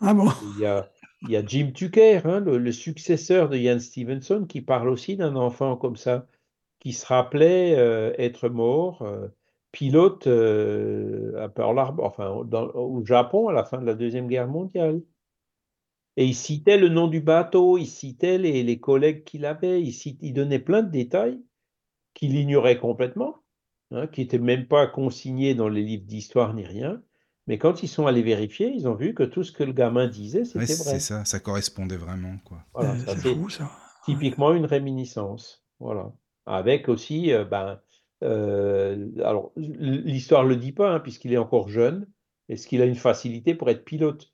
Ah bon? Il y a, il y a Jim Tucker, hein, le, le successeur de Ian Stevenson, qui parle aussi d'un enfant comme ça, qui se rappelait euh, être mort, euh, pilote euh, à Pearl Harbor, enfin, dans- au Japon à la fin de la Deuxième Guerre mondiale. Et il citait le nom du bateau, il citait les, les collègues qu'il avait, il, cite- il donnait plein de détails qu'il ignorait complètement, hein, qui n'étaient même pas consignés dans les livres d'histoire ni rien. Mais quand ils sont allés vérifier, ils ont vu que tout ce que le gamin disait, Ouais, c'était c'est vrai. ça, ça correspondait vraiment, quoi. Voilà, Euh, c'est c'est fou, ça. Typiquement une réminiscence. Voilà. Avec aussi, euh, ben, euh, alors l'histoire le dit pas, hein, puisqu'il est encore jeune, est-ce qu'il a une facilité pour être pilote?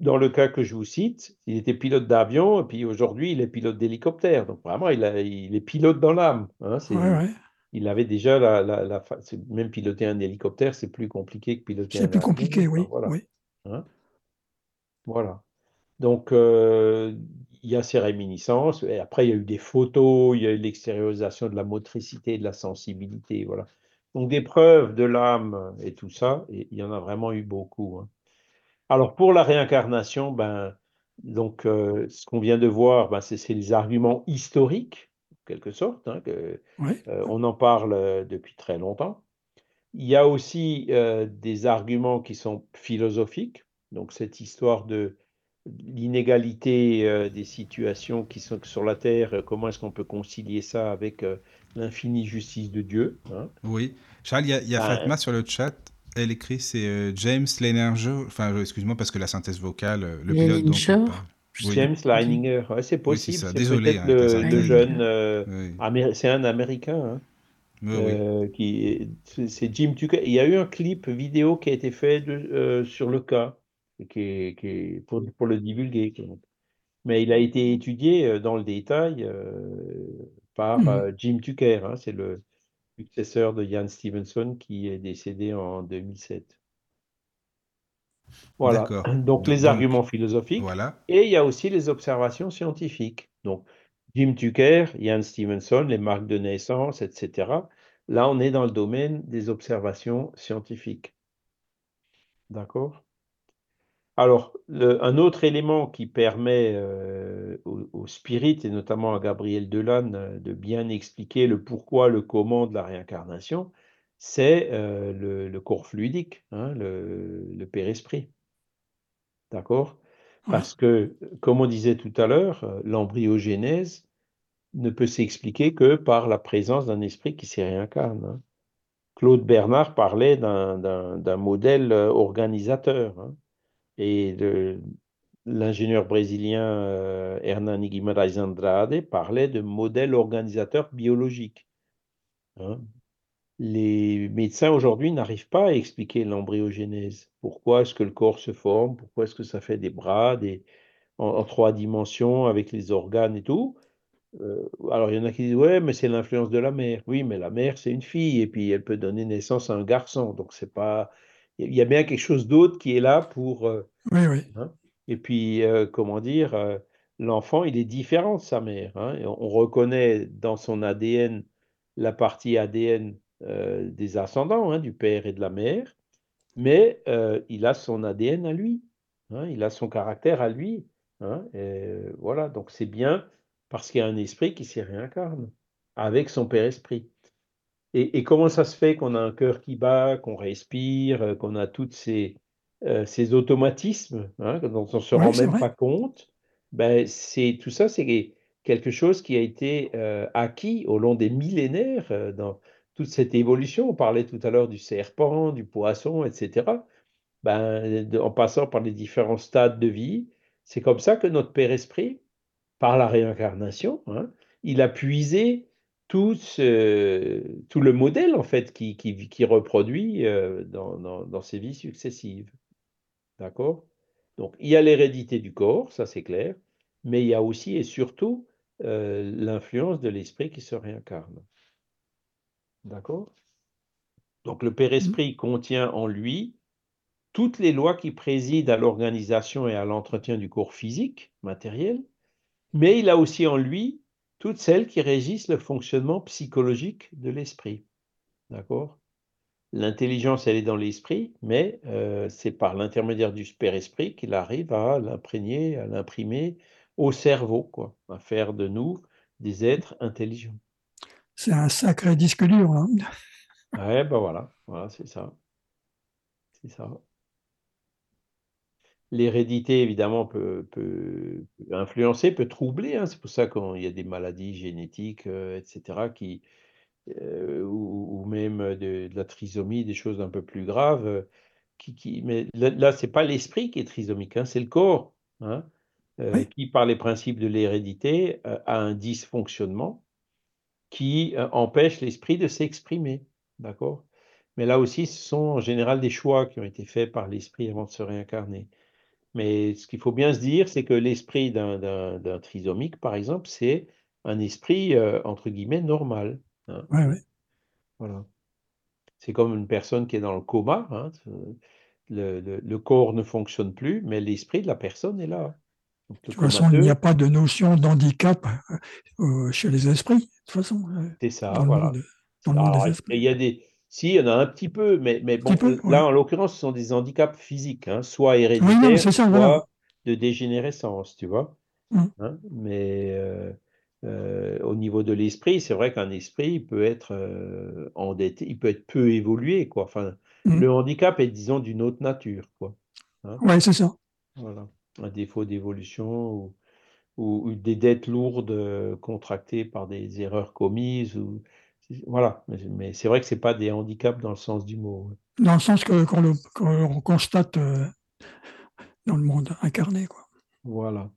Dans le cas que je vous cite, il était pilote d'avion, et puis aujourd'hui, il est pilote d'hélicoptère. Donc vraiment, il, a- il est pilote dans l'âme. hein, c'est- Ouais, ouais. il avait déjà la, la, la fa- c'est- même piloter un hélicoptère, c'est plus compliqué que piloter C'est un plus avion. compliqué, oui. voilà. oui. hein. Voilà. Donc, euh, il y a ces réminiscences. Et après, il y a eu des photos, il y a eu l'extériorisation de la motricité, de la sensibilité. Voilà. Donc, des preuves de l'âme et tout ça, et il y en a vraiment eu beaucoup. hein. Alors, pour la réincarnation, ben, donc, euh, ce qu'on vient de voir, ben, c'est les arguments historiques, en quelque sorte. hein, que, euh, on en parle euh, depuis très longtemps. Il y a aussi euh, des arguments qui sont philosophiques, donc cette histoire de l'inégalité euh, des situations qui sont sur la Terre, euh, comment est-ce qu'on peut concilier ça avec euh, l'infinie justice de Dieu hein? Oui. Charles, il y a, il y a Ben, Fatma sur le chat. Elle écrit, c'est euh, James Leininger. Enfin, excuse-moi parce que la synthèse vocale, le pilote dont Leininger on parle. Oui. James Leininger, ouais, c'est Oui, possible, ça. c'est peut-être hein, le, jeune, euh, Oui. Amé- c'est un Américain, hein, Oui, oui. euh, qui est- c'est c'est Jim Tucker. Il y a eu un clip vidéo qui a été fait de- euh, sur le cas, qui est, qui est pour, pour le divulguer. Mais il a été étudié euh, dans le détail euh, par Mhm. euh, Jim Tucker. hein, c'est le, successeur de Jan Stevenson qui est décédé en 2007. Voilà. Donc, les arguments philosophiques. Voilà. Et il y a aussi les observations scientifiques. Donc, Jim Tucker, Jan Stevenson, les marques de naissance, etc. Là, on est dans le domaine des observations scientifiques. D'accord? Alors, un autre élément qui permet euh, au, spirit, et notamment à Gabriel Delanne, euh, de bien expliquer le pourquoi, le comment de la réincarnation, c'est euh, le, corps fluidique, hein, le, le père-esprit. D'accord? Parce que, comme on disait tout à l'heure, l'embryogénèse ne peut s'expliquer que par la présence d'un esprit qui s'y réincarne. Hein. Claude Bernard parlait d'un modèle organisateur. Hein, et l'ingénieur brésilien Hernani Guimarães Andrade parlait de modèle organisateur biologique. Hein les médecins aujourd'hui n'arrivent pas à expliquer l'embryogénèse. Pourquoi est-ce que le corps se forme? Pourquoi est-ce que ça fait des bras des, en, trois dimensions avec les organes et tout? Euh, Alors il y en a qui disent ouais, mais c'est l'influence de la mère. Oui, mais la mère c'est une fille et puis elle peut donner naissance à un garçon. Donc c'est pas. Il y a bien quelque chose d'autre qui est là pour. Euh, oui, oui. Hein. et puis euh, comment dire, l'enfant il est différent de sa mère. Hein. on reconnaît dans son ADN la partie ADN euh, des ascendants, hein, du père et de la mère, mais euh, il a son ADN à lui, il a son caractère à lui. Et voilà, donc c'est bien parce qu'il y a un esprit qui s'y réincarne avec son père esprit. Et, comment ça se fait qu'on a un cœur qui bat, qu'on respire, euh, qu'on a tous ces, ces automatismes dont on ne se rend même pas compte? Ben, c'est Tout ça, c'est quelque chose qui a été acquis au long des millénaires dans, toute cette évolution, on parlait tout à l'heure du serpent, du poisson, etc., ben, en passant par les différents stades de vie, c'est comme ça que notre Père Esprit, par la réincarnation, hein, il a puisé tout, tout, le modèle en fait qui, qui, reproduit euh, dans, dans, ses vies successives. D'accord? Donc il y a l'hérédité du corps, ça c'est clair, mais il y a aussi et surtout euh, l'influence de l'esprit qui se réincarne. D'accord? Donc le Père mmh. Esprit contient en lui toutes les lois qui président à l'organisation et à l'entretien du corps physique, matériel, mais il a aussi en lui toutes celles qui régissent le fonctionnement psychologique de l'esprit. D'accord? L'intelligence, elle est dans l'esprit, mais euh, c'est par l'intermédiaire du Père Esprit qu'il arrive à l'imprégner, à l'imprimer au cerveau, quoi, à faire de nous des êtres intelligents c'est un sacré disque dur. Hein? Ouais, ben voilà, voilà, c'est ça. C'est ça. L'hérédité, évidemment, peut, peut, influencer, peut troubler. Hein. C'est pour ça qu'il y a des maladies génétiques, euh, etc., qui, euh, ou, même de, la trisomie, des choses un peu plus graves. Euh, qui, qui, mais là, ce n'est pas l'esprit qui est trisomique, hein, c'est le corps, qui, par les principes de l'hérédité, a un dysfonctionnement qui empêche l'esprit de s'exprimer. D'accord? Mais là aussi, ce sont en général des choix qui ont été faits par l'esprit avant de se réincarner. Mais ce qu'il faut bien se dire, c'est que l'esprit d'un trisomique, par exemple, c'est un esprit, euh, entre guillemets, normal. Hein. Ouais, ouais. Voilà. C'est comme une personne qui est dans le coma. Hein, le, le, corps ne fonctionne plus, mais l'esprit de la personne est là. de toute façon, il n'y a pas de notion d'handicap euh, chez les esprits toute façon. Euh, c'est ça, voilà. il y a des. Si, il y en a un petit peu, mais, mais bon, là, en l'occurrence, ce sont des handicaps physiques, hein, soit héréditaires, soit de dégénérescence, tu vois. Mmh. Hein, mais euh, euh, au niveau de l'esprit, c'est vrai qu'un esprit peut être endetté, il peut être peu évolué, quoi. Enfin, mmh. le handicap est, disons, d'une autre nature, quoi. Hein. Oui, c'est ça. Voilà. Un défaut d'évolution ou ou, des dettes lourdes euh, contractées par des erreurs commises. Ou, voilà, mais, c'est vrai que ce n'est pas des handicaps dans le sens du mot. Dans le sens qu'on que constate euh, dans le monde incarné. Quoi. Voilà.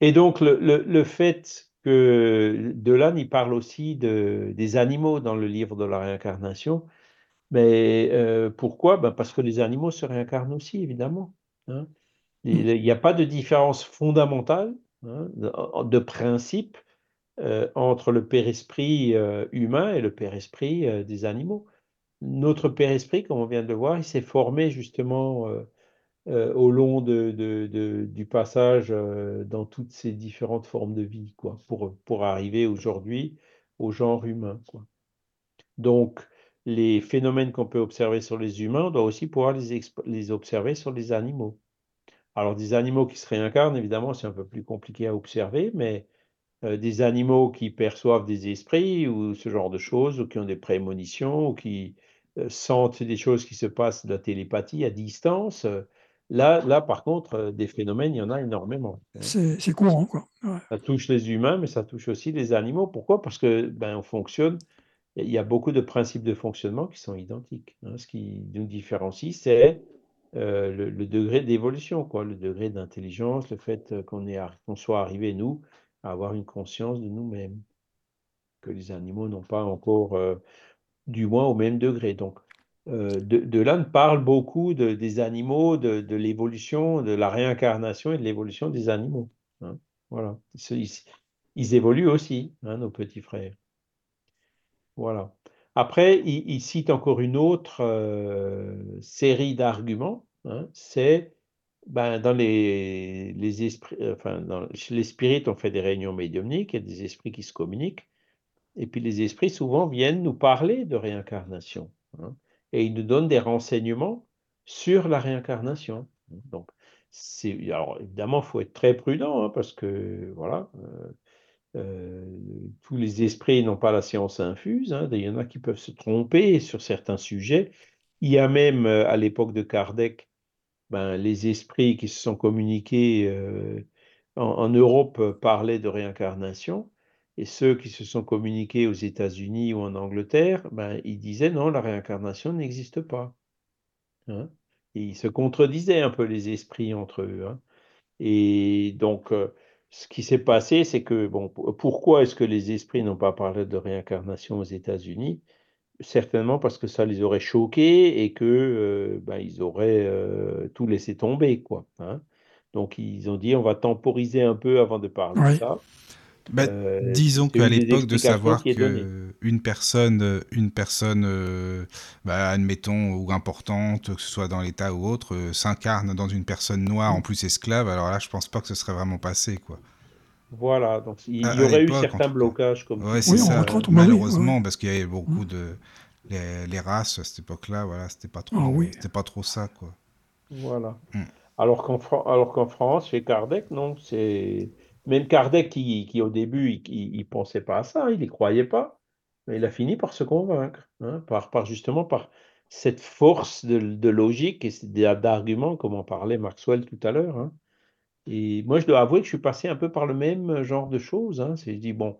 Et donc, le, le, fait que Delane, il parle aussi de, des animaux dans le livre de la réincarnation. Mais euh, pourquoi? Ben Parce que les animaux se réincarnent aussi, évidemment. Hein. Il n'y a pas de différence fondamentale Hein, de, principe entre le père-esprit humain et le père-esprit des animaux. Notre père-esprit, comme on vient de le voir, il s'est formé justement au long du passage dans toutes ces différentes formes de vie, quoi, pour, pour arriver aujourd'hui au genre humain. Donc, les phénomènes qu'on peut observer sur les humains, on doit aussi pouvoir les, les observer sur les animaux. Alors, des animaux qui se réincarnent, évidemment, c'est un peu plus compliqué à observer, mais euh, des animaux qui perçoivent des esprits ou ce genre de choses, ou qui ont des prémonitions, ou qui euh, sentent des choses qui se passent de la télépathie à distance, euh, là, là, par contre, des phénomènes, il y en a énormément. Hein. C'est courant, quoi. Ça touche les humains, mais ça touche aussi les animaux. Pourquoi? Parce que ben, on fonctionne il y a beaucoup de principes de fonctionnement qui sont identiques. Hein. Ce qui nous différencie, c'est euh, le, degré d'évolution, quoi, le degré d'intelligence, le fait euh, qu'on qu'on soit arrivé, nous, avoir une conscience de nous-mêmes, que les animaux n'ont pas encore, euh, du moins au même degré. Donc, de, de, là, on parle beaucoup de, des animaux, de, de l'évolution, de la réincarnation et de l'évolution des animaux. Hein. Voilà. Ils, ils, évoluent aussi, hein, nos petits frères. Voilà. Après, il, cite encore une autre euh, série d'arguments. Hein. c'est ben, dans les, les esprits, enfin, dans, chez les spirites, on fait des réunions médiumniques, il y a des esprits qui se communiquent. Et puis les esprits souvent viennent nous parler de réincarnation. Hein. et ils nous donnent des renseignements sur la réincarnation. Donc, alors évidemment, il faut être très prudent hein, parce que voilà, euh, euh, tous les esprits n'ont pas la science infuse. Hein. Il y en a qui peuvent se tromper sur certains sujets. Il y a même, euh, à l'époque de Kardec, ben, les esprits qui se sont communiqués euh, en, Europe parlaient de réincarnation. Et ceux qui se sont communiqués aux États-Unis ou en Angleterre, ben, ils disaient non, la réincarnation n'existe pas. Hein. ils se contredisaient un peu les esprits entre eux. Hein. Et donc, ce qui s'est passé, c'est que, bon, pourquoi est-ce que les esprits n'ont pas parlé de réincarnation aux États-Unis? Certainement parce que ça les aurait choqués et que euh, ben, ils auraient euh, tout laissé tomber, quoi. Hein. Donc ils ont dit on va temporiser un peu avant de parler de ça. Bah, euh, disons qu'à l'époque de savoir qu'une personne, une personne bah, admettons, ou importante, que ce soit dans l'État ou autre, s'incarne dans une personne noire, en plus esclave, alors là, je pense pas que ce serait vraiment passé, quoi. Voilà, donc il y aurait eu certains blocages comme ouais, c'est ça, malheureusement, parce qu'il y avait beaucoup de... Les, races à cette époque-là, voilà, c'était pas trop, ah c'était pas trop ça, quoi. Voilà. Mm. Alors qu'en alors qu'en France, chez Kardec, non, c'est même Kardec, qui, au début, il ne pensait pas à ça, il n'y croyait pas, mais il a fini par se convaincre, hein, par, par, justement par cette force de, logique et d'argument, comme en parlait Maxwell tout à l'heure. Hein. Et moi, je dois avouer que je suis passé un peu par le même genre de choses. Hein. C'est, je dis, bon,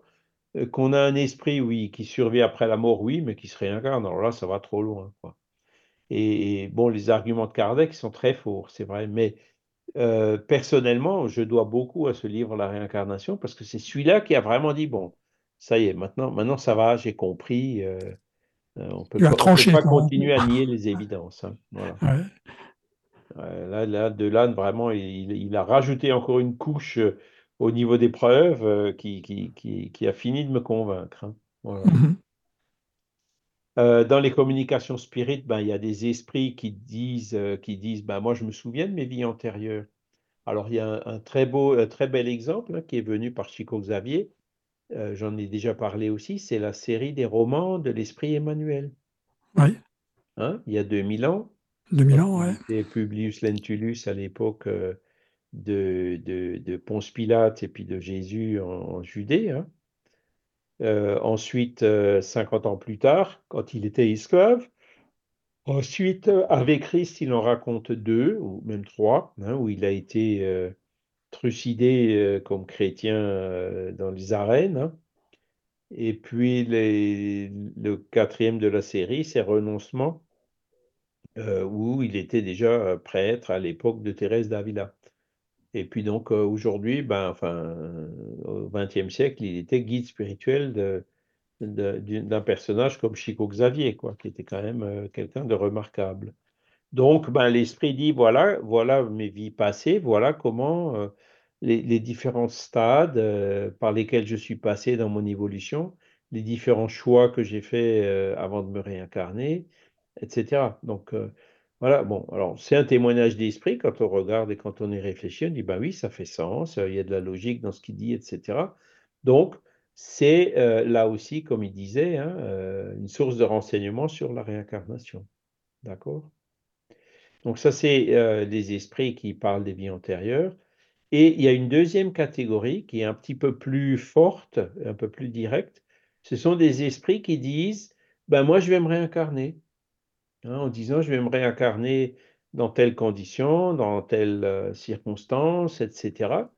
euh, qu'on a un esprit, oui, qui survit après la mort, oui, mais qui se réincarne, alors là, ça va trop loin. Quoi. Et, et, bon, les arguments de Kardec sont très forts, c'est vrai, mais euh, personnellement, je dois beaucoup à ce livre La réincarnation parce que c'est celui-là qui a vraiment dit bon, ça y est, maintenant, maintenant ça va, j'ai compris. Euh, on peut, peut pas continuer à nier les évidences. Hein, là, là, de là, vraiment, il, a rajouté encore une couche au niveau des preuves qui, qui, qui, a fini de me convaincre. Hein, mmh dans les communications spirites, ben, il y a des esprits qui disent, qui disent ben, Moi, je me souviens de mes vies antérieures. Alors, il y a un, très beau, très bel exemple hein, qui est venu par Chico Xavier. J'en ai déjà parlé aussi. C'est la série des romans de l'esprit Emmanuel. Oui. Hein, il y a 2000 ans. 2000 ans, oui. C'était Publius Lentulus à l'époque de, de, Ponce Pilate et puis de Jésus en, Judée. Hein. Euh, ensuite, 50 euh, ans plus tard, quand il était esclave. Ensuite, avec Christ, il en raconte deux, ou même trois, hein, où il a été euh, trucidé comme chrétien dans les arènes. Hein. Et puis, le quatrième de la série, c'est Renoncement, où il était déjà prêtre à l'époque de Thérèse d'Avila. Et puis donc aujourd'hui, ben, enfin, au XXe siècle, il était guide spirituel d'un personnage comme Chico Xavier, quoi, qui était quand même quelqu'un de remarquable. Donc, ben, l'esprit dit voilà, voilà mes vies passées, voilà comment les, différents stades euh, par lesquels je suis passé dans mon évolution, les différents choix que j'ai faits euh, avant de me réincarner, etc. Donc, euh, voilà, bon, alors c'est un témoignage d'esprit quand on regarde et quand on y réfléchit, on dit, bah oui, ça fait sens, il y a de la logique dans ce qu'il dit, etc. Donc, c'est là aussi, comme il disait, hein, une source de renseignement sur la réincarnation. D'accord? Donc ça, c'est les esprits qui parlent des vies antérieures. Et il y a une deuxième catégorie qui est un petit peu plus forte, un peu plus directe. Ce sont des esprits qui disent, ben moi je vais me réincarner. Hein, en disant, je vais me réincarner dans telle condition, dans telle euh, circonstance, etc.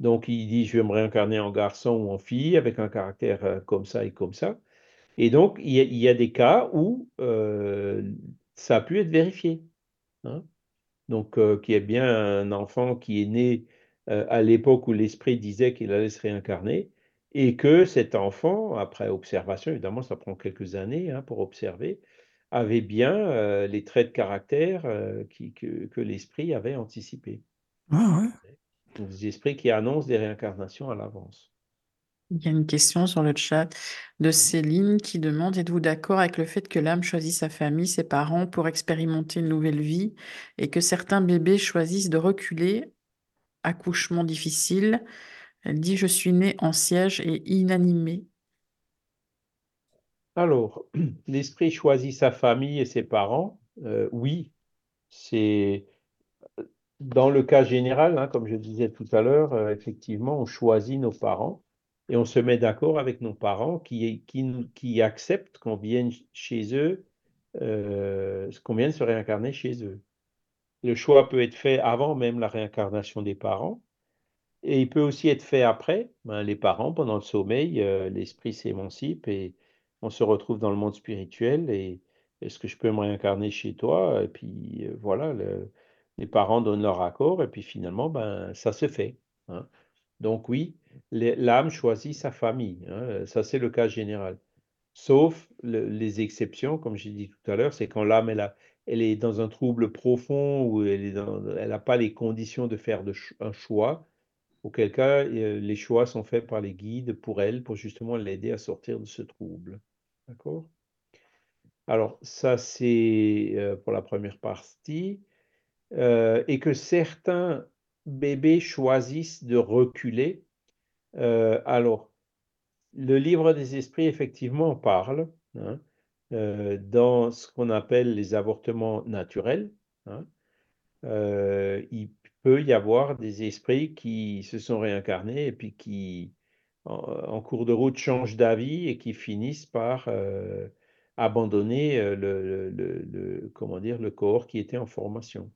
Donc il dit, je vais me réincarner en garçon ou en fille avec un caractère euh, comme ça et comme ça. Et donc il y a, des cas où euh, ça a pu être vérifié. Hein. Donc qu'il y ait bien un enfant qui est né euh, à l'époque où l'esprit disait qu'il allait se réincarner, et que cet enfant, après observation, évidemment ça prend quelques années hein, pour observer, avait bien euh, les traits de caractère euh, que, l'esprit avait anticipés. Ah des esprits qui annoncent des réincarnations à l'avance. Il y a une question sur le chat de Céline qui demande Êtes-vous d'accord avec le fait que l'âme choisit sa famille, ses parents pour expérimenter une nouvelle vie et que certains bébés choisissent de reculer? Accouchement difficile. Elle dit, je suis née en siège et inanimée. Alors, l'esprit choisit sa famille et ses parents. Euh, oui, c'est dans le cas général, hein, comme je disais tout à l'heure, euh, effectivement, on choisit nos parents et on se met d'accord avec nos parents qui, acceptent qu'on vienne chez eux, euh, qu'on vienne se réincarner chez eux. Le choix peut être fait avant même la réincarnation des parents. Et il peut aussi être fait après. Ben, les parents, pendant le sommeil, euh, l'esprit s'émancipe et on se retrouve dans le monde spirituel. Et est-ce que je peux me réincarner chez toi? Et puis euh, voilà, les parents donnent leur accord et puis finalement, ben, ça se fait. Hein. Donc oui, l'âme choisit sa famille. Hein. Ça, c'est le cas général. Sauf les exceptions, comme j'ai dit tout à l'heure, c'est quand l'âme, elle est dans un trouble profond ou elle n'a pas les conditions de faire un choix, auquel cas euh, les choix sont faits par les guides pour elle, pour justement l'aider à sortir de ce trouble. D'accord Alors, ça, c'est euh, pour la première partie. Euh, et que certains bébés choisissent de reculer. alors, le livre des esprits, effectivement, parle. Hein, euh, dans ce qu'on appelle les avortements naturels. Hein. Euh, il peut y avoir des esprits qui se sont réincarnés et puis qui, en, cours de route, changent d'avis et qui finissent par euh, abandonner le, le, corps qui était en formation.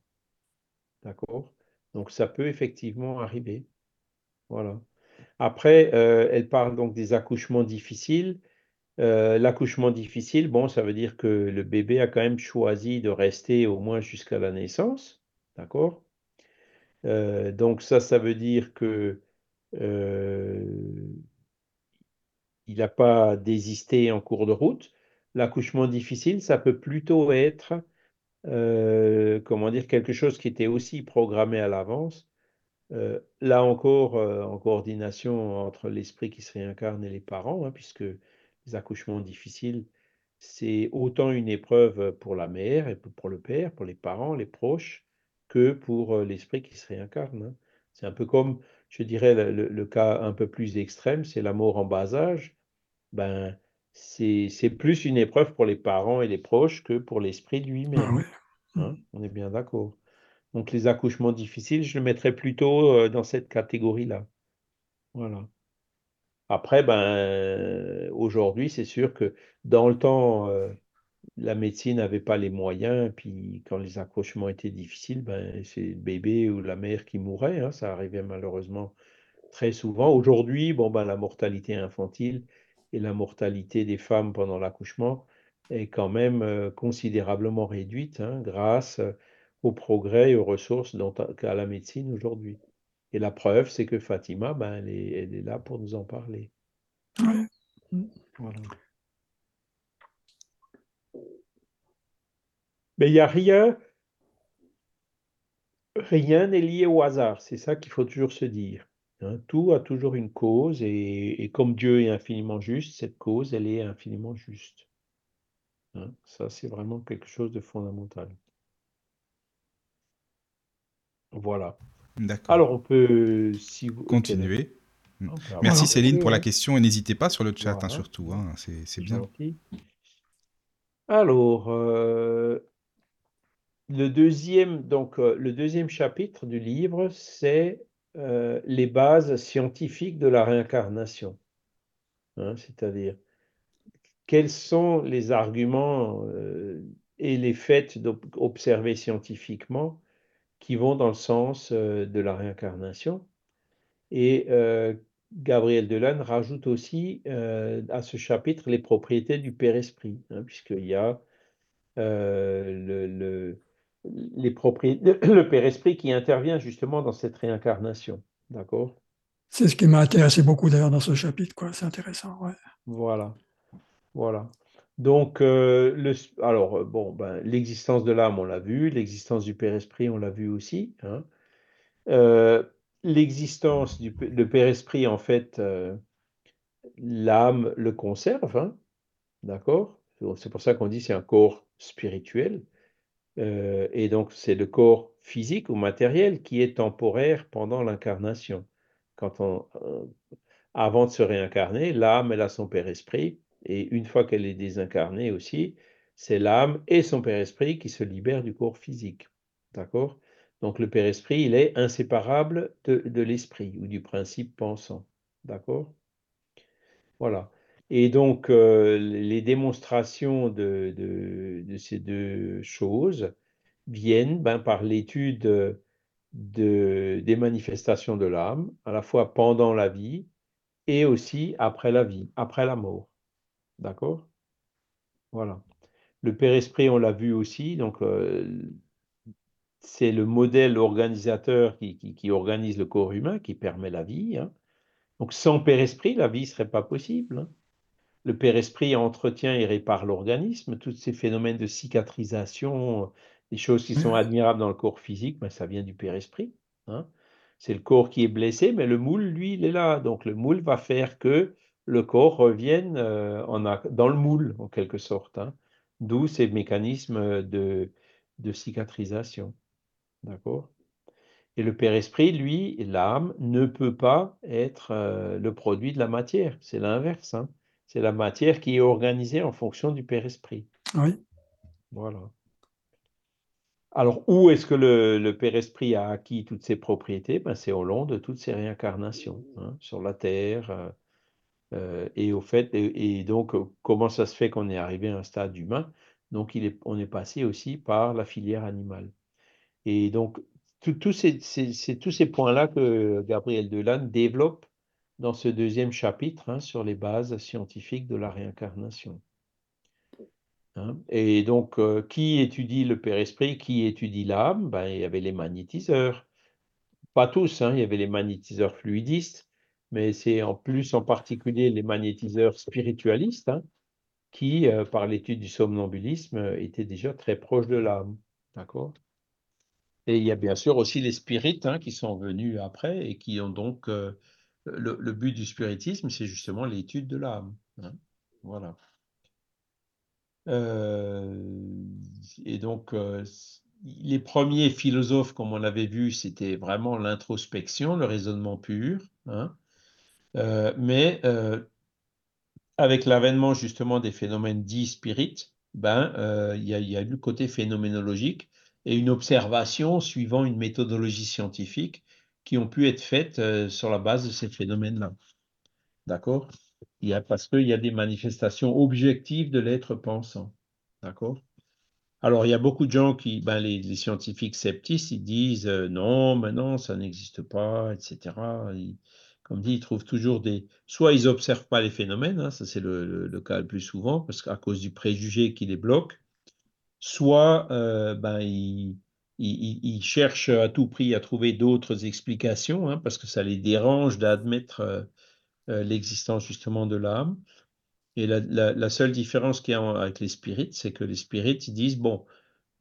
D'accord? Donc ça peut effectivement arriver. Voilà. Après, elle parle donc des accouchements difficiles. Euh, l'accouchement difficile, bon, ça veut dire que le bébé a quand même choisi de rester au moins jusqu'à la naissance, d'accord? Euh, Donc ça, ça veut dire que euh, il n'a pas désisté en cours de route. L'accouchement difficile, ça peut plutôt être, comment dire, quelque chose qui était aussi programmé à l'avance. là encore, en coordination entre l'esprit qui se réincarne et les parents, hein, puisque les accouchements difficiles, c'est autant une épreuve pour la mère et pour le père, pour les parents, les proches, que pour euh, l'esprit qui se réincarne. Hein. C'est un peu comme, je dirais, le, cas un peu plus extrême, c'est la mort en bas âge. Ben, c'est plus une épreuve pour les parents et les proches que pour l'esprit lui-même. Ah hein. On est bien d'accord. Donc les accouchements difficiles, je le mettrais plutôt euh, dans cette catégorie-là. Voilà. Après, ben, aujourd'hui, c'est sûr que dans le temps, euh, la médecine n'avait pas les moyens. Puis quand les accouchements étaient difficiles, ben, c'est le bébé ou la mère qui mourait. Hein, ça arrivait malheureusement très souvent. Aujourd'hui, bon, ben, la mortalité infantile et la mortalité des femmes pendant l'accouchement est quand même euh, considérablement réduite hein, grâce au progrès et aux ressources dont qu'a la médecine aujourd'hui. Et la preuve, c'est que Fatima, ben, elle, est, là pour nous en parler. Mais il n'y a rien. rien n'est lié au hasard, c'est ça qu'il faut toujours se dire. Hein. Tout a toujours une cause et, comme Dieu est infiniment juste, cette cause, elle est infiniment juste. Hein. Ça, c'est vraiment quelque chose de fondamental. Voilà. D'accord. Alors, on peut, si vous... Continuer. Mm. Merci Céline pour la question et n'hésitez pas sur le chat, hein, surtout. c'est bien. Alors, euh, le deuxième, donc, euh, le deuxième chapitre du livre, c'est euh, les bases scientifiques de la réincarnation. Hein, c'est-à-dire, quels sont les arguments euh, et les faits observés scientifiquement qui vont dans le sens de la réincarnation. Et Gabriel Delanne rajoute aussi à ce chapitre les propriétés du Père-Esprit, hein, puisqu'il y a le, les propriétés, le Père Esprit qui intervient justement dans cette réincarnation. D'accord? C'est ce qui m'a intéressé beaucoup d'ailleurs dans ce chapitre, quoi. C'est intéressant, ouais. Voilà, voilà. Donc, euh, le, alors, euh, bon, ben, l'existence de l'âme, on l'a vu, l'existence du Père Esprit, on l'a vu aussi. Hein. Euh, l'existence du le Père Esprit, en fait, l'âme le conserve, hein. d'accord? C'est pour ça qu'on dit c'est un corps spirituel. Euh, et donc, c'est le corps physique ou matériel qui est temporaire pendant l'incarnation. Quand on, euh, avant de se réincarner, l'âme, elle a son Père Esprit, et une fois qu'elle est désincarnée aussi, c'est l'âme et son Père Esprit qui se libèrent du corps physique. D'accord? Donc, le Père Esprit, il est inséparable de, l'esprit ou du principe pensant. D'accord? Voilà. Et donc, euh, les démonstrations de, ces deux choses viennent ben, par l'étude de, des manifestations de l'âme, à la fois pendant la vie et aussi après la vie, après la mort. D'accord? Voilà. Le Père Esprit, on l'a vu aussi, donc euh, c'est le modèle organisateur qui, organise le corps humain, qui permet la vie. Hein. Donc sans Père Esprit, la vie ne serait pas possible. Hein le Père Esprit entretient et répare l'organisme. Tous ces phénomènes de cicatrisation, des choses qui sont admirables dans le corps physique, ben, ça vient du Père Esprit. Hein. C'est le corps qui est blessé, mais le moule, lui, il est là. Donc le moule va faire que le corps revienne euh, dans le moule, en quelque sorte. Hein. D'où ces mécanismes de, de cicatrisation. D'accord? Et le Père Esprit, lui, l'âme, ne peut pas être euh, le produit de la matière. C'est l'inverse. Hein. C'est la matière qui est organisée en fonction du Père-Esprit. Oui. Voilà. Alors, où est-ce que le, Père-Esprit a acquis toutes ses propriétés? Ben, C'est au long de toutes ses réincarnations, hein, sur la Terre. Euh, euh, et au fait, et, donc, comment ça se fait qu'on est arrivé à un stade humain? Donc, il est, on est passé aussi par la filière animale. Et donc, tous ces, tous ces points-là que Gabriel Delanne développe dans ce deuxième chapitre hein, sur les bases scientifiques de la réincarnation. Hein. Et donc, euh, qui étudie le Père Esprit, qui étudie l'âme? Ben, Il y avait les magnétiseurs. Pas tous, hein, il y avait les magnétiseurs fluidistes, mais c'est en plus en particulier les magnétiseurs spiritualistes qui, euh, par l'étude du somnambulisme, étaient déjà très proches de l'âme. D'accord? Et il y a bien sûr aussi les spirites qui sont venus après et qui ont donc euh, le, but du spiritisme, c'est justement l'étude de l'âme. Hein. Voilà. Euh, et donc, euh, les premiers philosophes, comme on l'avait vu, c'était vraiment l'introspection, le raisonnement pur. Hein. Euh, mais avec l'avènement justement des phénomènes dits spirites, ben, il y, y, a eu le côté phénoménologique et une observation suivant une méthodologie scientifique qui ont pu être faites euh, sur la base de ces phénomènes-là. D'accord? Parce qu'il y a des manifestations objectives de l'être pensant. D'accord? Alors, il y a beaucoup de gens qui, ben, les, scientifiques sceptiques, ils disent euh, non, mais non, ça n'existe pas, etc. comme dit, ils trouvent toujours des. Soit ils n'observent pas les phénomènes, hein, ça c'est le, le, cas le plus souvent, parce qu'à cause du préjugé qui les bloque, soit euh, ben, ils ils, cherchent à tout prix à trouver d'autres explications, hein, parce que ça les dérange d'admettre euh, euh, l'existence justement de l'âme. Et la, seule différence qu'il y a avec les spirites, c'est que les spirites, disent, bon,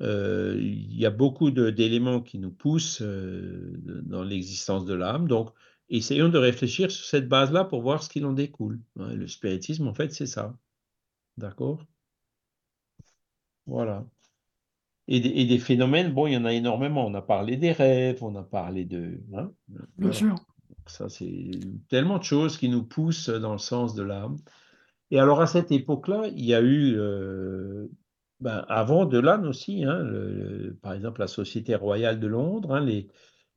euh, il y a beaucoup d'éléments qui nous poussent dans l'existence de l'âme. Donc, essayons de réfléchir sur cette base-là pour voir ce qu'il en découle. Hein. Le spiritisme, en fait, c'est ça. D'accord? Voilà. Et des, phénomènes, bon, il y en a énormément. On a parlé des rêves, on a parlé de. Hein, Bien sûr. Ça, c'est tellement de choses qui nous poussent dans le sens de l'âme. Et alors, à cette époque-là, il y a eu euh, ben, avant de l'âne aussi, hein, par exemple la Société royale de Londres, hein,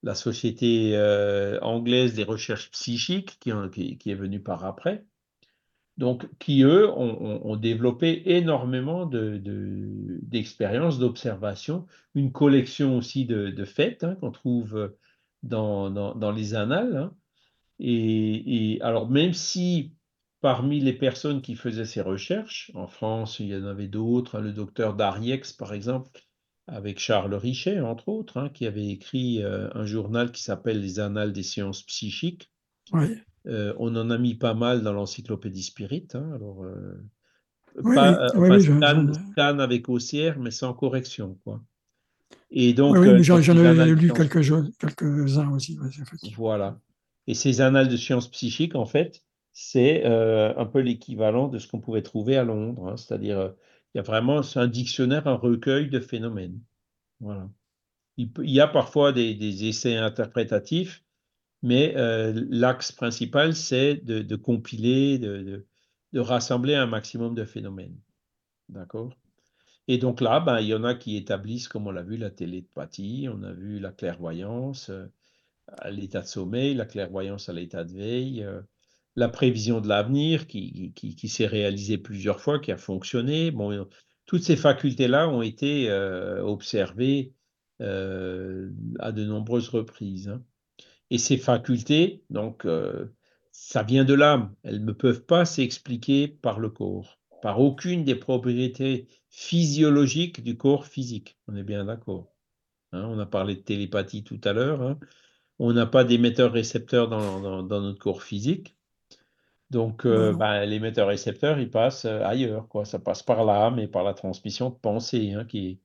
la Société euh, anglaise des recherches psychiques qui, est venue par après, donc qui eux ont, développé énormément d'expériences, d'observations, une collection aussi de, faits hein, qu'on trouve dans, les annales. et, alors même si parmi les personnes qui faisaient ces recherches, en France, il y en avait d'autres, le docteur Dariex, par exemple, avec Charles Richet, entre autres, hein, qui avait écrit euh, un journal qui s'appelle Les Annales des sciences psychiques. Euh, on en a mis pas mal dans l'encyclopédie Spirit. Hein, alors, euh, pas, scan, avec OCR, mais sans correction. Quoi. Et donc, oui, j'en ai lu quelques-uns aussi. voilà. Et ces annales de sciences psychiques, en fait, c'est euh, un peu l'équivalent de ce qu'on pouvait trouver à Londres. Hein. C'est-à-dire, euh, il y a vraiment un dictionnaire, un recueil de phénomènes. Voilà. Il, y a parfois des, essais interprétatifs, mais euh, l'axe principal, c'est de, compiler, de, rassembler un maximum de phénomènes. D'accord? Et donc là, ben, il y en a qui établissent, comme on l'a vu, la télépathie, on a vu la clairvoyance à l'état de sommeil, la clairvoyance à l'état de veille la prévision de l'avenir qui, s'est réalisée plusieurs fois, qui a fonctionné. Bon, toutes ces facultés-là ont été euh, observées euh, à de nombreuses reprises. Hein. Et ces facultés, donc, euh, ça vient de l'âme. Elles ne peuvent pas s'expliquer par le corps, par aucune des propriétés physiologiques du corps physique. On est bien d'accord. Hein. on a parlé de télépathie tout à l'heure. Hein. On n'a pas d'émetteur-récepteur dans, dans, notre corps physique. Donc, euh, ben, l'émetteur-récepteur, il passe euh, ailleurs, quoi. Ça passe par l'âme et par la transmission de pensée, hein, qui est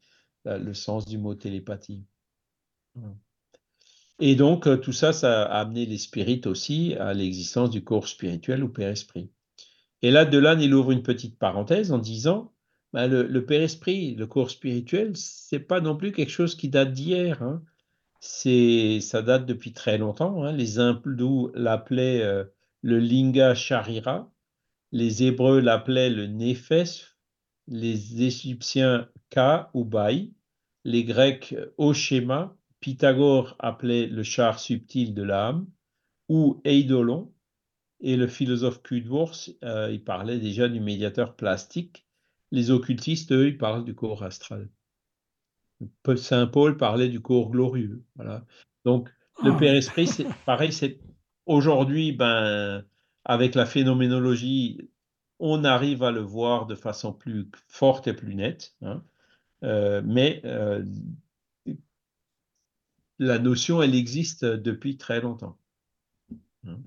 le sens du mot télépathie. Et donc, euh, tout ça, ça a amené les spirites aussi à l'existence du corps spirituel ou père-esprit. Et là, Delanne, il ouvre une petite parenthèse en disant, ben, le, père-esprit, le corps spirituel, c'est pas non plus quelque chose qui date d'hier. Hein. C'est, ça date depuis très longtemps. Hein. Les hindous l'appelaient le Linga Sharira, les Hébreux l'appelaient le Néphes, les Égyptiens Ka ou Bai, les Grecs Oshema, Pythagore appelait le char subtil de l'âme, ou Eidolon, et le philosophe Kudwors, euh, il parlait déjà du médiateur plastique. Les occultistes, eux, ils parlent du corps astral. Saint Paul parlait du corps glorieux. Voilà. Donc, le ah. Père Esprit, c'est pareil, c'est Aujourd'hui, ben, avec la phénoménologie, on arrive à le voir de façon plus forte et plus nette. Hein. Euh, mais euh, la notion, elle existe depuis très longtemps. Hein.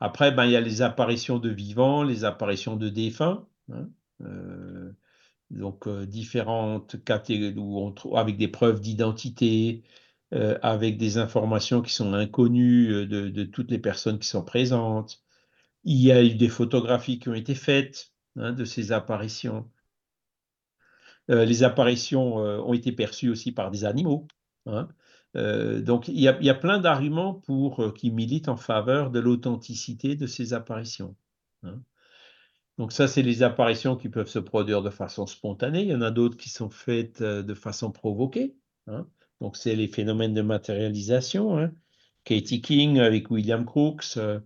Après, ben, il y a les apparitions de vivants, les apparitions de défunts. Hein. Euh, donc, différentes catégories avec des preuves d'identité, euh, avec des informations qui sont inconnues euh, de, toutes les personnes qui sont présentes. Il y a eu des photographies qui ont été faites hein, de ces apparitions. Euh, les apparitions ont été perçues aussi par des animaux. Donc il y, a, plein d'arguments pour qui militent en faveur de l'authenticité de ces apparitions. Hein. Donc ça, c'est les apparitions qui peuvent se produire de façon spontanée. Il y en a d'autres qui sont faites de façon provoquée. Donc, c'est les phénomènes de matérialisation. Hein. Katie King avec William Crookes. Euh,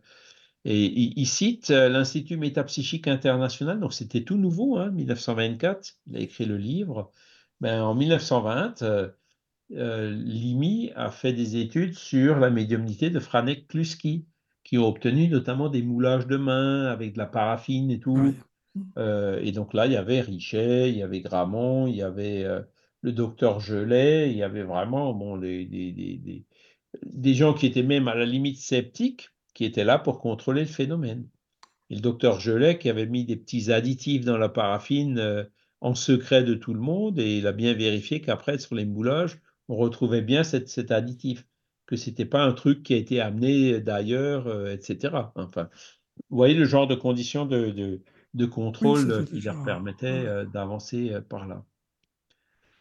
et il, cite euh, l'Institut métapsychique international. Donc, c'était tout nouveau, hein, 1924. Il a écrit le livre. Ben, en 1920, euh, Limi a fait des études sur la médiumnité de Franek Kluski, qui ont obtenu notamment des moulages de mains avec de la paraffine et tout. et donc là, il y avait Richet, il y avait Gramont, il y avait le docteur Gelet, il y avait vraiment bon, des, des, gens qui étaient même à la limite sceptiques, qui étaient là pour contrôler le phénomène. Et le docteur Gelet qui avait mis des petits additifs dans la paraffine euh, en secret de tout le monde et il a bien vérifié qu'après, sur les moulages, on retrouvait bien cet additif, que ce n'était pas un truc qui a été amené d'ailleurs, euh, etc. Enfin, vous voyez le genre de conditions de, de, contrôle qui leur permettait euh, d'avancer euh, par là.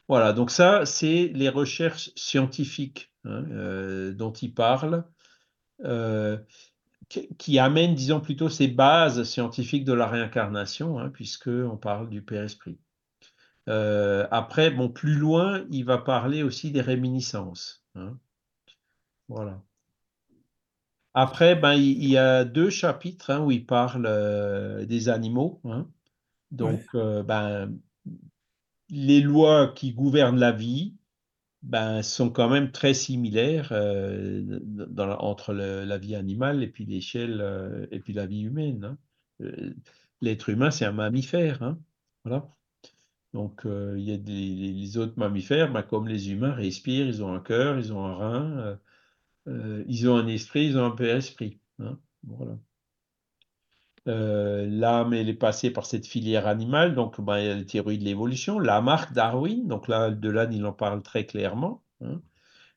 Voilà, donc ça, c'est les recherches scientifiques hein, dont il parle qui amène, disons plutôt, ces bases scientifiques de la réincarnation, hein, puisqu'on parle du Père-Esprit. Euh, après, bon, plus loin, il va parler aussi des réminiscences. Hein. Voilà. Après, ben, il, y a deux chapitres hein, où il parle euh, des animaux. Donc, euh, ben, les lois qui gouvernent la vie, ben, sont quand même très similaires dans entre la vie animale et puis l'échelle et puis la vie humaine. Hein. L'être humain, c'est un mammifère. Hein. Voilà. Donc, il y a les autres mammifères, ben, comme les humains, respirent, ils ont un cœur, ils ont un rein, ils ont un esprit, ils ont un peu esprit. Hein. L'âme, elle est passée par cette filière animale, donc ben, il y a la théorie de l'évolution. La marque Darwin, donc là, de là, il en parle très clairement, hein,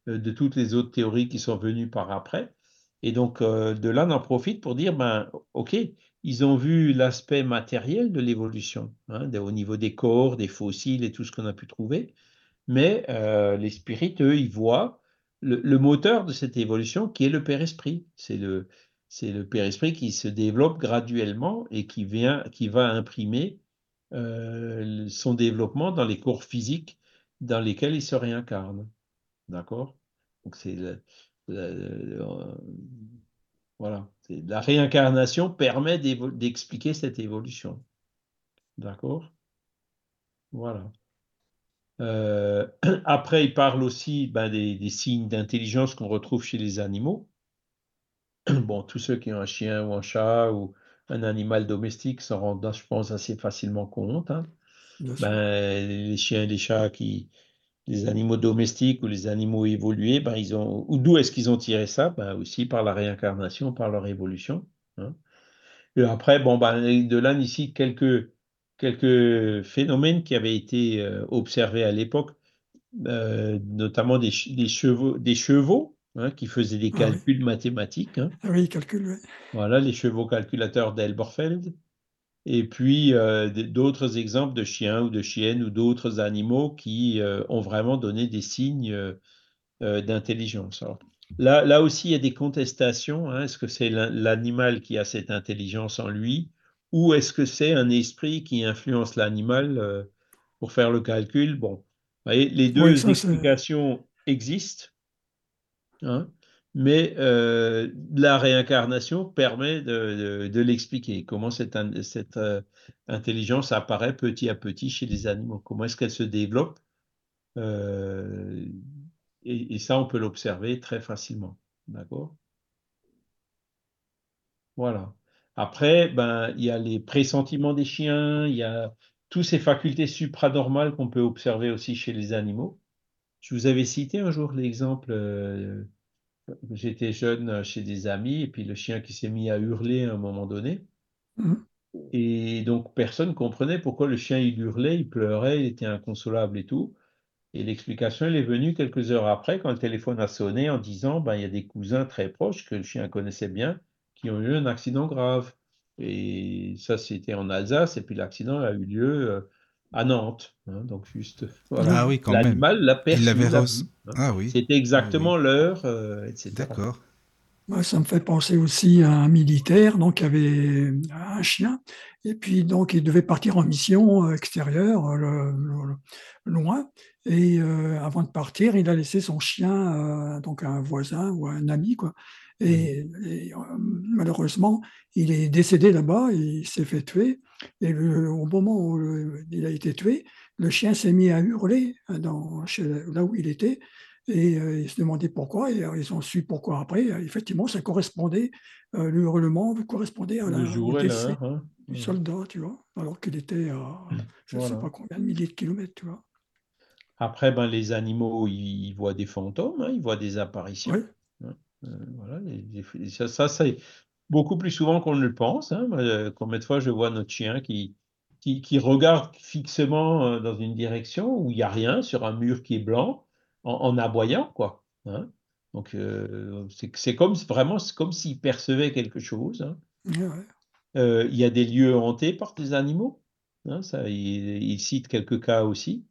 euh, de toutes les autres théories qui sont venues par après. Et donc, euh, de en profite pour dire, ben, OK, ils ont vu l'aspect matériel de l'évolution, hein, au niveau des corps, des fossiles et tout ce qu'on a pu trouver, mais euh, les spirites, eux, ils voient le, moteur de cette évolution qui est le Père Esprit. C'est le, c'est le père-esprit qui se développe graduellement et qui, vient, qui va imprimer euh, son développement dans les corps physiques dans lesquels il se réincarne. D'accord? Donc c'est voilà. La réincarnation permet d'expliquer cette évolution. D'accord? Voilà. Euh, après, il parle aussi ben, des signes d'intelligence qu'on retrouve chez les animaux. bon, tous ceux qui ont un chien ou un chat ou un animal domestique s'en rendent, je pense, assez facilement compte. Hein. Ben, les chiens et les chats qui, les animaux domestiques ou les animaux évolués, ben, ils ont, ou d'où est-ce qu'ils ont tiré ça? Ben, Aussi par la réincarnation, par leur évolution. Hein. Et après, bon, ben, de là, ici, quelques, quelques phénomènes qui avaient été euh, observés à l'époque, euh, notamment des, des, chevaux, des chevaux Hein, qui faisait des ah calculs mathématiques. Hein. Ah oui, calculs, Voilà, les chevaux calculateurs d'Elberfeld. Et puis euh, d'autres exemples de chiens ou de chiennes ou d'autres animaux qui euh, ont vraiment donné des signes euh, d'intelligence. Là, là aussi, il y a des contestations. Hein. Est-ce que c'est l'animal qui a cette intelligence en lui ou est-ce que c'est un esprit qui influence l'animal pour faire le calcul? Bon, voyez, les deux explications existent. Hein, mais euh, la réincarnation permet de, l'expliquer, comment cette, euh, intelligence apparaît petit à petit chez les animaux, comment est-ce qu'elle se développe. Euh, et, ça, on peut l'observer très facilement. D'accord? Voilà. Après, ben, il y a les pressentiments des chiens, il y a toutes ces facultés supranormales qu'on peut observer aussi chez les animaux. Je vous avais cité un jour l'exemple, j'étais jeune euh, chez des amis, et puis le chien qui s'est mis à hurler à un moment donné. Mmh. Et donc personne ne comprenait pourquoi le chien il hurlait, il pleurait, il était inconsolable et tout. Et l'explication, elle est venue quelques heures après, quand le téléphone a sonné en disant, ben, il y a des cousins très proches que le chien connaissait bien, qui ont eu un accident grave. Et ça, c'était en Alsace, et puis l'accident a eu lieu euh, à Nantes. Hein, donc juste voilà. Ah oui, quand L'animal l'a perçu. Hein. Ah oui. C'était exactement l'heure, euh, etc. D'accord. ça me fait penser aussi à un militaire donc qui avait un chien et puis donc il devait partir en mission euh, extérieure euh, loin et avant de partir il a laissé son chien donc à un voisin ou à un ami quoi et, mmh. malheureusement il est décédé là-bas il s'est fait tuer et au moment où il a été tué, le chien s'est mis à hurler hein, dans, là où il était. Et euh, il se demandait pourquoi, et euh, ils ont su pourquoi après. Effectivement, ça correspondait, euh, le hurlement correspondait à la, au décès hein. du soldat, tu vois, alors qu'il était à mmh. je ne sais pas combien de milliers de kilomètres, tu vois. Après, ben, les animaux, ils, voient des fantômes, hein, ils voient des apparitions. voilà, ça, ça, beaucoup plus souvent qu'on ne le pense. Hein. Combien de fois je vois notre chien qui, qui, regarde fixement dans une direction où il n'y a rien sur un mur qui est blanc en, aboyant, quoi. Hein. Donc, c'est comme vraiment comme s'il percevait quelque chose. Hein. il y a des lieux hantés par des animaux. Hein, ça, il, cite quelques cas aussi.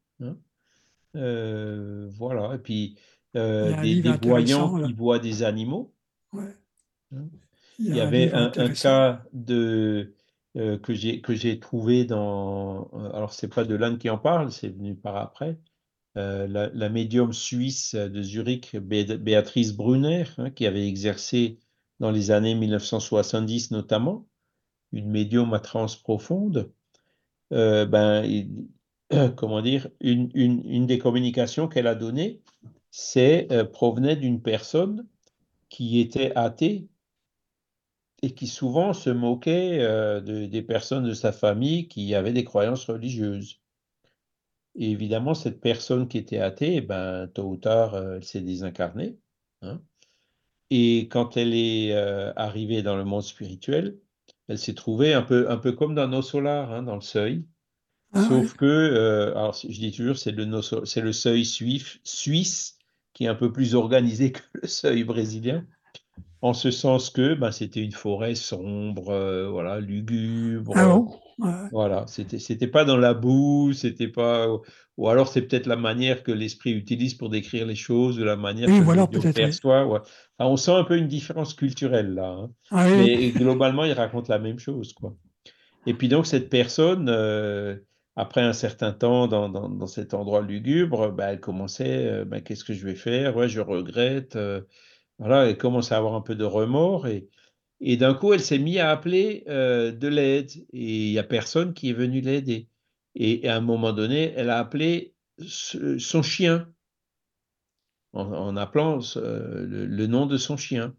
voilà. Et puis, des, voyants qui voient des animaux. Il, y, avait un, cas de, que j'ai trouvé dans. Alors, c'est pas de l'Inde qui en parle, c'est venu par après. la, médium suisse de Zurich, Béatrice Brunner, hein, qui avait exercé dans les années 1970 notamment, une médium à trans profonde, ben, comment dire, une, une, une des communications qu'elle a données, c'est provenait d'une personne qui était athée et qui souvent se moquait euh, des personnes de sa famille qui avaient des croyances religieuses. Et évidemment, cette personne qui était athée, eh ben, tôt ou tard, euh, elle s'est désincarnée. Hein. Et quand elle est euh, arrivée dans le monde spirituel, elle s'est trouvée un peu, un peu comme dans nos solars, hein, dans le seuil. Ah Sauf que, alors je dis toujours, c'est le, le seuil suisse qui est un peu plus organisé que le seuil brésilien en ce sens que ben, c'était une forêt sombre, euh, voilà, lugubre. Ah voilà, c'était c'était pas dans la boue, c'était pas ou alors c'est peut-être la manière que l'esprit utilise pour décrire les choses, ou la manière que voilà, perçoit. on sent un peu une différence culturelle là, hein. ah mais globalement il raconte la même chose quoi. Et puis donc cette personne, euh, après un certain temps dans, dans, cet endroit lugubre, ben, elle commençait, euh, ben, qu'est-ce que je vais faire? Ouais, je regrette. Elle commence à avoir un peu de remords et, d'un coup, elle s'est mise à appeler euh, de l'aide et il n'y a personne qui est venu l'aider. Et, à un moment donné, elle a appelé son chien en, appelant le, nom de son chien.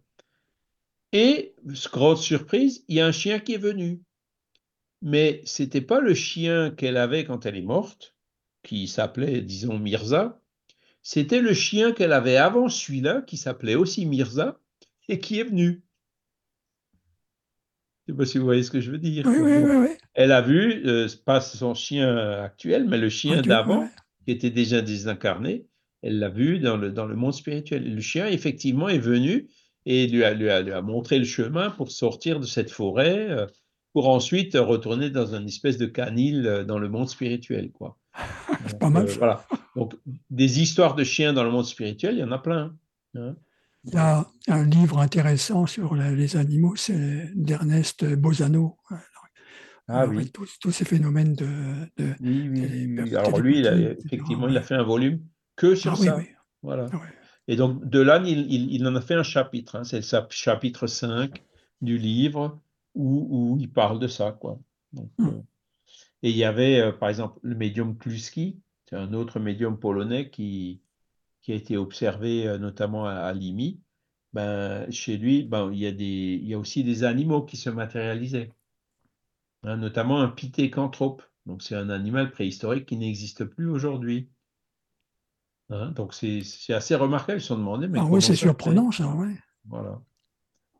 Et, grande surprise, il y a un chien qui est venu. Mais ce n'était pas le chien qu'elle avait quand elle est morte, qui s'appelait, disons, Mirza, c'était le chien qu'elle avait avant celui-là, qui s'appelait aussi Mirza, et qui est venu. Je ne sais pas si vous voyez ce que je veux dire. Elle a vu, euh, pas son chien actuel, mais le chien d'avant, qui était déjà désincarné, elle l'a vu dans le, dans le monde spirituel. Le chien, effectivement, est venu et lui a, lui a, montré le chemin pour sortir de cette forêt, euh, pour ensuite retourner dans une espèce de canil euh, dans le monde spirituel. quoi. C'est pas mal. voilà. Donc, des histoires de chiens dans le monde spirituel, il y en a plein. Hein. Il y a un livre intéressant sur les animaux, c'est d'Ernest Bozano. Ah oui. Tous, ces phénomènes de. oui, oui, Alors lui, effectivement, il a fait un volume que sur ah ça. Voilà. Ah Et donc, de là, il, il, en a fait un chapitre. Hein. C'est le chapitre 5 du livre où, où, il parle de ça. Quoi. Donc, hmm. euh, et il y avait, euh, par exemple, le médium Kluski, c'est un autre médium polonais qui, qui a été observé euh, notamment à, Limi. Ben, chez lui, ben, il, y a des, il y a aussi des animaux qui se matérialisaient, hein, notamment un pithécanthrope. Donc, c'est un animal préhistorique qui n'existe plus aujourd'hui. Hein, donc, c'est assez remarquable. Ils se sont demandé. Mais ah oui, c'est surprenant, ça, ouais. Voilà.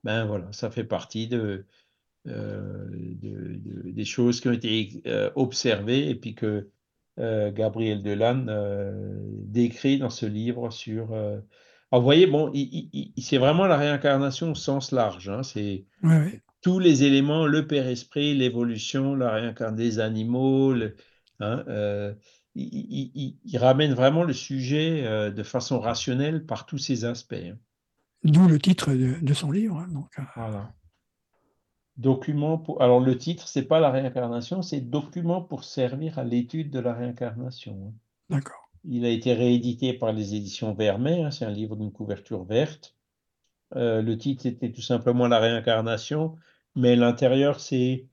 Ben voilà, ça fait partie de, euh, des choses qui ont été euh, observées et puis que euh, Gabriel Delanne décrit dans ce livre sur. Alors, vous voyez, bon, c'est vraiment la réincarnation au sens large. Hein, c'est tous les éléments, le Père Esprit, l'évolution, la réincarnation des animaux. hein, il, ramène vraiment le sujet de façon rationnelle par tous ces aspects. Hein. D'où le titre de, son livre. Donc, voilà. Document pour... Alors le titre, c'est pas la réincarnation, c'est Document pour servir à l'étude de la réincarnation. D'accord. Il a été réédité par les éditions Vermeer, hein, c'est un livre d'une couverture verte. Euh, le titre était tout simplement La réincarnation, mais l'intérieur, c'est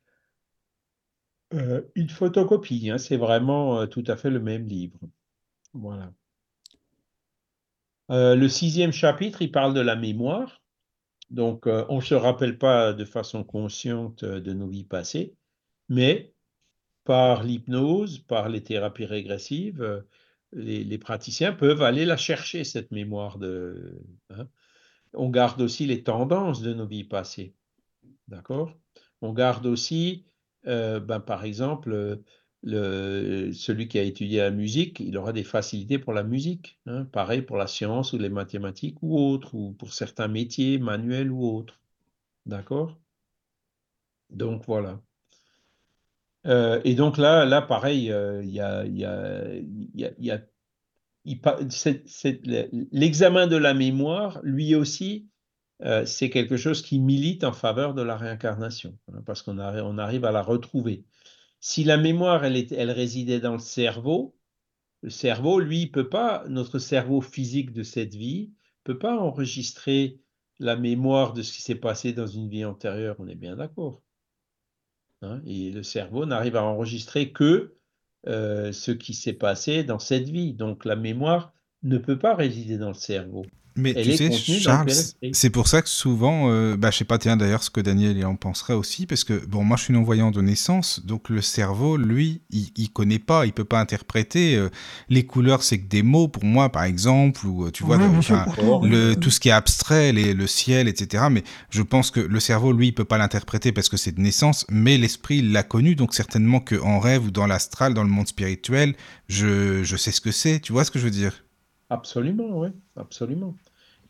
euh, une photocopie. Hein, c'est vraiment euh, tout à fait le même livre. Voilà. le sixième chapitre, il parle de la mémoire. Donc, euh, on ne se rappelle pas de façon consciente euh, de nos vies passées, mais par l'hypnose, par les thérapies régressives, euh, les, praticiens peuvent aller la chercher, cette mémoire. De, hein. On garde aussi les tendances de nos vies passées. D'accord? On garde aussi ben, par exemple, celui qui a étudié la musique, il aura des facilités pour la musique. Hein. Pareil pour la science ou les mathématiques ou autres, ou pour certains métiers manuels ou autres. D'accord? Donc voilà. Euh, et donc là, là pareil, euh, y a, y a, y a l'examen de la mémoire, lui aussi, euh, c'est quelque chose qui milite en faveur de la réincarnation, hein, parce qu'on on arrive à la retrouver. Si la mémoire, résidait dans le cerveau, le cerveau, lui, peut pas, notre cerveau physique de cette vie, peut pas enregistrer la mémoire de ce qui s'est passé dans une vie antérieure, on est bien d'accord. Hein, et le cerveau n'arrive à enregistrer que euh, ce qui s'est passé dans cette vie. Donc la mémoire ne peut pas résider dans le cerveau. Mais tu sais, Charles, c'est pour ça que souvent, euh, bah, je sais pas, tiens d'ailleurs ce que Daniel il en penserait aussi, parce que bon, moi je suis non-voyant de naissance, donc le cerveau, lui, il, il connaît pas, il peut pas interpréter. Euh, les couleurs, c'est que des mots pour moi, par exemple, ou euh, tu vois, le, tout ce qui est abstrait, les, le ciel, etc. Mais je pense que le cerveau, lui, il peut pas l'interpréter parce que c'est de naissance, mais l'esprit l'a connu, donc certainement qu'en rêve ou dans l'astral, dans le monde spirituel, je, je sais ce que c'est. Tu vois ce que je veux dire? Absolument, oui, absolument.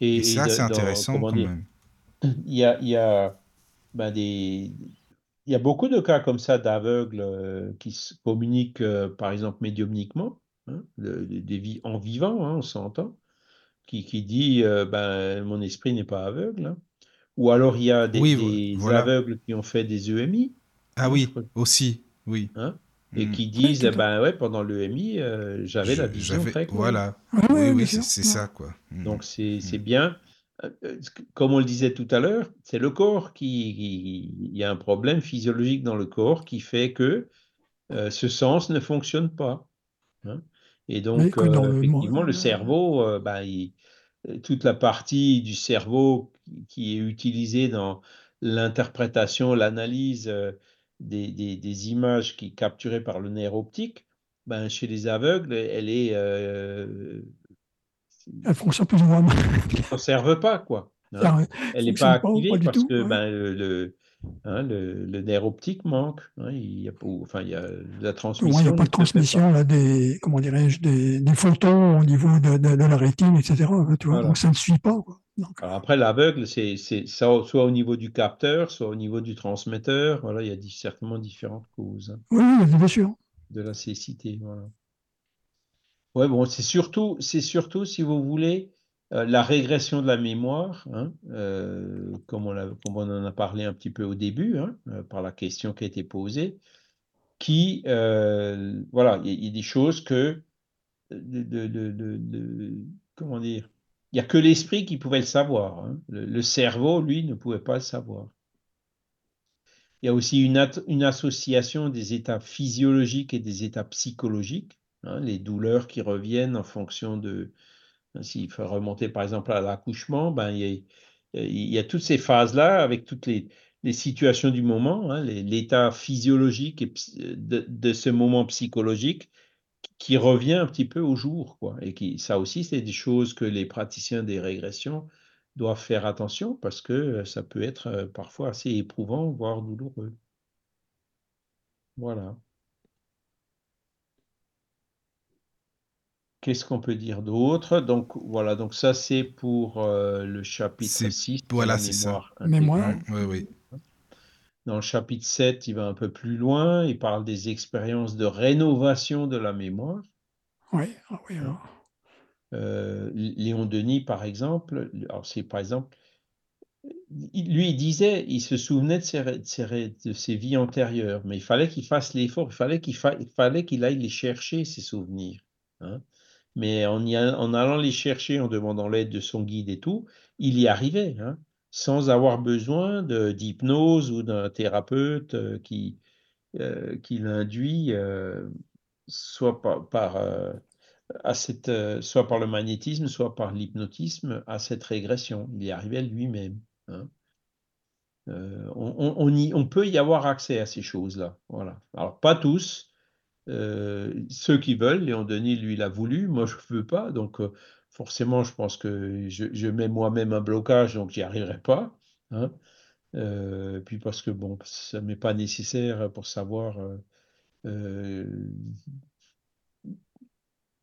Et, ça, c'est intéressant quand même. Il y a, il y, a, ben des, il y a beaucoup de cas comme ça d'aveugles euh, qui se communiquent, euh, par exemple, médiumniquement, hein, des en vivant, hein, on s'entend, qui, qui dit euh, ben, mon esprit n'est pas aveugle. Hein. Ou alors il y a des, des aveugles qui ont fait des EMI. Ah oui, aussi, oui. Et mmh. qui disent ben ouais pendant l'EMI euh, j'avais la vision très claire. Voilà. oui oui c'est ça quoi. Mmh. Donc c'est mmh. bien euh, euh, comme on le disait tout à l'heure, c'est le corps qui, il y a un problème physiologique dans le corps qui fait que ce sens ne fonctionne pas. Hein. Et donc effectivement le, cerveau ben, toute la partie du cerveau qui est utilisée dans l'interprétation, l'analyse des, des, images qui capturées par le nerf optique, ben, chez les aveugles, elle est. Euh, elle fonctionne plus ou moins. Elle ne conserve pas, quoi. Hein. elle n'est pas activée parce que ben, le, hein, le, le, nerf optique manque. Hein. il, y a, enfin, il y a la transmission. il n'y a pas de transmission là, des, comment dirais-je, des, des, photons au niveau de, de, la rétine, etc. Tu vois, Donc ça ne suit pas. Quoi après, l'aveugle, c'est soit au niveau du capteur, soit au niveau du transmetteur. Voilà, il y a certainement différentes causes. Hein, oui, bien sûr. De la cécité. Voilà. Ouais, bon, c'est surtout, surtout, si vous voulez, la régression de la mémoire, hein, euh, comme, on en a parlé un petit peu au début, hein, euh, par la question qui a été posée, qui, voilà, il y, a des choses que, comment dire, il n'y a que l'esprit qui pouvait le savoir. Hein. Le, cerveau, lui, ne pouvait pas le savoir. Il y a aussi une, une association des états physiologiques et des états psychologiques. Les douleurs qui reviennent en fonction de... Hein, s'il faut remonter par exemple à l'accouchement, ben, il, y a, toutes ces phases-là avec toutes les, situations du moment, l'état physiologique de, de, ce moment psychologique qui revient un petit peu au jour. Quoi. Et qui, ça aussi, c'est des choses que les praticiens des régressions doivent faire attention parce que euh, ça peut être euh, parfois assez éprouvant, voire douloureux. Voilà. Qu'est-ce qu'on peut dire d'autre? Donc voilà, donc ça c'est pour euh, le chapitre 6. Voilà, c'est ça. Mémoire. Oui, oui. Dans le chapitre 7, il va un peu plus loin, il parle des expériences de rénovation de la mémoire. Oui, ah oui. Euh, Léon Denis, par exemple, alors c'est par exemple, lui, il disait, il se souvenait de ses, de ses, vies antérieures, mais il fallait qu'il fasse l'effort, il fallait qu'il fallait qu'il aille les chercher, ses souvenirs. Hein. Mais en, allant les chercher, en demandant l'aide de son guide et tout, il y arrivait. Hein sans avoir besoin d'hypnose ou d'un thérapeute euh, qui, euh, qui l'induit euh, soit par, à cette, soit par le magnétisme, soit par l'hypnotisme à cette régression. Il y arrivait lui-même. Hein. on, on, on, peut y avoir accès à ces choses-là. Voilà. Alors, pas tous. Ceux qui veulent, Léon Denis, lui, l'a voulu. Moi, je ne veux pas. Donc, forcément, je pense que je, mets moi-même un blocage, donc j'y arriverai pas. Hein. Euh, puis parce que bon, ça m'est pas nécessaire pour savoir, euh,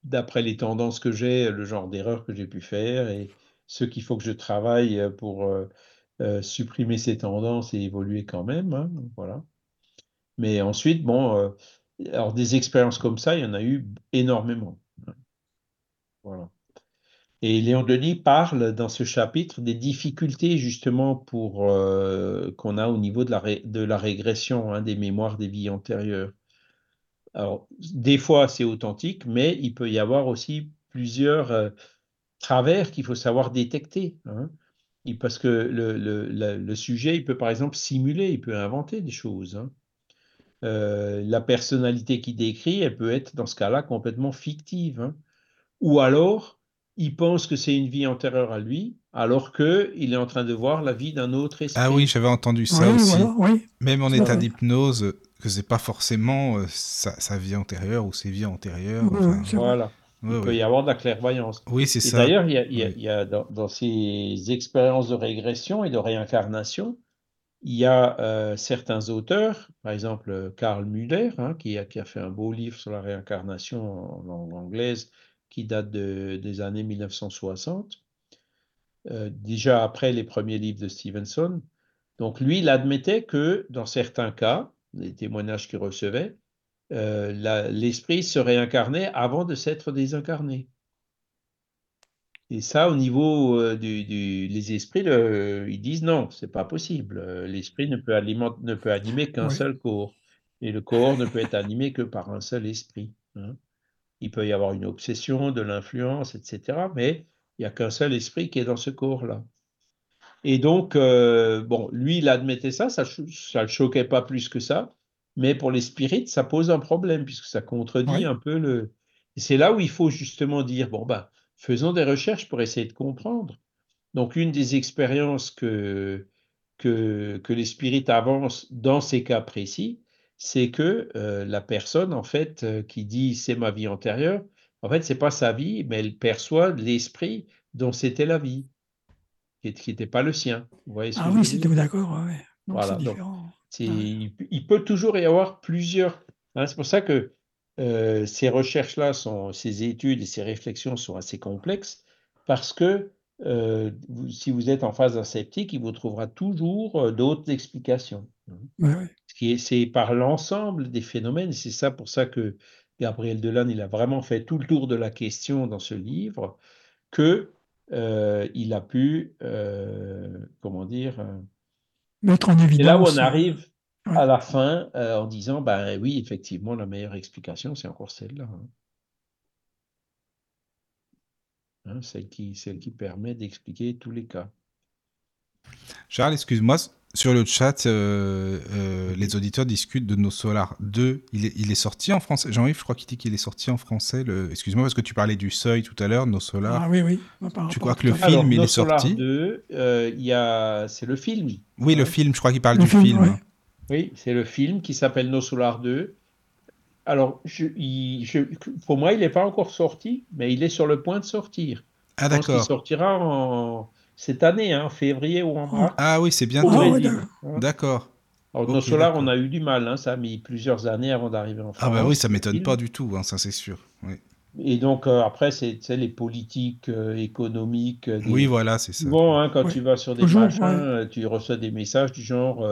d'après les tendances que j'ai, le genre d'erreur que j'ai pu faire et ce qu'il faut que je travaille pour supprimer ces tendances et évoluer quand même. Hein, voilà. Mais ensuite, bon, alors des expériences comme ça, il y en a eu énormément. Et Léon Denis parle dans ce chapitre des difficultés justement pour euh, qu'on a au niveau de la, régression hein, des mémoires des vies antérieures. Alors, des fois, c'est authentique, mais il peut y avoir aussi plusieurs euh, travers qu'il faut savoir détecter. Hein. parce que le, sujet, il peut par exemple simuler, il peut inventer des choses. Hein. Euh, la personnalité qu'il décrit, elle peut être dans ce cas-là complètement fictive. Ou alors, il pense que c'est une vie antérieure à lui, alors qu'il est en train de voir la vie d'un autre esprit. Ah oui, j'avais entendu ça aussi. Même en état d'hypnose, que c'est pas forcément euh, sa, vie antérieure ou ses vies antérieures. voilà. il peut y avoir de la clairvoyance. Oui, c'est ça. D'ailleurs, il y a, dans, ces expériences de régression et de réincarnation, il y a euh, certains auteurs, par exemple Karl Müller, hein, qui, a, fait un beau livre sur la réincarnation en langue anglaise, qui date de, des années 1960, euh, déjà après les premiers livres de Stevenson. Donc lui, il admettait que dans certains cas, les témoignages qu'il recevait, euh, l'esprit se réincarnait avant de s'être désincarné. Et ça, au niveau euh, du, les esprits, ils disent non, c'est pas possible. L'esprit ne peut, ne peut animer qu'un seul corps, et le corps ne peut être animé que par un seul esprit. Hein. Il peut y avoir une obsession, de l'influence, etc. Mais il n'y a qu'un seul esprit qui est dans ce corps-là. Et donc, euh, bon, lui, il admettait ça, ça ne le choquait pas plus que ça. Mais pour les spirites, ça pose un problème, puisque ça contredit un peu le. c'est là où il faut justement dire bon, ben, faisons des recherches pour essayer de comprendre. Donc, une des expériences que, que, que les spirites avancent dans ces cas précis, c'est que la personne, en fait, qui dit c'est ma vie antérieure, en fait, c'est pas sa vie, mais elle perçoit l'esprit dont c'était la vie, qui n'était pas le sien. ah oui, c'était d'accord. Voilà, il, peut toujours y avoir plusieurs. Hein, c'est pour ça que ces recherches-là, ces études et ces réflexions sont assez complexes, parce que si vous êtes en phase d'un sceptique, il vous trouvera toujours d'autres explications. Hein c'est par l'ensemble des phénomènes. C'est ça pour ça que Gabriel Delanne, il a vraiment fait tout le tour de la question dans ce livre, que euh, il a pu, euh, comment dire, euh, mettre en évidence. Et là où on arrive à la fin en disant, ben oui, effectivement, la meilleure explication, c'est encore celle-là. Hein. Hein, celle, qui, celle qui permet d'expliquer tous les cas. Charles, excuse-moi, sur le chat, euh, euh, les auditeurs discutent de nos Solar 2. Il est, il est sorti en français. Jean-Yves, je crois qu'il dit qu'il est sorti en français. Le... Excuse-moi, parce que tu parlais du seuil tout à l'heure, nos Solar. Ah oui, oui. tu crois que le film, il est sorti? 2, euh, il y a... c'est le film. Oui, le film, je crois qu'il parle du film. Oui, c'est le film qui s'appelle Nos Solar 2. Alors, je, je, pour moi, il n'est pas encore sorti, mais il est sur le point de sortir. Ah, d'accord. Il sortira en cette année, en hein, février ou en mars. Ah oui, c'est bientôt. Oh, d'accord. Alors, nos Solar, on a eu du mal, hein, ça a mis plusieurs années avant d'arriver en France. Ah bah oui, ça m'étonne pas du tout, hein, ça c'est sûr. Et donc euh, après, c'est les politiques euh, économiques. Euh, oui, voilà, c'est ça. Bon, quand tu vas sur des machins, tu reçois des messages du genre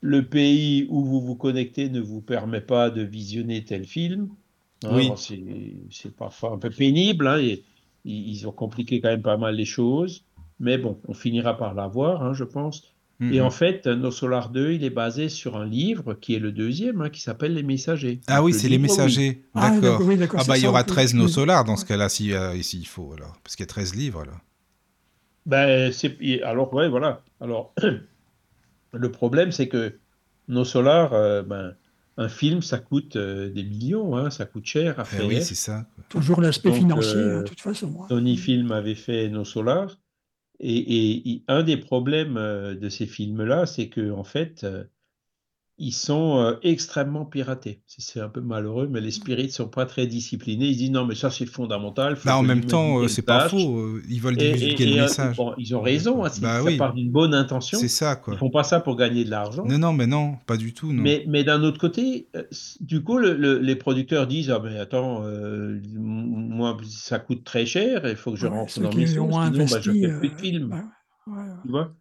le pays où vous vous connectez ne vous permet pas de visionner tel film. oui. C'est parfois un peu pénible. Et, ils ont compliqué quand même pas mal les choses. Mais bon, on finira par l'avoir, hein, je pense. Et en fait, Nos Solar 2, il est basé sur un livre qui est le deuxième, hein, qui s'appelle Les Messagers. Ah oui, c'est Les Messagers. Ah, d'accord. Ah, bah, il y aura 13 Nos Solar dans ce cas-là, si, euh, ici il faut, alors. Parce qu'il y a 13 livres, là. Ben, alors, ouais, voilà. Alors, le problème, c'est que Nos Solar, euh, ben, un film, ça coûte euh, des millions, hein, ça coûte cher à eh faire. oui, c'est ça. Toujours l'aspect financier, de toute façon. Tony Film avait fait Nos Solar. Et, un des problèmes euh, de ces films-là, c'est que en fait, euh, ils sont euh, extrêmement piratés. C'est un peu malheureux, mais les spirites sont pas très disciplinés. Ils disent non, mais ça c'est fondamental. Bah, en même temps, euh, c'est pas faux. Euh, ils veulent divulguer le message. ils ont raison. Hein, bah, ça part d'une bonne intention. C'est ça, quoi. Ils font pas ça pour gagner de l'argent. Non, non, mais non, pas du tout. Non. Mais, mais d'un autre côté, du coup, les producteurs disent ah mais attends, moi ça coûte très cher, il faut que je rentre dans mes sinon bah, je fais plus de films. tu vois?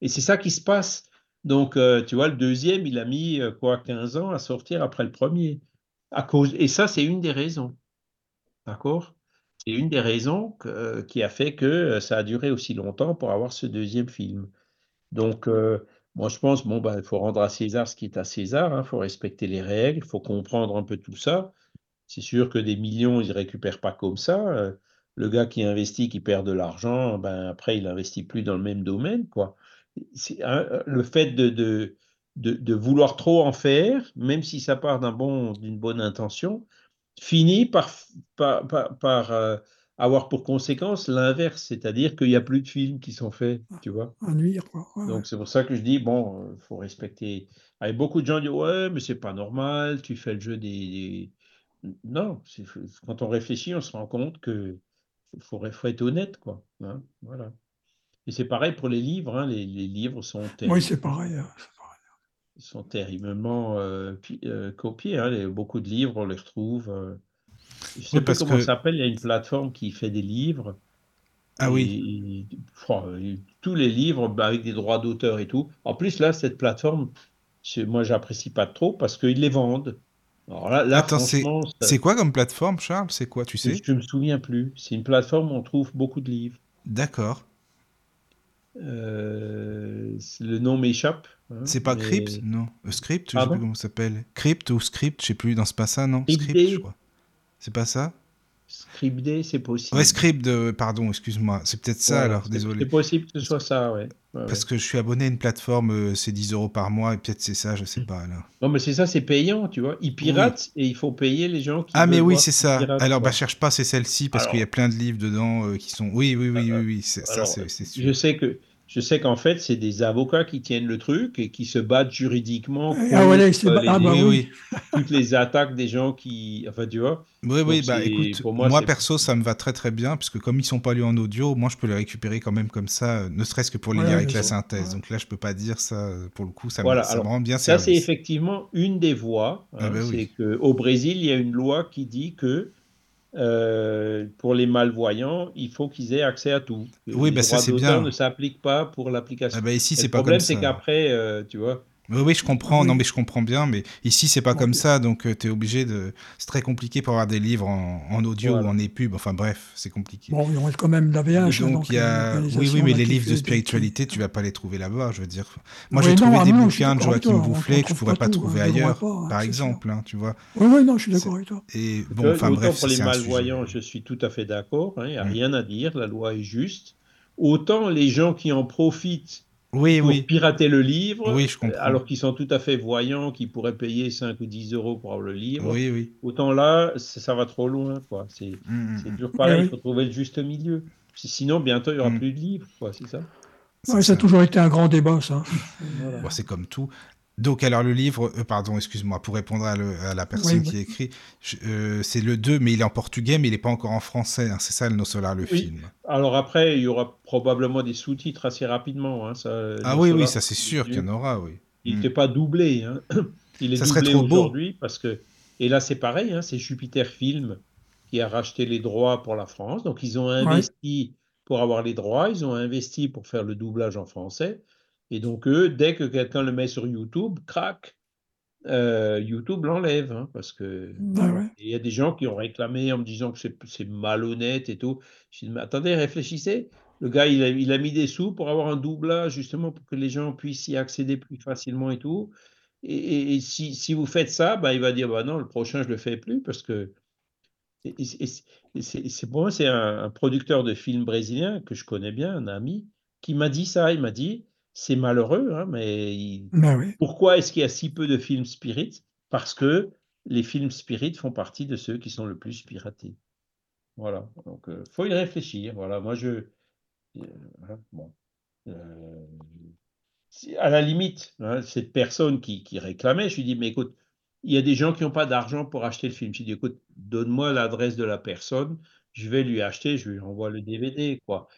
Et c'est ça qui se passe donc, euh, tu vois, le deuxième, il a mis euh, quoi, 15 ans à sortir après le premier. Et ça, c'est une des raisons. D'accord? C'est une des raisons euh, qui a fait que ça a duré aussi longtemps pour avoir ce deuxième film. Donc, moi, je pense, bon, ben, il faut rendre à César ce qui est à César, il hein, faut respecter les règles, il faut comprendre un peu tout ça. C'est sûr que des millions, ils ne récupèrent pas comme ça. Le gars qui investit, qui perd de l'argent, ben, après, il n'investit plus dans le même domaine, quoi le fait de, de, de, vouloir trop en faire, même si ça part d'un bon, d'une bonne intention, finit par, par, par, euh, avoir pour conséquence l'inverse, c'est-à-dire qu'il n'y a plus de films qui sont faits, tu vois. nuire, Donc c'est pour ça que je dis, bon, il faut respecter. Avec beaucoup de gens disent, ouais, mais c'est pas normal, tu fais le jeu des... Non, quand on réfléchit, on se rend compte que faut, faut être honnête, quoi. Hein, voilà. Et c'est pareil pour les livres. Hein, les, livres sont Oui, c'est pareil. Hein, Ils sont terriblement euh, euh, copiés. Hein, beaucoup de livres, on les retrouve. Euh, je ne sais pas comment ça s'appelle. Il y a une plateforme qui fait des livres. Ah oui. tous les livres bah, avec des droits d'auteur et tout. En plus, là, cette plateforme, moi, j'apprécie pas trop parce qu'ils les vendent. Alors là, Attends, c'est quoi comme plateforme, Charles? C'est quoi, tu sais? Je ne me souviens plus. C'est une plateforme où on trouve beaucoup de livres. D'accord. Euh, le nom m'échappe. Hein, c'est pas Crypt? Non. Euh, script, je sais plus comment ça s'appelle. Crypt ou Script, je sais plus, dans ce pas ça, non? Script, je crois. C'est pas ça? Script c'est possible. Ouais, Script, pardon, excuse-moi. C'est peut-être ça, alors, désolé. C'est possible que ce soit ça, ouais. Parce que je suis abonné à une plateforme, euh, c'est 10 euros par mois, et peut-être c'est ça, je sais pas, là. Non, mais c'est ça, c'est payant, tu vois. Ils piratent et il faut payer les gens qui. Ah, mais oui, c'est ça. alors, bah, cherche pas, c'est celle-ci, parce qu'il y a plein de livres dedans qui sont. Oui, oui, oui, oui, oui, ça, c'est sûr. Je sais que je sais qu'en fait, c'est des avocats qui tiennent le truc et qui se battent juridiquement ah, contre les, ah, bah oui. toutes les attaques des gens qui. Enfin, tu vois. Oui, oui, bah écoute, moi, perso, ça me va très très bien, puisque comme ils sont pas lus en audio, moi je peux les récupérer quand même comme ça, ne serait-ce que pour les lire avec la synthèse. Donc là, je peux pas dire ça, pour le coup, ça, me, rend bien Ça, c'est effectivement une des voies. Ah, hein, bah c'est qu'au Brésil, il y a une loi qui dit que euh, pour les malvoyants, il faut qu'ils aient accès à tout. Oui, bah ça c'est bien. ne s'applique pas pour l'application. Ah bah ici, c'est pas comme ça. Le problème, c'est qu'après, euh, tu vois, oui, oui, je comprends. Non, mais je comprends bien. Mais ici, c'est pas comme ça. Donc, euh, tu es obligé de. C'est très compliqué pour avoir des livres en, audio ou en épub. Enfin, bref, c'est compliqué. Bon, il reste quand même la VH. Donc, il y a. Oui, oui, mais les livres de spiritualité, tu vas pas les trouver là-bas. Je veux dire. Moi, j'ai trouvé des bouquins de Joachim Boufflet que je pourrais pas trouver ailleurs, par hein, exemple. Hein, tu vois. Oui, oui, non, je suis d'accord avec toi. Et bon, enfin, bref. Pour les malvoyants, je suis tout à fait d'accord. Il hein, n'y a rien à dire. La loi est juste. Autant les gens qui en profitent oui, pour pirater le livre, alors qu'ils sont tout à fait voyants, qu'ils pourraient payer 5 ou 10 euros pour avoir le livre. Oui, oui. Autant là, ça, va trop loin. quoi. C'est mmh, mmh. dur pareil, il faut trouver le juste milieu. Sinon, bientôt, il n'y aura mmh. plus de livres, c'est ça? Ça a toujours été un grand débat, ça. c'est comme tout. Donc, alors, le livre, euh, pardon, excuse-moi, pour répondre à, la personne qui écrit, euh, c'est le 2, mais il est en portugais, mais il n'est pas encore en français. Hein, c'est ça, le No Solar, le film. Alors, après, il y aura probablement des sous-titres assez rapidement. Hein, ah oui, oui, ça c'est sûr qu'il y en aura, oui. Il n'était hmm. pas doublé. Hein. Il est ça doublé aujourd'hui parce que. Et là, c'est pareil, c'est Jupiter Film qui a racheté les droits pour la France. Donc, ils ont investi pour avoir les droits, ils ont investi pour faire le doublage en français. Et donc, eux, dès que quelqu'un le met sur YouTube, crac, euh, YouTube l'enlève. Hein, parce que bah il y a des gens qui ont réclamé en me disant que c'est malhonnête et tout. Je dis, mais attendez, réfléchissez. Le gars, il a, il a, mis des sous pour avoir un doublage, justement, pour que les gens puissent y accéder plus facilement et tout. Et, si, si, vous faites ça, bah, il va dire, bah non, le prochain, je le fais plus parce que. C'est pour moi, c'est un, un, producteur de films brésilien que je connais bien, un ami, qui m'a dit ça. Il m'a dit, c'est malheureux, hein, mais bah pourquoi est-ce qu'il y a si peu de films spirit? Parce que les films spirit font partie de ceux qui sont le plus piratés. Voilà, donc il euh, faut y réfléchir. Voilà, moi je. Euh, bon. Euh, à la limite, hein, cette personne qui, qui, réclamait, je lui dis, mais écoute, il y a des gens qui n'ont pas d'argent pour acheter le film. Je lui dis, écoute, donne-moi l'adresse de la personne, je vais lui acheter, je lui envoie le DVD, quoi.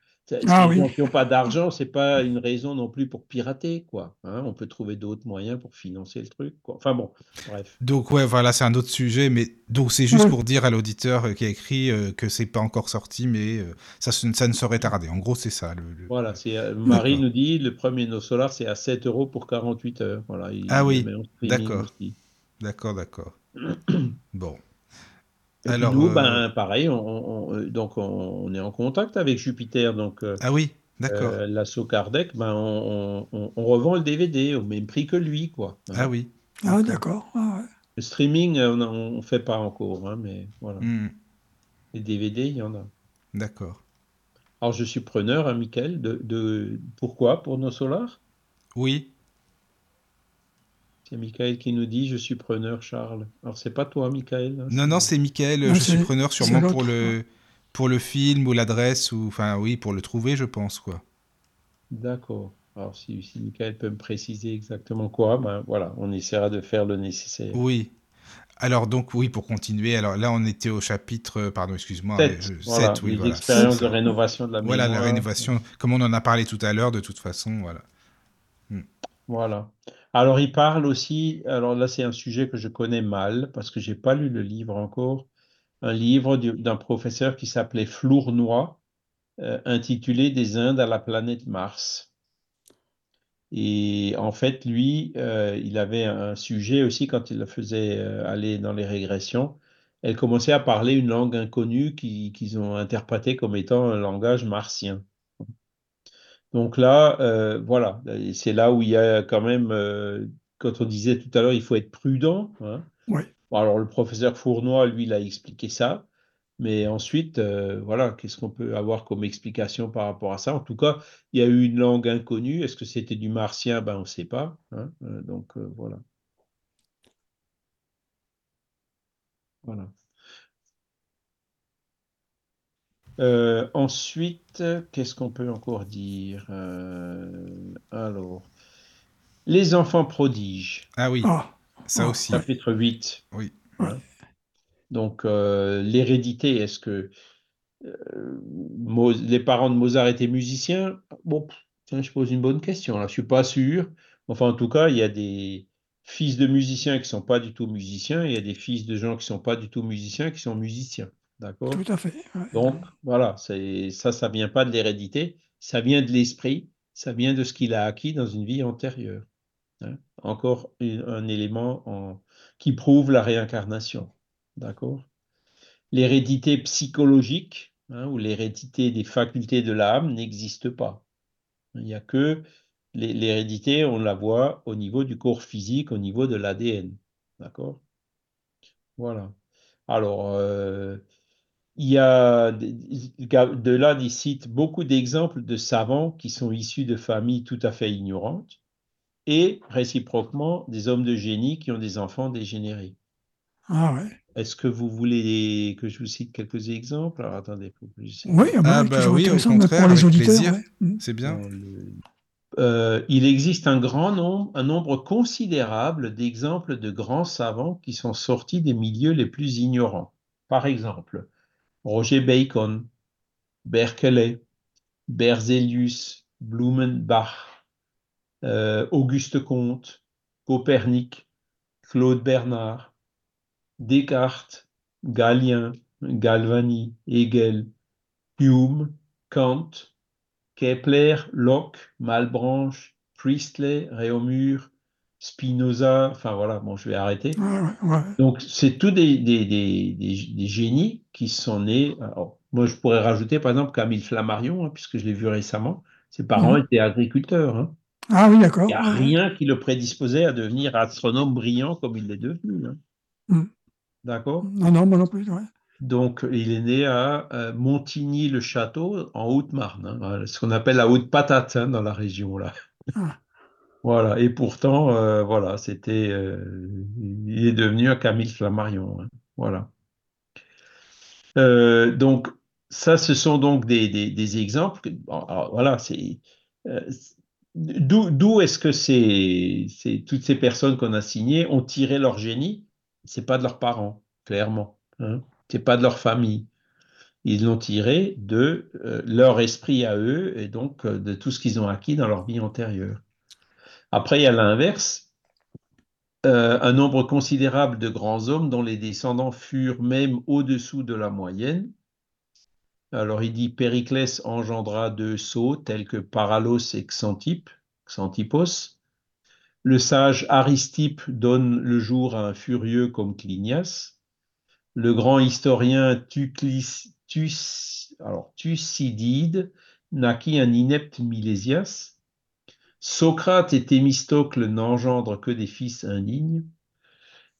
Ah, oui. qui n'ont pas d'argent, c'est pas une raison non plus pour pirater, quoi. Hein. on peut trouver d'autres moyens pour financer le truc, quoi. Enfin bon, bref. Donc ouais, voilà, c'est un autre sujet, mais donc c'est juste pour dire à l'auditeur euh, qui a écrit euh, que c'est pas encore sorti, mais euh, ça, ça ne serait tardé. En gros, c'est ça. Le, Voilà, c'est Marie nous dit le premier No Solar, c'est à 7 euros pour 48 heures. Voilà. ah oui, d'accord, d'accord, d'accord. bon. Alors, nous, ben, pareil, on, donc on, est en contact avec Jupiter. Donc, ah oui, d'accord. L'assaut Kardec, ben, on, revend le DVD au même prix que lui. Quoi, Ah oui. Ah d'accord. Ah, le streaming, on ne fait pas encore, hein, mais voilà. Hmm. Les DVD, il y en a. D'accord. Alors, je suis preneur, hein, Michael, de, de... pourquoi? Pour nos solars? Oui. C'est Michael qui nous dit Je suis preneur, Charles. Alors, c'est pas toi, Michael hein, Non, non, c'est Michael. je suis preneur sûrement pour le, pour le film ou l'adresse, ou enfin, oui, pour le trouver, je pense, quoi. D'accord. Alors, si, si Michael peut me préciser exactement quoi, ben voilà, on essaiera de faire le nécessaire. Oui. Alors, donc, oui, pour continuer, alors là, on était au chapitre, euh, pardon, excuse-moi, 7, voilà, oui, voilà. L'expérience de rénovation de la Voilà, la rénovation, comme on en a parlé tout à l'heure, de toute façon, voilà. Hmm. Voilà. Alors, il parle aussi, alors là, c'est un sujet que je connais mal, parce que j'ai pas lu le livre encore, un livre d'un professeur qui s'appelait Flournoy, euh, intitulé Des Indes à la planète Mars. Et en fait, lui, euh, il avait un sujet aussi quand il le faisait euh, aller dans les régressions. Elle commençait à parler une langue inconnue qu'ils ont interprétée comme étant un langage martien. Donc là, euh, voilà, c'est là où il y a quand même, quand on disait tout à l'heure, il faut être prudent. Hein. Oui. alors le professeur Fournois, lui, il a expliqué ça. Mais ensuite, euh, voilà, qu'est-ce qu'on peut avoir comme explication par rapport à ça? En tout cas, il y a eu une langue inconnue. Est-ce que c'était du martien? Ben, On ne sait pas. Hein, euh, donc, euh, voilà. Voilà. ensuite, qu'est-ce qu'on peut encore dire Alors, les enfants prodiges. Ah oui, ah. ça aussi. Chapitre 8. Oui. Donc, euh, l'hérédité, est-ce que euh, les parents de Mozart étaient musiciens? Bon, tiens, je pose une bonne question. Là, je suis pas sûr. Enfin, en tout cas, il y a des fils de musiciens qui sont pas du tout musiciens, et il y a des fils de gens qui sont pas du tout musiciens qui sont musiciens. D'accord Tout à fait. Donc, voilà, ça, ça vient pas de l'hérédité, ça vient de l'esprit, ça vient de ce qu'il a acquis dans une vie antérieure. Hein. Encore un, élément qui prouve la réincarnation. D'accord L'hérédité psychologique hein, ou l'hérédité des facultés de l'âme n'existe pas. Il n'y a que l'hérédité, on la voit au niveau du corps physique, au niveau de l'ADN. D'accord Voilà. Alors, euh, il y a de là, il cite beaucoup d'exemples de savants qui sont issus de familles tout à fait ignorantes et réciproquement des hommes de génie qui ont des enfants dégénérés. Ah ouais. Est-ce que vous voulez que je vous cite quelques exemples? Alors attendez. Oui, ah bah, ah bah oui, au contraire, pour les auditeurs. Mm. C'est bien. Euh, il existe un grand nombre, un nombre considérable d'exemples de grands savants qui sont sortis des milieux les plus ignorants. Par exemple, Roger Bacon, Berkeley, Berzelius, Blumenbach, euh, Auguste Comte, Copernic, Claude Bernard, Descartes, Galien, Galvani, Hegel, Hume, Kant, Kepler, Locke, Malbranche, Priestley, Réaumur, Spinoza, enfin voilà, bon, je vais arrêter. Donc, c'est tous des, des, des, des, génies qui sont nés. moi, je pourrais rajouter par exemple Camille Flammarion, hein, puisque je l'ai vu récemment. Ses parents mhm. étaient agriculteurs. Hein. Ah oui, d'accord. Il n'y a rien qui le prédisposait à devenir astronome brillant comme il l'est devenu. Hein. Mhm. D'accord? Non, non, moi non plus. Donc, il est né à euh, Montigny-le-Château, en Haute-Marne, ce qu'on appelle la Haute-Patate dans la région. là. Ah. Voilà, et pourtant, euh, voilà, c'était. Euh, il est devenu un Camille Flammarion. Hein, voilà. donc, ça, ce sont donc des, exemples. voilà, c'est d'où est-ce que toutes ces personnes qu'on a signées ont tiré leur génie? C'est pas de leurs parents, clairement. Hein c'est pas de leur famille. Ils l'ont tiré de euh, leur esprit à eux et donc euh, de tout ce qu'ils ont acquis dans leur vie antérieure. Après, il y a l'inverse. Euh, un nombre considérable de grands hommes dont les descendants furent même au-dessous de la moyenne. Alors il dit Périclès engendra deux sceaux tels que Paralos et Xantippe, Xantippos. Le sage Aristippe donne le jour à un furieux comme Clinias. Le grand historien Thucydide naquit un inepte Milésias. Socrate et Thémistocle n'engendrent que des fils indignes.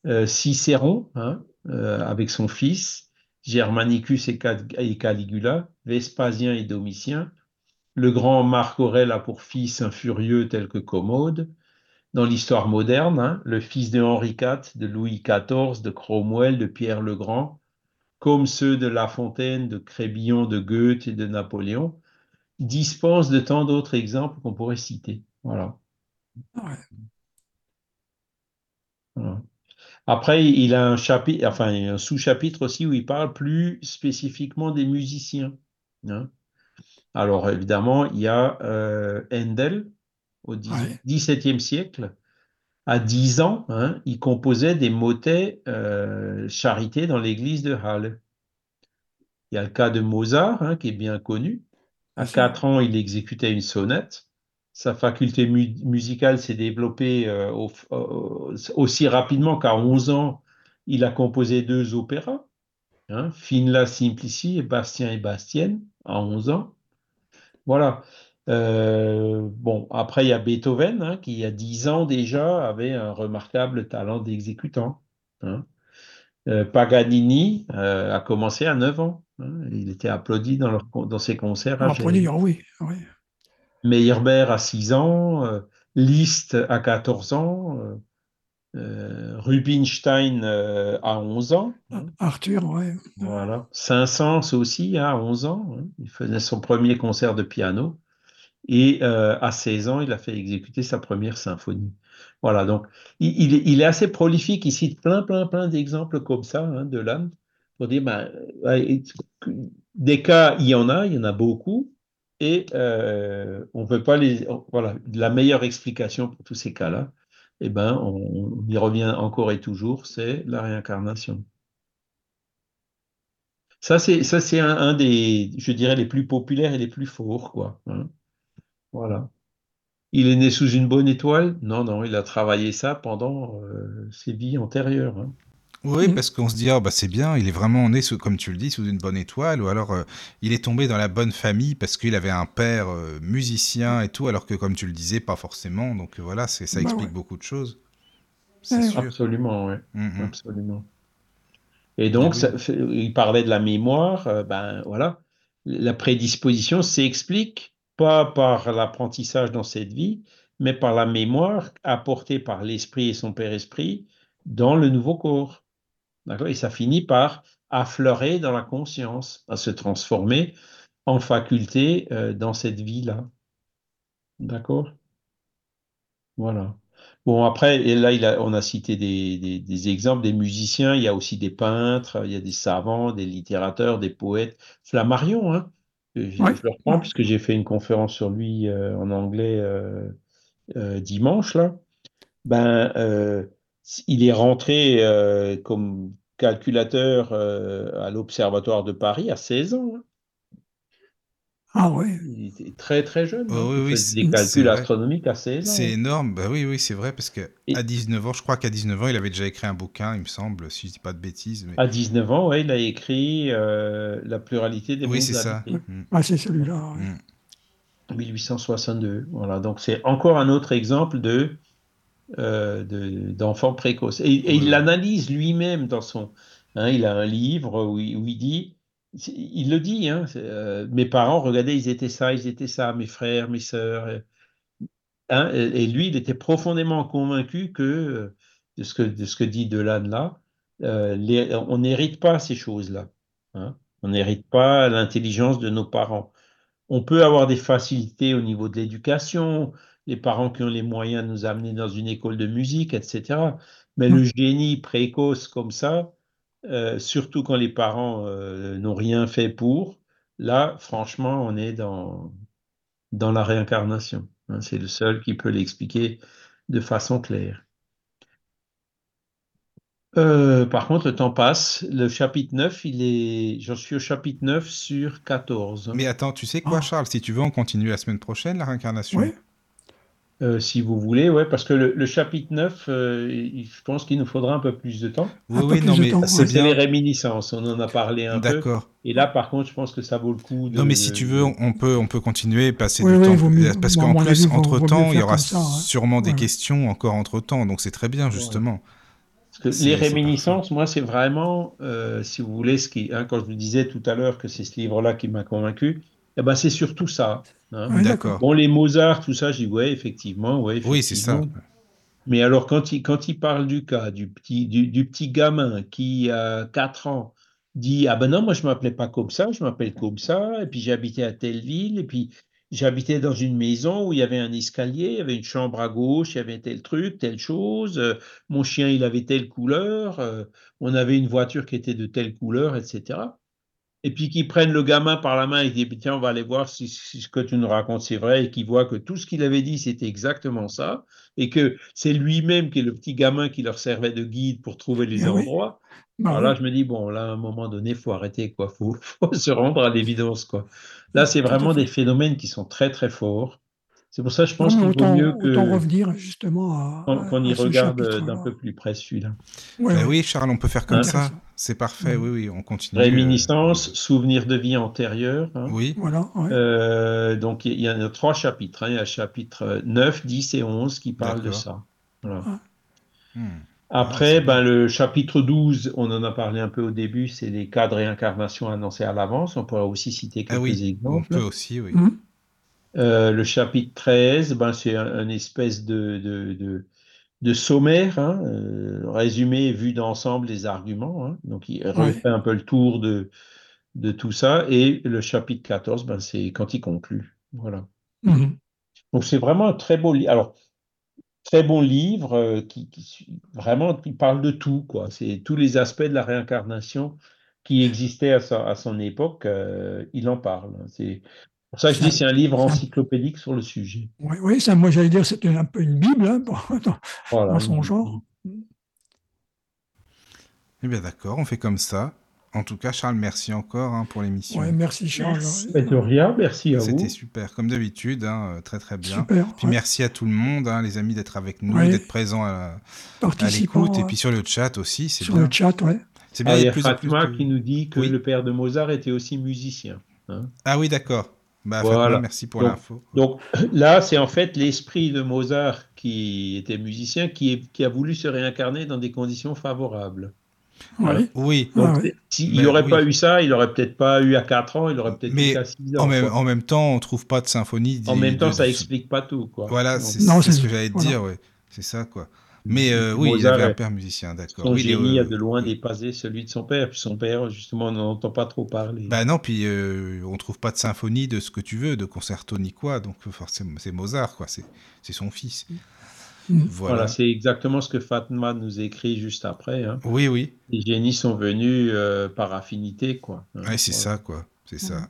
Euh, Cicéron, hein, euh, avec son fils, Germanicus et, Caligula, Vespasien et Domitien. Le grand Marc Aurèle a pour fils un furieux tel que Commode. Dans l'histoire moderne, hein, le fils de Henri IV, de Louis XIV, de Cromwell, de Pierre le Grand, comme ceux de La Fontaine, de Crébillon, de Goethe et de Napoléon, disposent de tant d'autres exemples qu'on pourrait citer. Voilà. Après, il a un chapitre, enfin un sous-chapitre aussi où il parle plus spécifiquement des musiciens. Hein. Alors évidemment, il y a euh, Handel au XVIIe siècle. À 10 ans, hein, il composait des motets euh, charité dans l'église de Halle. Il y a le cas de Mozart, hein, qui est bien connu. À 4 ans, il exécutait une sonnette. Sa faculté musicale s'est développée euh, aussi rapidement qu'à 11 ans, il a composé deux opéras, hein, Finla Simplici et Bastien et Bastienne, à 11 ans. Voilà. Euh, bon, après, il y a Beethoven, hein, qui, à 10 ans déjà, avait un remarquable talent d'exécutant. Hein. Euh, Paganini euh, a commencé à 9 ans. Il était applaudi dans, dans ses concerts. Applaudi, oui, oui. Meyerbeer à 6 ans, Liszt à 14 ans, Rubinstein à 11 ans. Arthur, oui. Voilà. Saint-Saëns aussi à 11 ans. Il faisait son premier concert de piano. Et euh, à 16 ans, il a fait exécuter sa première symphonie. Voilà, donc il, est assez prolifique. Il cite plein, plein, plein d'exemples comme ça hein, de l'âme pour dire ben, des cas, il y en a, il y en a beaucoup, et euh, on peut pas les. Voilà, la meilleure explication pour tous ces cas-là, eh ben, on, y revient encore et toujours, c'est la réincarnation. Ça, c'est ça, c'est un, des, je dirais, les plus populaires et les plus forts, quoi. Hein. Voilà. Il est né sous une bonne étoile? Non, non, il a travaillé ça pendant euh, ses vies antérieures. Hein. Oui, mmh. parce qu'on se dit, ah, bah, c'est bien, il est vraiment né, sous, comme tu le dis, sous une bonne étoile, ou alors euh, il est tombé dans la bonne famille parce qu'il avait un père euh, musicien et tout, alors que comme tu le disais, pas forcément. Donc voilà, ça bah explique beaucoup de choses. C'est sûr. Absolument, oui. Mmh, mmh. Absolument. Et donc, il parlait de la mémoire, ben voilà, la prédisposition s'explique pas par l'apprentissage dans cette vie, mais par la mémoire apportée par l'esprit et son Père Esprit dans le nouveau corps. Et ça finit par affleurer dans la conscience, à se transformer en faculté euh, dans cette vie-là. D'accord? Voilà. Bon, après, et là, il a, on a cité des, des, exemples des musiciens, il y a aussi des peintres, il y a des savants, des littérateurs, des poètes. Flammarion, hein, je, le reprends puisque j'ai fait une conférence sur lui euh, en anglais euh, euh, dimanche là. Ben, il est rentré comme calculateur à l'Observatoire de Paris à 16 ans. Hein. Ah oui. Il était très très jeune. Oh, hein. oui, des calculs astronomiques assez C'est énorme. Bah oui, oui, c'est vrai parce qu'à à 19 ans, je crois qu'à 19 ans, il avait déjà écrit un bouquin, il me semble, si je dis pas de bêtises. À 19 ans, ouais, il a écrit euh, La pluralité des Oui, c'est ça. Ah, c'est celui-là. 1862. Mm. Voilà, donc c'est encore un autre exemple de euh, d'enfant précoce. Et, il l'analyse lui-même dans son. Hein, il a un livre où il dit il le dit, hein, euh, mes parents, regardez, ils étaient ça, ils étaient ça, mes frères, mes sœurs. Hein, et, lui, il était profondément convaincu que, euh, de ce que, de ce que dit Delanne là, euh, on n'hérite pas ces choses-là. Hein. on n'hérite pas l'intelligence de nos parents. On peut avoir des facilités au niveau de l'éducation, les parents qui ont les moyens de nous amener dans une école de musique, etc. Mais le génie précoce comme ça, euh, surtout quand les parents euh, n'ont rien fait pour, là, franchement, on est dans, dans la réincarnation. Hein. c'est le seul qui peut l'expliquer de façon claire. Euh, par contre, le temps passe. Le chapitre 9, il est... j'en suis au chapitre 9 sur 14. Mais attends, tu sais quoi, ah. Charles? Si tu veux, on continue la semaine prochaine, la réincarnation. Oui. Euh, si vous voulez, ouais, parce que le, chapitre 9, euh, je pense qu'il nous faudra un peu plus de temps. Oui, oui, non, mais c'est bien les réminiscences, on en a parlé un peu. D'accord. Et là, par contre, je pense que ça vaut le coup. De, non, mais si tu veux, on peut, on peut continuer, passer du temps. parce qu'en plus, entre-temps, il y aura hein. sûrement des questions encore entre-temps, donc c'est très bien, justement. Parce que les réminiscences, moi, c'est vraiment, euh, si vous voulez, ce qui, hein, quand je vous disais tout à l'heure que c'est ce livre-là qui m'a convaincu, eh ben, c'est surtout ça. Hein? D'accord. Bon, les Mozart, tout ça, j'ai dit, ouais, effectivement, ouais, Oui, c'est ça. Mais alors, quand il, quand il parle du cas du petit, du, du petit gamin qui a 4 ans dit, ah ben non, moi, je ne m'appelais pas comme ça, je m'appelle comme ça, et puis j'habitais à telle ville, et puis j'habitais dans une maison où il y avait un escalier, il y avait une chambre à gauche, il y avait tel truc, telle chose, euh, mon chien, il avait telle couleur, euh, on avait une voiture qui était de telle couleur, etc et puis qu'ils prennent le gamin par la main et disent tiens on va aller voir si, ce que tu nous racontes c'est vrai et qu'ils voient que tout ce qu'il avait dit c'était exactement ça et que c'est lui-même qui est le petit gamin qui leur servait de guide pour trouver les eh endroits. Bah Alors là je me dis bon là à un moment donné faut arrêter quoi, faut, faut se rendre à l'évidence quoi. Là c'est vraiment des phénomènes qui sont très très forts c'est pour ça je pense qu'il vaut mieux que. revenir justement. Qu'on y regarde d'un peu plus près celui-là. Ben oui, Charles, on peut faire comme ça. C'est parfait, oui, oui, on continue. Réminiscence, euh, souvenir de vie antérieure. Hein. Oui. Voilà. Euh, donc il y, a trois chapitres. Hein. Il y a chapitre 9, 10 et 11 qui parlent de ça. Voilà. Hmm. Après, ben, le chapitre 12, on en a parlé un peu au début, c'est les cas de réincarnation annoncés à l'avance. On pourrait aussi citer ah quelques exemples. On peut aussi, oui. Hmm. Euh, le chapitre 13, ben, c'est un, espèce de, de, de, sommaire, hein, euh, résumé vu d'ensemble les arguments. Hein. donc, il refait un peu le tour de, de tout ça. Et le chapitre 14, ben, c'est quand il conclut. Voilà. Mmh donc, c'est vraiment un très beau livre. Alors, très bon livre euh, qui, vraiment qui parle de tout. quoi. C'est tous les aspects de la réincarnation qui existaient à, à son époque, il en parle. C'est pour ça que je dis c'est un livre encyclopédique sur le sujet. Oui, oui ça, moi j'allais dire c'était un peu une Bible hein, dans, son genre. Eh bien d'accord, on fait comme ça. En tout cas, Charles, merci encore hein, pour l'émission. Oui, merci Charles. De rien, merci à vous. C'était super, comme d'habitude, hein, très très bien. Super, puis merci à tout le monde, les amis, d'être avec nous, d'être présents à, l'écoute, et puis sur le chat aussi. Sur le chat, oui. C'est bien. Ah, il y a Fatma qui nous dit que le père de Mozart était aussi musicien. ah oui, d'accord. Bah, voilà. merci pour l'info. Donc là, c'est en fait l'esprit de Mozart qui était musicien qui, qui, a voulu se réincarner dans des conditions favorables. Oui. oui. S'il n'aurait pas eu ça, il n'aurait peut-être pas eu à 4 ans, il aurait peut-être eu à 6 ans. En même, en même, temps, on ne trouve pas de symphonie. En même temps, ça n'explique pas tout. Quoi. Voilà, c'est ce que j'allais te dire. Ouais. C'est ça, quoi. Mais euh, oui, il avait un père musicien, d'accord. Son oui, génie a de loin dépassé celui de son père. Puis son père, justement, on n'entend pas trop parler. Bah non, puis euh, on trouve pas de symphonie de ce que tu veux, de concerto ni quoi. Donc forcément, c'est Mozart, quoi. C'est son fils. Mm. Voilà, c'est exactement ce que Fatma nous écrit juste après. Hein. Oui, oui. Les génies sont venus euh, par affinité, quoi. Ouais, c'est ça, quoi. C'est ça.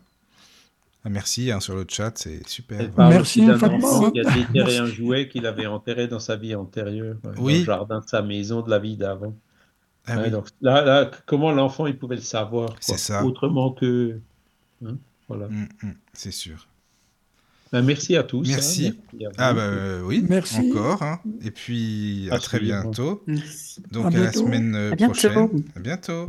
Ah, merci hein, sur le chat, c'est super. Merci, Fatma. Il a déterré un jouet qu'il avait enterré dans sa vie antérieure, dans le jardin de sa maison de la vie d'avant. Ah donc là, comment l'enfant il pouvait le savoir C'est ça. Autrement que. Hein, voilà. Mm, mm, c'est sûr. Ben, merci à tous. Hein. Merci. ah bah oui, merci. encore. Et puis à, très bientôt. Donc à, la semaine prochaine. À bientôt.